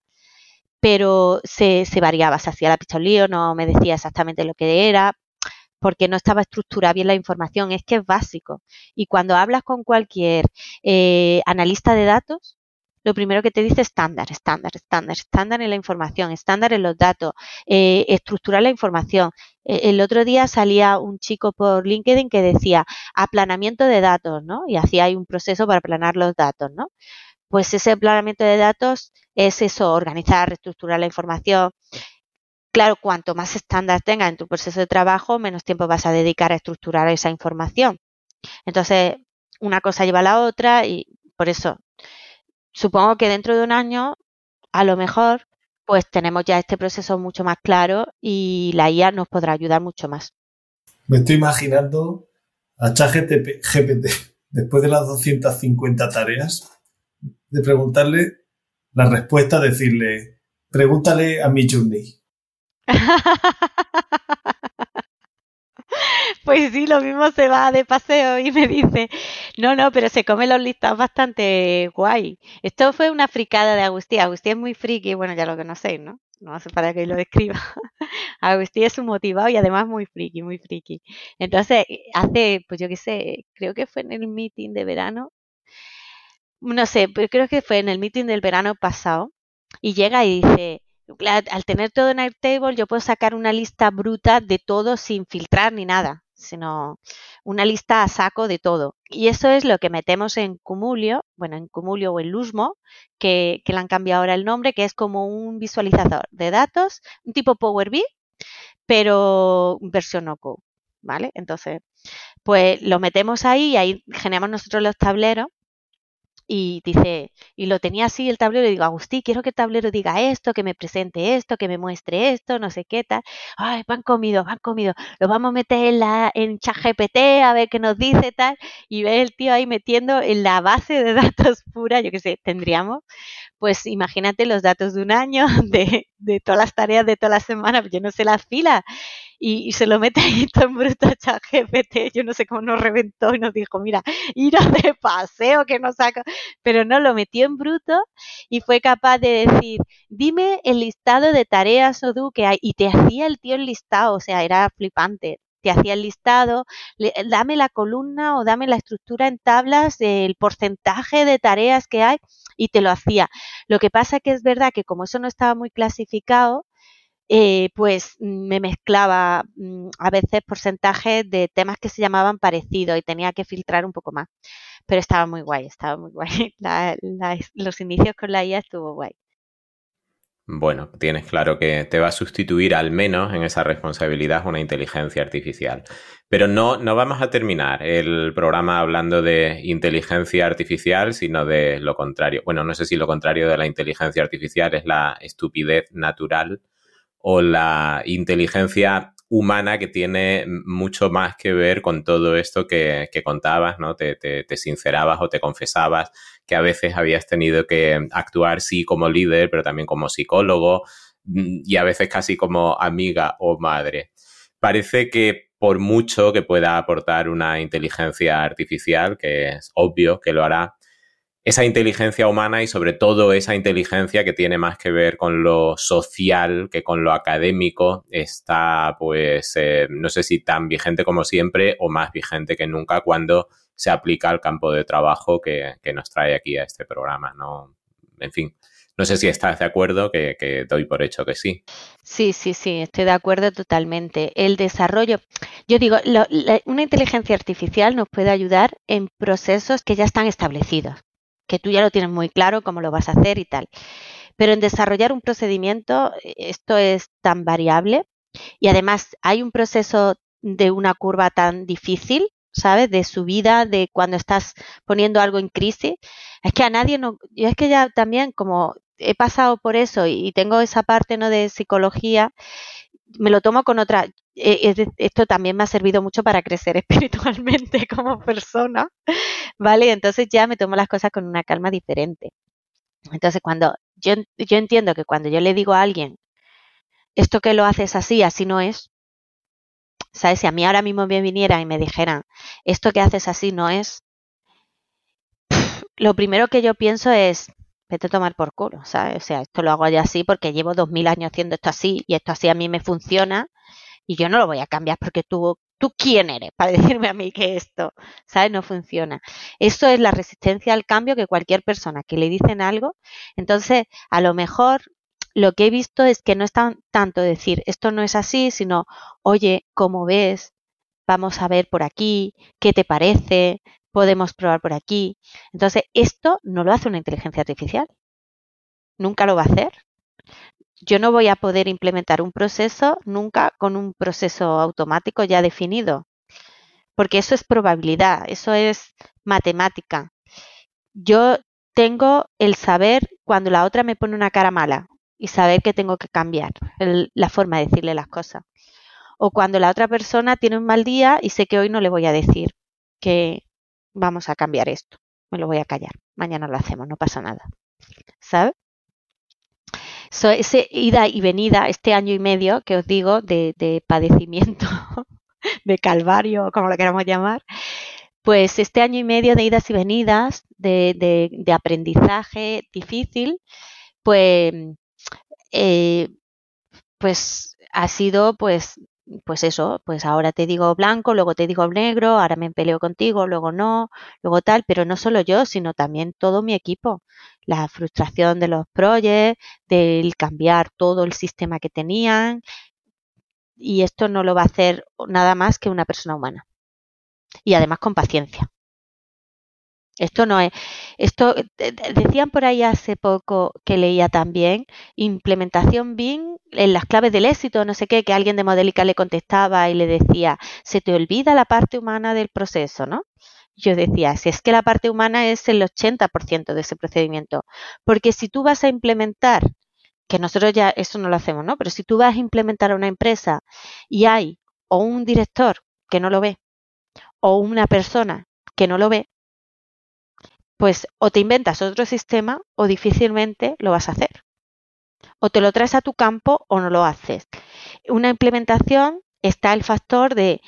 pero se, se variaba, se hacía la lío, no me decía exactamente lo que era, porque no estaba estructurada bien la información, es que es básico. Y cuando hablas con cualquier eh, analista de datos, lo primero que te dice estándar, estándar, estándar, estándar en la información, estándar en los datos, eh, estructurar la información. E, el otro día salía un chico por LinkedIn que decía aplanamiento de datos, ¿no? Y hacía ahí un proceso para aplanar los datos, ¿no? Pues ese aplanamiento de datos es eso, organizar, reestructurar la información. Claro, cuanto más estándar tengas en tu proceso de trabajo, menos tiempo vas a dedicar a estructurar esa información. Entonces, una cosa lleva a la otra y por eso supongo que dentro de un año, a lo mejor, pues tenemos ya este proceso mucho más claro y la IA nos podrá ayudar mucho más. Me estoy imaginando a ChatGPT después de las 250 tareas de preguntarle la respuesta, decirle, pregúntale a mi journey. Pues sí, lo mismo se va de paseo y me dice, No, no, pero se come los listados bastante guay. Esto fue una fricada de Agustín. Agustín es muy friki, bueno, ya lo conocéis, ¿no? No hace para que lo describa. Agustín es un motivado y además muy friki, muy friki. Entonces, hace, pues yo qué sé, creo que fue en el meeting de verano. No sé, pero creo que fue en el meeting del verano pasado. Y llega y dice, al tener todo en Airtable, yo puedo sacar una lista bruta de todo sin filtrar ni nada, sino una lista a saco de todo. Y eso es lo que metemos en Cumulio, bueno, en Cumulio o en Lusmo, que, le han cambiado ahora el nombre, que es como un visualizador de datos, un tipo Power BI, pero versión no code, ¿vale? Entonces, pues lo metemos ahí y ahí generamos nosotros los tableros y dice, y lo tenía así el tablero, y digo, Agustín, quiero que el tablero diga esto, que me presente esto, que me muestre esto, no sé qué tal. Ay, van comido, van comido. Lo vamos a meter en la en ChatGPT a ver qué nos dice tal. Y ve el tío ahí metiendo en la base de datos pura, yo qué sé, tendríamos, pues imagínate los datos de un año, de, de todas las tareas de toda la semana, yo no sé las filas y, se lo mete ahí en bruto a ChatGPT. Yo no sé cómo nos reventó y nos dijo, mira, ir de paseo que nos saca. Pero no, lo metió en bruto y fue capaz de decir, dime el listado de tareas o que hay. Y te hacía el tío el listado, o sea, era flipante te hacía el listado, dame la columna o dame la estructura en tablas, el porcentaje de tareas que hay y te lo hacía. Lo que pasa que es verdad que como eso no estaba muy clasificado, eh, pues mm, me mezclaba mm, a veces porcentajes de temas que se llamaban parecidos y tenía que filtrar un poco más. Pero estaba muy guay, estaba muy guay. los inicios con la IA estuvo guay. Bueno, tienes claro que te va a sustituir al menos en esa responsabilidad una inteligencia artificial. Pero no, no vamos a terminar el programa hablando de inteligencia artificial, sino de lo contrario. Bueno, no sé si lo contrario de la inteligencia artificial es la estupidez natural o la inteligencia humana que tiene mucho más que ver con todo esto que, contabas, ¿no? Te, te, sincerabas o te confesabas que a veces habías tenido que actuar, sí, como líder, pero también como psicólogo mm, y a veces casi como amiga o madre. Parece que por mucho que pueda aportar una inteligencia artificial, que es obvio que lo hará, esa inteligencia humana y sobre todo esa inteligencia que tiene más que ver con lo social que con lo académico está pues eh, no sé si tan vigente como siempre o más vigente que nunca cuando se aplica al campo de trabajo que, nos trae aquí a este programa, ¿no? En fin, no sé si estás de acuerdo, que, doy por hecho que sí. Sí, sí, sí, estoy de acuerdo totalmente. El desarrollo, yo digo, una inteligencia artificial nos puede ayudar en procesos que ya están establecidos que tú ya lo tienes muy claro cómo lo vas a hacer y tal. Pero en desarrollar un procedimiento, esto es tan variable y además hay un proceso de una curva tan difícil, ¿sabes? De subida, de cuando estás poniendo algo en crisis. Es que a nadie no, es que ya también como he pasado por eso y tengo esa parte no de psicología, me lo tomo con otra. Eh, esto también me ha servido mucho para crecer espiritualmente como persona, ¿vale? Entonces ya me tomo las cosas con una calma diferente. Entonces cuando yo, yo entiendo que cuando yo le digo a alguien, esto que lo haces así, así no es, ¿sabes? Si a mí ahora mismo me vinieran y me dijeran, esto que haces así no es, lo primero que yo pienso es, vete a tomar por culo, ¿sabes? O sea, esto lo hago ya así porque llevo dos mil años haciendo esto así y esto así a mí me funciona y yo no lo voy a cambiar porque tú, tú quién eres para decirme a mí que esto, ¿sabes? No funciona. Eso es la resistencia al cambio que cualquier persona que le dicen algo, entonces a lo mejor lo que he visto es que no es tan, tanto decir esto no es así, sino oye, ¿cómo ves? Vamos a ver por aquí, ¿qué te parece? podemos probar por aquí. Entonces, esto no lo hace una inteligencia artificial. Nunca lo va a hacer. Yo no voy a poder implementar un proceso nunca con un proceso automático ya definido, porque eso es probabilidad, eso es matemática. Yo tengo el saber cuando la otra me pone una cara mala y saber que tengo que cambiar la forma de decirle las cosas. O cuando la otra persona tiene un mal día y sé que hoy no le voy a decir que vamos a cambiar esto, me lo voy a callar, mañana lo hacemos, no pasa nada. ¿Sabes? Ese ida y venida, este año y medio que os digo de, padecimiento, de calvario, como lo queramos llamar, Pues este año y medio de idas y venidas, de, de, aprendizaje difícil, pues, eh, pues ha sido pues pues eso, pues ahora te digo blanco, luego te digo negro, ahora me peleo contigo, luego no, luego tal, pero no solo yo, sino también todo mi equipo. La frustración de los proyectos, del cambiar todo el sistema que tenían, y esto no lo va a hacer nada más que una persona humana. Y además con paciencia. Esto no es, esto decían por ahí hace poco que leía también implementación BIM en las claves del éxito, no sé qué, que alguien de Modelica le contestaba y le decía, se te olvida la parte humana del proceso, ¿no? Yo decía, si es que la parte humana es el 80% de ese procedimiento, porque si tú vas a implementar, que nosotros ya eso no lo hacemos, ¿no? Pero si tú vas a implementar a una empresa y hay o un director que no lo ve o una persona que no lo ve, pues o te inventas otro sistema o difícilmente lo vas a hacer. O te lo traes a tu campo o no lo haces. Una implementación está el factor de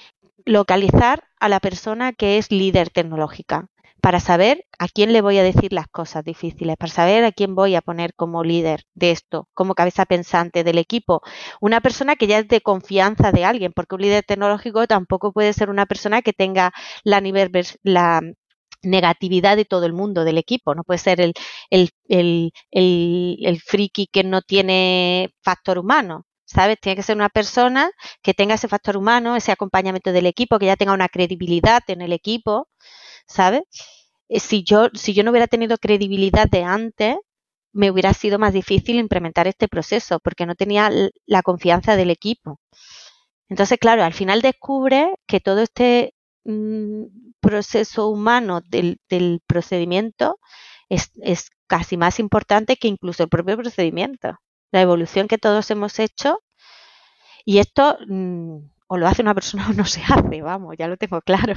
localizar a la persona que es líder tecnológica para saber a quién le voy a decir las cosas difíciles, para saber a quién voy a poner como líder de esto, como cabeza pensante del equipo. Una persona que ya es de confianza de alguien, porque un líder tecnológico tampoco puede ser una persona que tenga la, nivel, la negatividad de todo el mundo del equipo. No puede ser el, el, el, el, friki que no tiene factor humano. ¿Sabes? Tiene que ser una persona que tenga ese factor humano, ese acompañamiento del equipo, que ya tenga una credibilidad en el equipo, ¿sabes? Eh, si yo, si yo no hubiera tenido credibilidad de antes, me hubiera sido más difícil implementar este proceso porque no tenía la confianza del equipo. Entonces, claro, al final descubre que todo este mm, proceso humano del, procedimiento es, casi más importante que incluso el propio procedimiento. La evolución que todos hemos hecho y esto mm, o lo hace una persona o no se hace, vamos, ya lo tengo claro.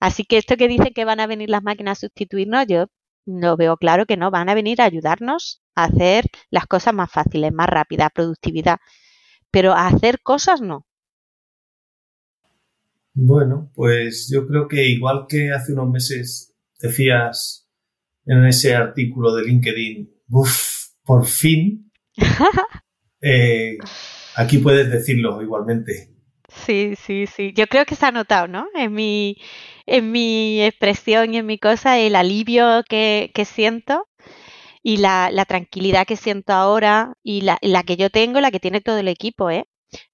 Así que esto que dicen que van a venir las máquinas a sustituirnos, yo no veo claro que no, van a venir a ayudarnos a hacer las cosas más fáciles, más rápidas, productividad, pero a hacer cosas no. Bueno, pues yo creo que igual que hace unos meses decías en ese artículo de LinkedIn, uff, por fin, eh, aquí puedes decirlo igualmente. Sí, sí, sí. Yo creo que se ha notado, ¿no? En mi, en mi expresión y en mi cosa, el alivio que, siento y la, tranquilidad que siento ahora y la, la que yo tengo, la que tiene todo el equipo, ¿eh?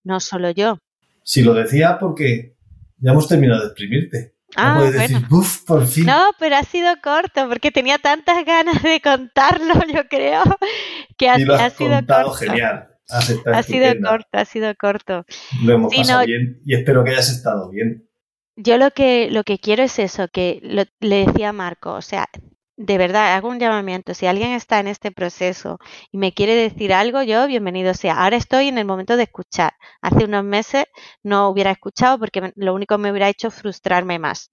No solo yo. Si lo decía porque ya hemos terminado de exprimirte. Ah, no decir, por fin. No, pero ha sido corto porque tenía tantas ganas de contarlo, yo creo, que ha, ha sido contado genial. ha sido corto, ha sido corto. Lo hemos pasado bien y espero que hayas estado bien. Yo lo que, lo que quiero es eso, que le decía a Marco, o sea, de verdad, hago un llamamiento. Si alguien está en este proceso y me quiere decir algo, yo bienvenido sea. Ahora estoy en el momento de escuchar. Hace unos meses no hubiera escuchado porque lo único que me hubiera hecho frustrarme más.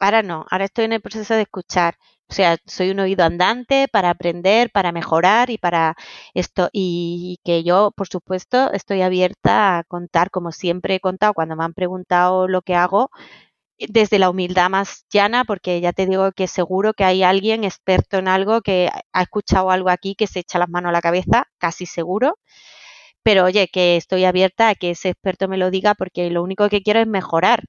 Ahora no, ahora estoy en el proceso de escuchar. O sea, soy un oído andante para aprender, para mejorar y para esto. Y que yo, por supuesto, estoy abierta a contar, como siempre he contado cuando me han preguntado lo que hago, desde la humildad más llana, porque ya te digo que seguro que hay alguien experto en algo que ha escuchado algo aquí que se echa las manos a la cabeza, casi seguro. Pero oye, que estoy abierta a que ese experto me lo diga porque lo único que quiero es mejorar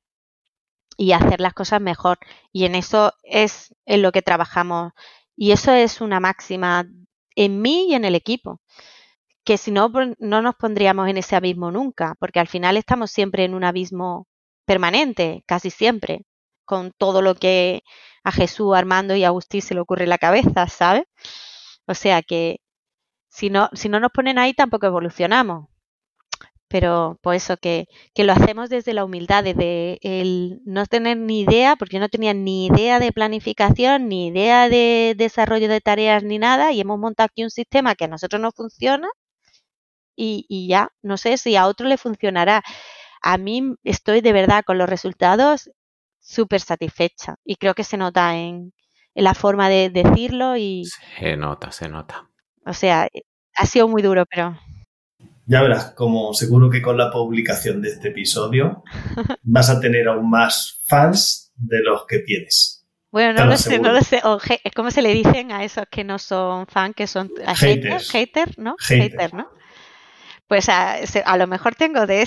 y hacer las cosas mejor. Y en eso es en lo que trabajamos. Y eso es una máxima en mí y en el equipo. Que si no, pues, no nos pondríamos en ese abismo nunca, porque al final estamos siempre en un abismo permanente, casi siempre, con todo lo que a Jesús, Armando y Agustín se le ocurre en la cabeza, ¿sabes? O sea que si no, si no nos ponen ahí tampoco evolucionamos. Pero pues eso, que, que lo hacemos desde la humildad, desde el no tener ni idea, porque yo no tenía ni idea de planificación, ni idea de desarrollo de tareas, ni nada, y hemos montado aquí un sistema que a nosotros no funciona y, y ya, no sé si a otro le funcionará a mí estoy de verdad con los resultados súper satisfecha y creo que se nota en, la forma de decirlo y... Se nota, se nota. O sea, ha sido muy duro, pero... Ya verás, como seguro que con la publicación de este episodio vas a tener aún más fans de los que tienes. Bueno, no lo, sé, no lo sé. O ¿Cómo se le dicen a esos que no son fan, que son haters? Hater, ¿no? Hater, ¿no? Pues a, a, lo mejor tengo de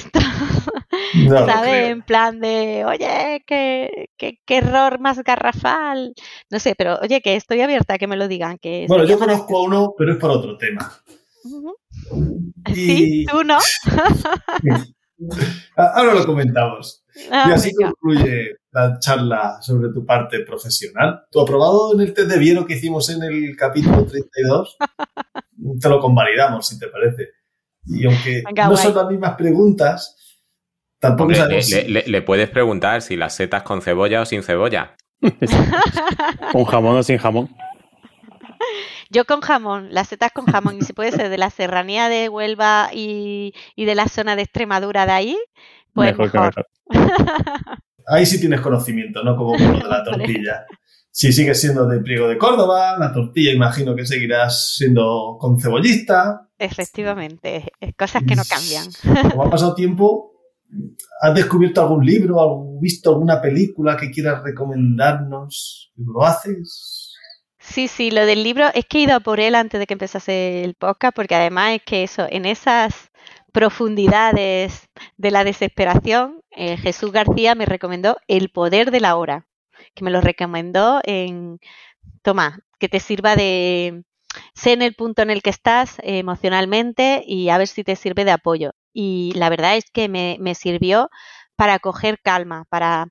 esto. ¿Sabes? En plan de, oye, qué, qué, error más garrafal. No sé, pero oye, que estoy abierta a que me lo digan. Que bueno, yo conozco a uno, pero es por otro tema. Sí, tú no. Ahora lo comentamos. Ah, y así concluye la charla sobre tu parte profesional. ¿Tu aprobado en el test de Viero que hicimos en el capítulo 32? te lo convalidamos, si te parece. Y aunque no son las mismas preguntas, tampoco le, puedes preguntar si las setas con cebolla o sin cebolla. con jamón o sin jamón. Yo con jamón, las setas con jamón, y si puede ser de la serranía de Huelva y, de la zona de Extremadura de ahí, pues mejor. Ahí sí tienes conocimiento, ¿no? Como con lo de la tortilla. Si sigues siendo de Priego de Córdoba, la tortilla imagino que seguirás siendo con cebollista. Efectivamente, cosas que no cambian. Como ha pasado tiempo, ¿has descubierto algún libro, has visto alguna película que quieras recomendarnos? ¿Lo haces? Sí, sí, lo del libro es que he ido a por él antes de que empezase el podcast, porque además es que eso, en esas profundidades de la desesperación, eh, Jesús García me recomendó El poder de la hora, que me lo recomendó en, toma, que te sirva de, sé en el punto en el que estás emocionalmente y a ver si te sirve de apoyo. Y la verdad es que me, sirvió para coger calma, para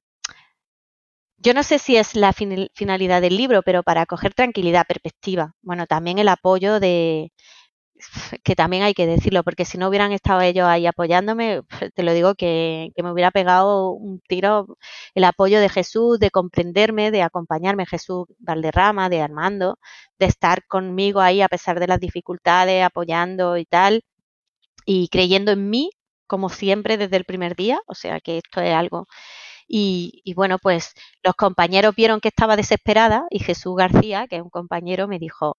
yo no sé si es la finalidad del libro, pero para coger tranquilidad, perspectiva. Bueno, también el apoyo de, que también hay que decirlo, porque si no hubieran estado ellos ahí apoyándome, te lo digo que, me hubiera pegado un tiro el apoyo de Jesús, de comprenderme, de acompañarme Jesús Valderrama, de Armando, de estar conmigo ahí a pesar de las dificultades, apoyando y tal, y creyendo en mí, como siempre desde el primer día, o sea que esto es algo y, bueno, pues los compañeros vieron que estaba desesperada y Jesús García, que es un compañero, me dijo,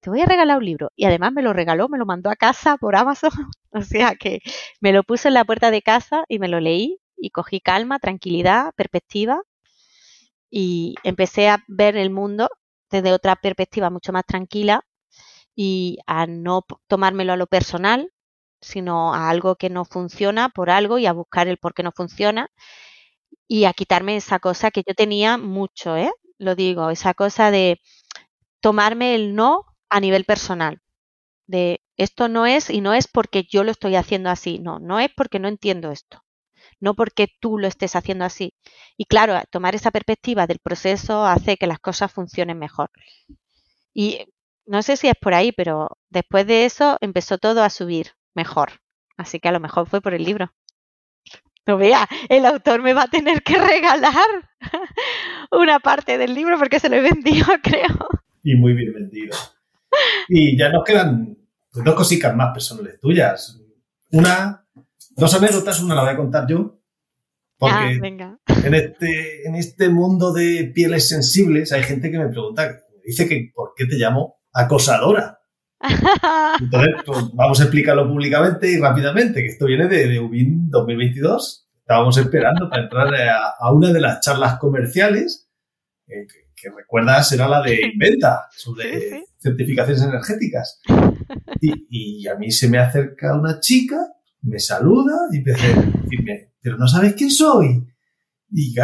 te voy a regalar un libro. Y además me lo regaló, me lo mandó a casa por Amazon. o sea que me lo puse en la puerta de casa y me lo leí y cogí calma, tranquilidad, perspectiva y empecé a ver el mundo desde otra perspectiva mucho más tranquila y a no tomármelo a lo personal, sino a algo que no funciona por algo y a buscar el por qué no funciona y a quitarme esa cosa que yo tenía mucho, ¿eh? Lo digo, esa cosa de tomarme el no a nivel personal. De esto no es y no es porque yo lo estoy haciendo así, no, no es porque no entiendo esto, no porque tú lo estés haciendo así. Y claro, tomar esa perspectiva del proceso hace que las cosas funcionen mejor. Y no sé si es por ahí, pero después de eso empezó todo a subir mejor. Así que a lo mejor fue por el libro. No vea, el autor me va a tener que regalar una parte del libro porque se lo he vendido, creo. Y muy bien vendido. Y ya nos quedan dos cositas más personales tuyas. Una, dos anécdotas, una la voy a contar yo. Porque ah, venga. En, este, en este mundo de pieles sensibles hay gente que me pregunta, dice que ¿por qué te llamo acosadora? Entonces, pues, vamos a explicarlo públicamente y rápidamente, que esto viene de, de UBIN 2022. Estábamos esperando para entrar a, una de las charlas comerciales, eh, que, recuerdas era la de Inventa, sobre certificaciones energéticas. Y, a mí se me acerca una chica, me saluda y a decirme, pero no sabes quién soy. Y,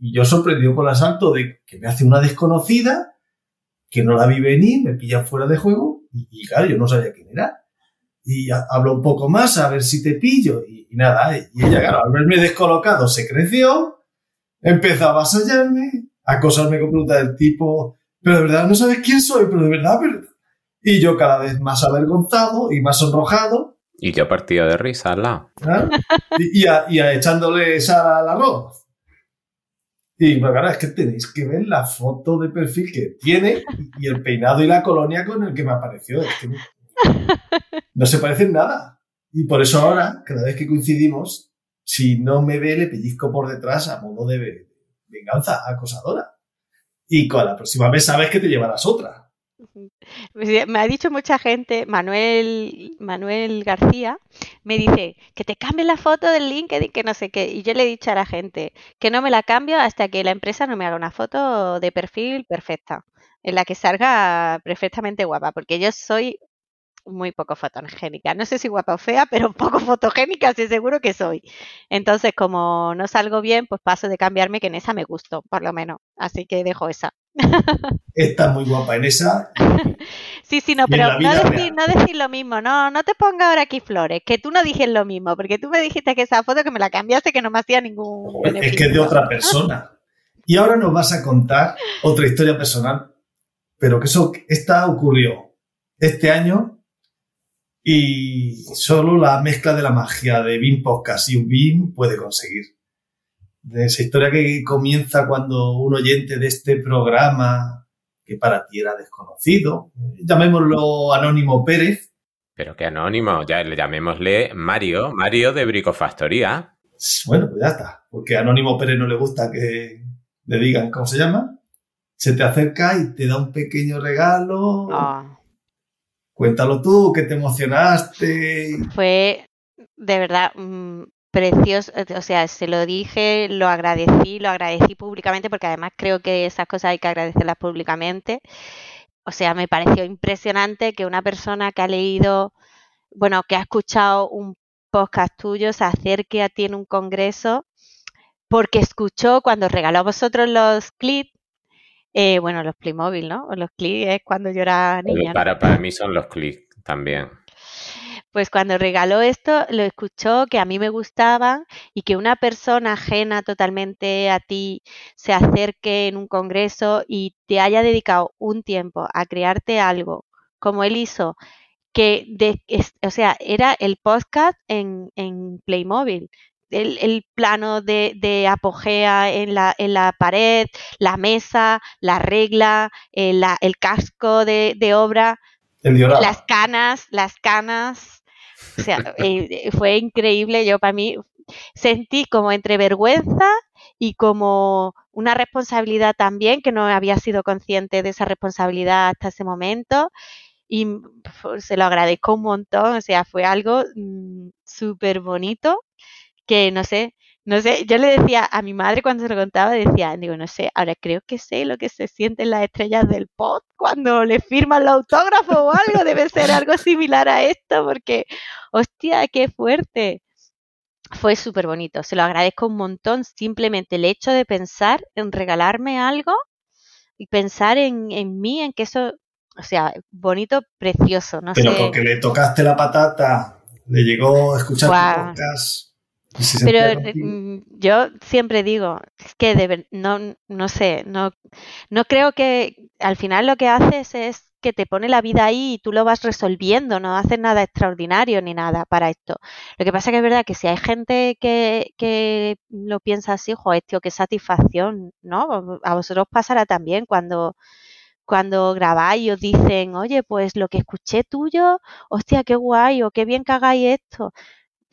y yo sorprendido por el asalto de que me hace una desconocida, que no la vi venir, me pilla fuera de juego y, claro, yo no sabía quién era. Y hablo un poco más a ver si te pillo. Y, nada, y ella, claro, al verme descolocado, se creció, empezó a avasallarme, a acosarme con preguntas del tipo, pero de verdad no sabes quién soy, pero de verdad, verdad. Y yo cada vez más avergonzado y más sonrojado. Y yo partido de risa al lado. Y, y, echándole sal al arroz. Y claro, es que tenéis que ver la foto de perfil que tiene y el peinado y la colonia con el que me apareció. Es no se parecen nada. Y por eso ahora, cada vez que coincidimos, si no me ve, le pellizco por detrás a modo de venganza acosadora. Y con la próxima vez sabes que te llevarás otra. Me ha dicho mucha gente, Manuel, Manuel García, me dice que te cambie la foto del LinkedIn, que no sé qué. Y yo le he dicho a la gente que no me la cambio hasta que la empresa no me haga una foto de perfil perfecta, en la que salga perfectamente guapa, porque yo soy muy poco fotogénica. No sé si guapa o fea, pero poco fotogénica, sí seguro que soy. Entonces, como no salgo bien, pues paso de cambiarme, que en esa me gustó, por lo menos. Así que dejo esa. Está muy guapa en esa. Sí, sí, no, pero no decir, no decir, lo mismo, no, no te ponga ahora aquí flores, que tú no dijes lo mismo, porque tú me dijiste que esa foto que me la cambiaste que no me hacía ningún... es que es de otra persona. Y ahora nos vas a contar otra historia personal, pero que eso, esta ocurrió este año y solo la mezcla de la magia de BIM Podcast y BIM puede conseguir. De esa historia que comienza cuando un oyente de este programa, que para ti era desconocido, llamémoslo Anónimo Pérez. Pero que anónimo, ya le llamémosle Mario, Mario de Bricofactoría. Bueno, pues ya está, porque a Anónimo Pérez no le gusta que le digan cómo se llama. Se te acerca y te da un pequeño regalo. Ah. Cuéntalo tú, que te emocionaste. Fue de verdad mm, precioso, o sea, se lo dije, lo agradecí, lo agradecí públicamente porque además creo que esas cosas hay que agradecerlas públicamente. O sea, me pareció impresionante que una persona que ha leído, bueno, que ha escuchado un podcast tuyo se acerque a ti en un congreso porque escuchó cuando regaló a vosotros los clips eh, bueno, los Playmobil, ¿no? Los clics es cuando yo era niña. Para, para mí son los clics también. Pues cuando regaló esto, lo escuchó que a mí me gustaban y que una persona ajena totalmente a ti se acerque en un congreso y te haya dedicado un tiempo a crearte algo como él hizo, que, de, o sea, era el podcast en, en Playmobil el, plano de, apogea en la, en la, pared, la mesa, la regla, el, eh, el casco de, obra, las canas, las canas. O sea, eh, fue increíble. Yo para mí sentí como entre vergüenza y como una responsabilidad también, que no había sido consciente de esa responsabilidad hasta ese momento. Y se lo agradezco un montón, o sea, fue algo mm, súper bonito que no sé, no sé, yo le decía a mi madre cuando se lo contaba, decía, digo, no sé, ahora creo que sé lo que se sienten las estrellas del pop cuando le firman los autógrafos o algo, debe ser algo similar a esto, porque, hostia, qué fuerte. Fue súper bonito, se lo agradezco un montón, simplemente el hecho de pensar en regalarme algo y pensar en, en mí, en que eso, o sea, bonito, precioso, no Pero porque le tocaste la patata, le llegó a escuchar tu podcast pero mm, yo siempre digo, es que no, no sé, no, no creo que al final lo que haces es que te pone la vida ahí y tú lo vas resolviendo, no haces nada extraordinario ni nada para esto. Lo que pasa que es verdad que si hay gente que, que lo piensa así, joder, tío, qué satisfacción, ¿no? A vosotros pasará también cuando, cuando grabáis y os dicen, oye, pues lo que escuché tuyo, hostia, qué guay, o qué bien que hagáis esto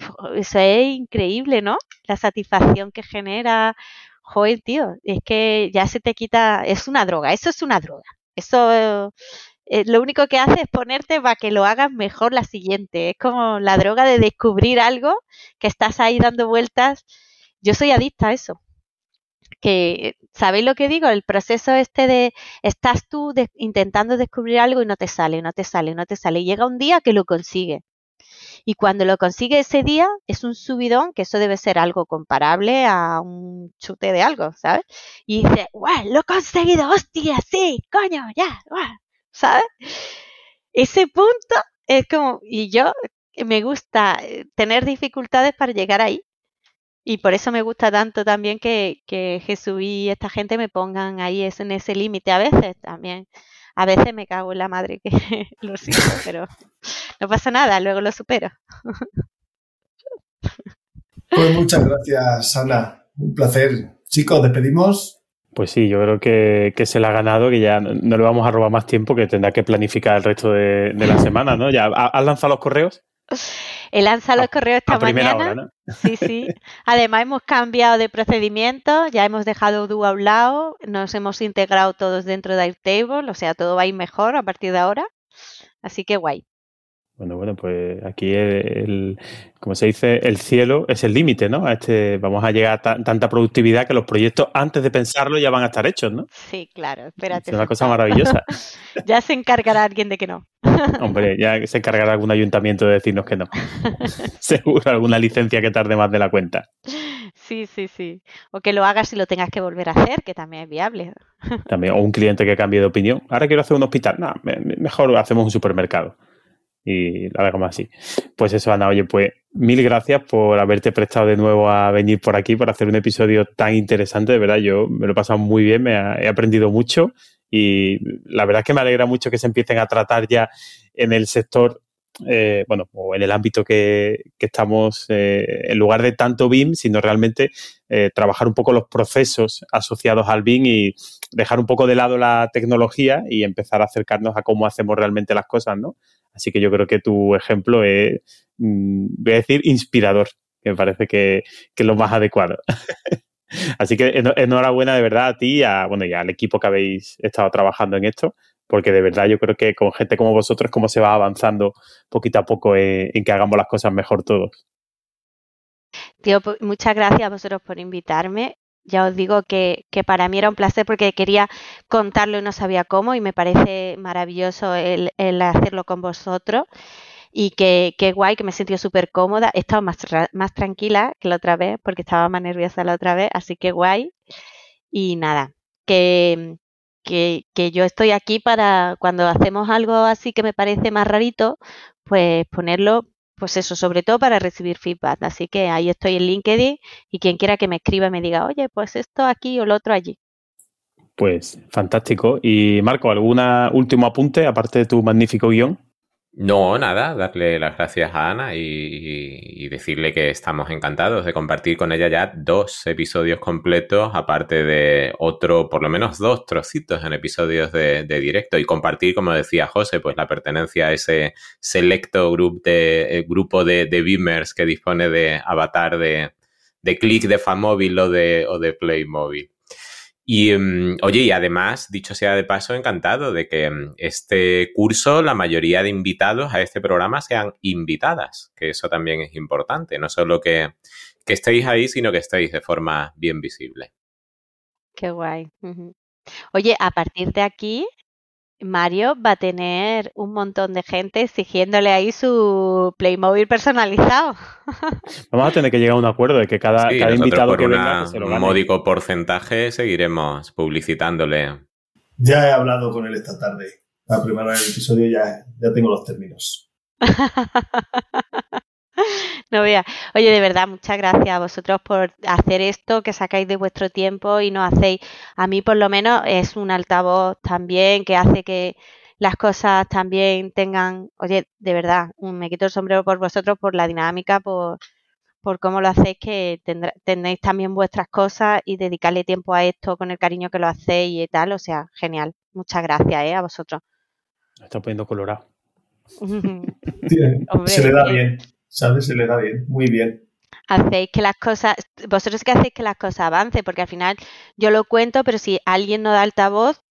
eso es increíble, ¿no? La satisfacción que genera. Joder, tío, es que ya se te quita, es una droga, eso es una droga. Eso eh, lo único que hace es ponerte para que lo hagas mejor la siguiente. Es como la droga de descubrir algo que estás ahí dando vueltas. Yo soy adicta a eso. Que, ¿sabéis lo que digo? El proceso este de estás tú intentando descubrir algo y no te sale, no te sale, no te sale. Y llega un día que lo consigue. Y cuando lo consigue ese día, es un subidón, que eso debe ser algo comparable a un chute de algo, ¿sabes? Y dice, ¡guau! Lo he conseguido, hostia, sí, coño, ya, ¡guau! ¿sabes? Ese punto es como, y yo me gusta eh, tener dificultades para llegar ahí. Y por eso me gusta tanto también que, que Jesús y esta gente me pongan ahí en ese límite a veces también a veces me cago en la madre que lo siento, pero no pasa nada, luego lo supero. Pues muchas gracias, Ana. Un placer. Chicos, despedimos. Pues sí, yo creo que, se le ha ganado, que ya no, le vamos a robar más tiempo, que tendrá que planificar el resto de, la semana, ¿no? ¿Ya has lanzado los correos? He lanzado los correos esta a primera mañana. hora, ¿no? Sí, sí. Además hemos cambiado de procedimiento, ya hemos dejado Odoo a un lado, nos hemos integrado todos dentro de Airtable, o sea, todo va a ir mejor a partir de ahora. Así que guay. Bueno, bueno, pues aquí el, el- como se dice, el cielo es el límite, ¿no? A este, vamos a llegar a ta- tanta productividad que los proyectos antes de pensarlo ya van a estar hechos, ¿no? Sí, claro, espérate. Es una cosa maravillosa. Ya se encargará alguien de que no. Hombre, ya se encargará algún ayuntamiento de decirnos que no. Seguro alguna licencia que tarde más de la cuenta. Sí, sí, sí. O que lo hagas y lo tengas que volver a hacer, que también es viable. También, o un cliente que cambie de opinión. Ahora quiero hacer un hospital. No, me- me- mejor hacemos un supermercado. Y lo hagamos así. Pues eso, Ana, oye, pues mil gracias por haberte prestado de nuevo a venir por aquí para hacer un episodio tan interesante. De verdad, yo me lo he pasado muy bien, me he aprendido mucho y la verdad es que me alegra mucho que se empiecen a tratar ya en el sector, eh, bueno, o en el ámbito que, que estamos, eh, en lugar de tanto BIM, sino realmente eh, trabajar un poco los procesos asociados al BIM y dejar un poco de lado la tecnología y empezar a acercarnos a cómo hacemos realmente las cosas, ¿no? Así que yo creo que tu ejemplo es, mm, voy a decir, inspirador, que me parece que, que es lo más adecuado. Así que enhorabuena de verdad a ti y, a, bueno, y al equipo que habéis estado trabajando en esto, porque de verdad yo creo que con gente como vosotros es como se va avanzando poquito a poco en, en que hagamos las cosas mejor todos. Tío, pu- muchas gracias a vosotros por invitarme. Ya os digo que, que para mí era un placer porque quería contarlo y no sabía cómo y me parece maravilloso el, el hacerlo con vosotros y que, que guay, que me he sentido súper cómoda. He estado más, más tranquila que la otra vez porque estaba más nerviosa la otra vez, así que guay. Y nada, que, que, que yo estoy aquí para cuando hacemos algo así que me parece más rarito, pues ponerlo, pues eso, sobre todo para recibir feedback. Así que ahí estoy en LinkedIn y quien quiera que me escriba me diga, oye, pues esto aquí o lo otro allí. Pues fantástico. Y Marco, ¿alguna último apunte aparte de tu magnífico guion? No, nada, darle las gracias a Ana y, decirle que estamos encantados de compartir con ella ya dos episodios completos, aparte de otro, por lo menos dos trocitos en episodios de, de directo y compartir, como decía José, pues la pertenencia a ese selecto grup de, eh, grupo de, de Beamers que dispone de avatar de, de Click, de Famóvil o de, o de Playmobil. Y mm, oye, y además, dicho sea de paso, encantado de que mm, este curso, la mayoría de invitados a este programa sean invitadas, que eso también es importante, no solo que, que estéis ahí, sino que estéis de forma bien visible. Qué guay. Oye, a partir de aquí, Mario va a tener un montón de gente exigiéndole ahí su Playmobil personalizado. Vamos a tener que llegar a un acuerdo de que cada, Sí, cada invitado por que venga una- que se lo un módico porcentaje seguiremos publicitándole. Ya he hablado con él esta tarde. Para preparar el episodio ya, ya tengo los términos. No vea. Oye, de verdad, muchas gracias a vosotros por hacer esto, que sacáis de vuestro tiempo y nos hacéis, a mí por lo menos es un altavoz también que hace que las cosas también tengan, oye, de verdad, me quito el sombrero por vosotros, por la dinámica, por, por cómo lo hacéis, que tendrá- tenéis también vuestras cosas y dedicarle tiempo a esto con el cariño que lo hacéis y tal, o sea, genial. Muchas gracias, ¿eh? A vosotros. Me está poniendo colorado. Se le da bien, ¿sabes? Se le da bien, muy bien. hacéis que las cosas, vosotros que hacéis que las cosas avancen, porque al final yo lo cuento, pero si alguien no da altavoz,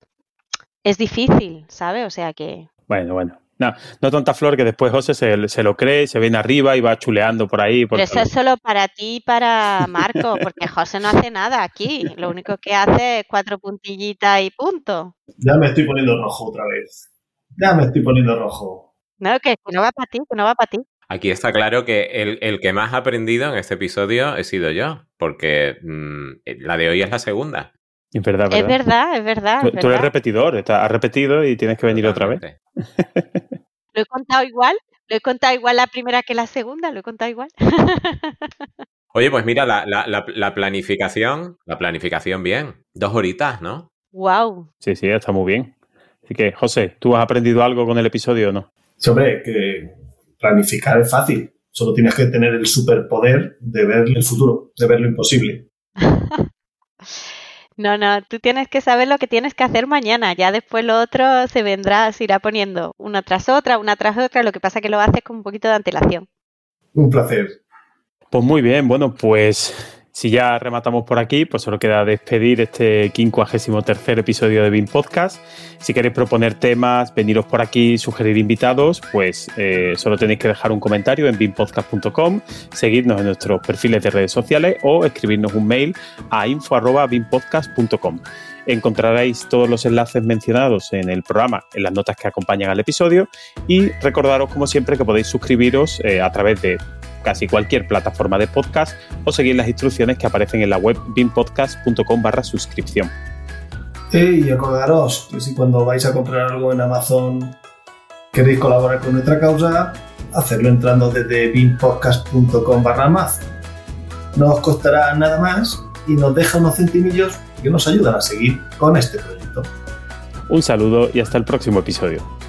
es difícil, ¿sabes? O sea que, Bueno, bueno. No, no tanta flor que después José se, se lo cree, se viene arriba y va chuleando por ahí. por pero eso es solo para ti y para Marco, porque José no hace nada aquí, lo único que hace es cuatro puntillitas y punto. Ya me estoy poniendo rojo otra vez. Ya me estoy poniendo rojo. No, que no va para ti, que no va para ti. Aquí está claro que el, el que más ha aprendido en este episodio he sido yo, porque mm, la de hoy es la segunda. Es verdad, Es verdad. verdad, es verdad. Tú, es tú eres verdad. repetidor, está- has repetido y tienes que venir otra vez. Lo he contado igual, lo he contado igual la primera que la segunda, lo he contado igual. Oye, pues mira, la, la- la- la planificación, la planificación bien, dos horitas, ¿no? wow. Sí, sí, está muy bien. Así que, José, ¿tú has aprendido algo con el episodio o no? Sí, hombre, que planificar es fácil. Solo tienes que tener el superpoder de ver el futuro, de ver lo imposible. No, no, tú tienes que saber lo que tienes que hacer mañana. Ya después lo otro se vendrá, se irá poniendo una tras otra, una tras otra. Lo que pasa es que lo haces con un poquito de antelación. Un placer. Pues muy bien, bueno, pues si ya rematamos por aquí, pues solo queda despedir este 53 episodio de BIM Podcast. Si queréis proponer temas, veniros por aquí, sugerir invitados, pues eh, solo tenéis que dejar un comentario en bimpodcast.com, seguirnos en nuestros perfiles de redes sociales o escribirnos un mail a info.bimpodcast.com. Encontraréis todos los enlaces mencionados en el programa, en las notas que acompañan al episodio y recordaros como siempre que podéis suscribiros eh, a través de casi cualquier plataforma de podcast o seguir las instrucciones que aparecen en la web bimpodcast.com barra suscripción. Y acordaros que si cuando vais a comprar algo en Amazon queréis colaborar con nuestra causa, hacerlo entrando desde bimpodcast.com barra más. No os costará nada más y nos deja unos centimillos que nos ayudan a seguir con este proyecto. Un saludo y hasta el próximo episodio.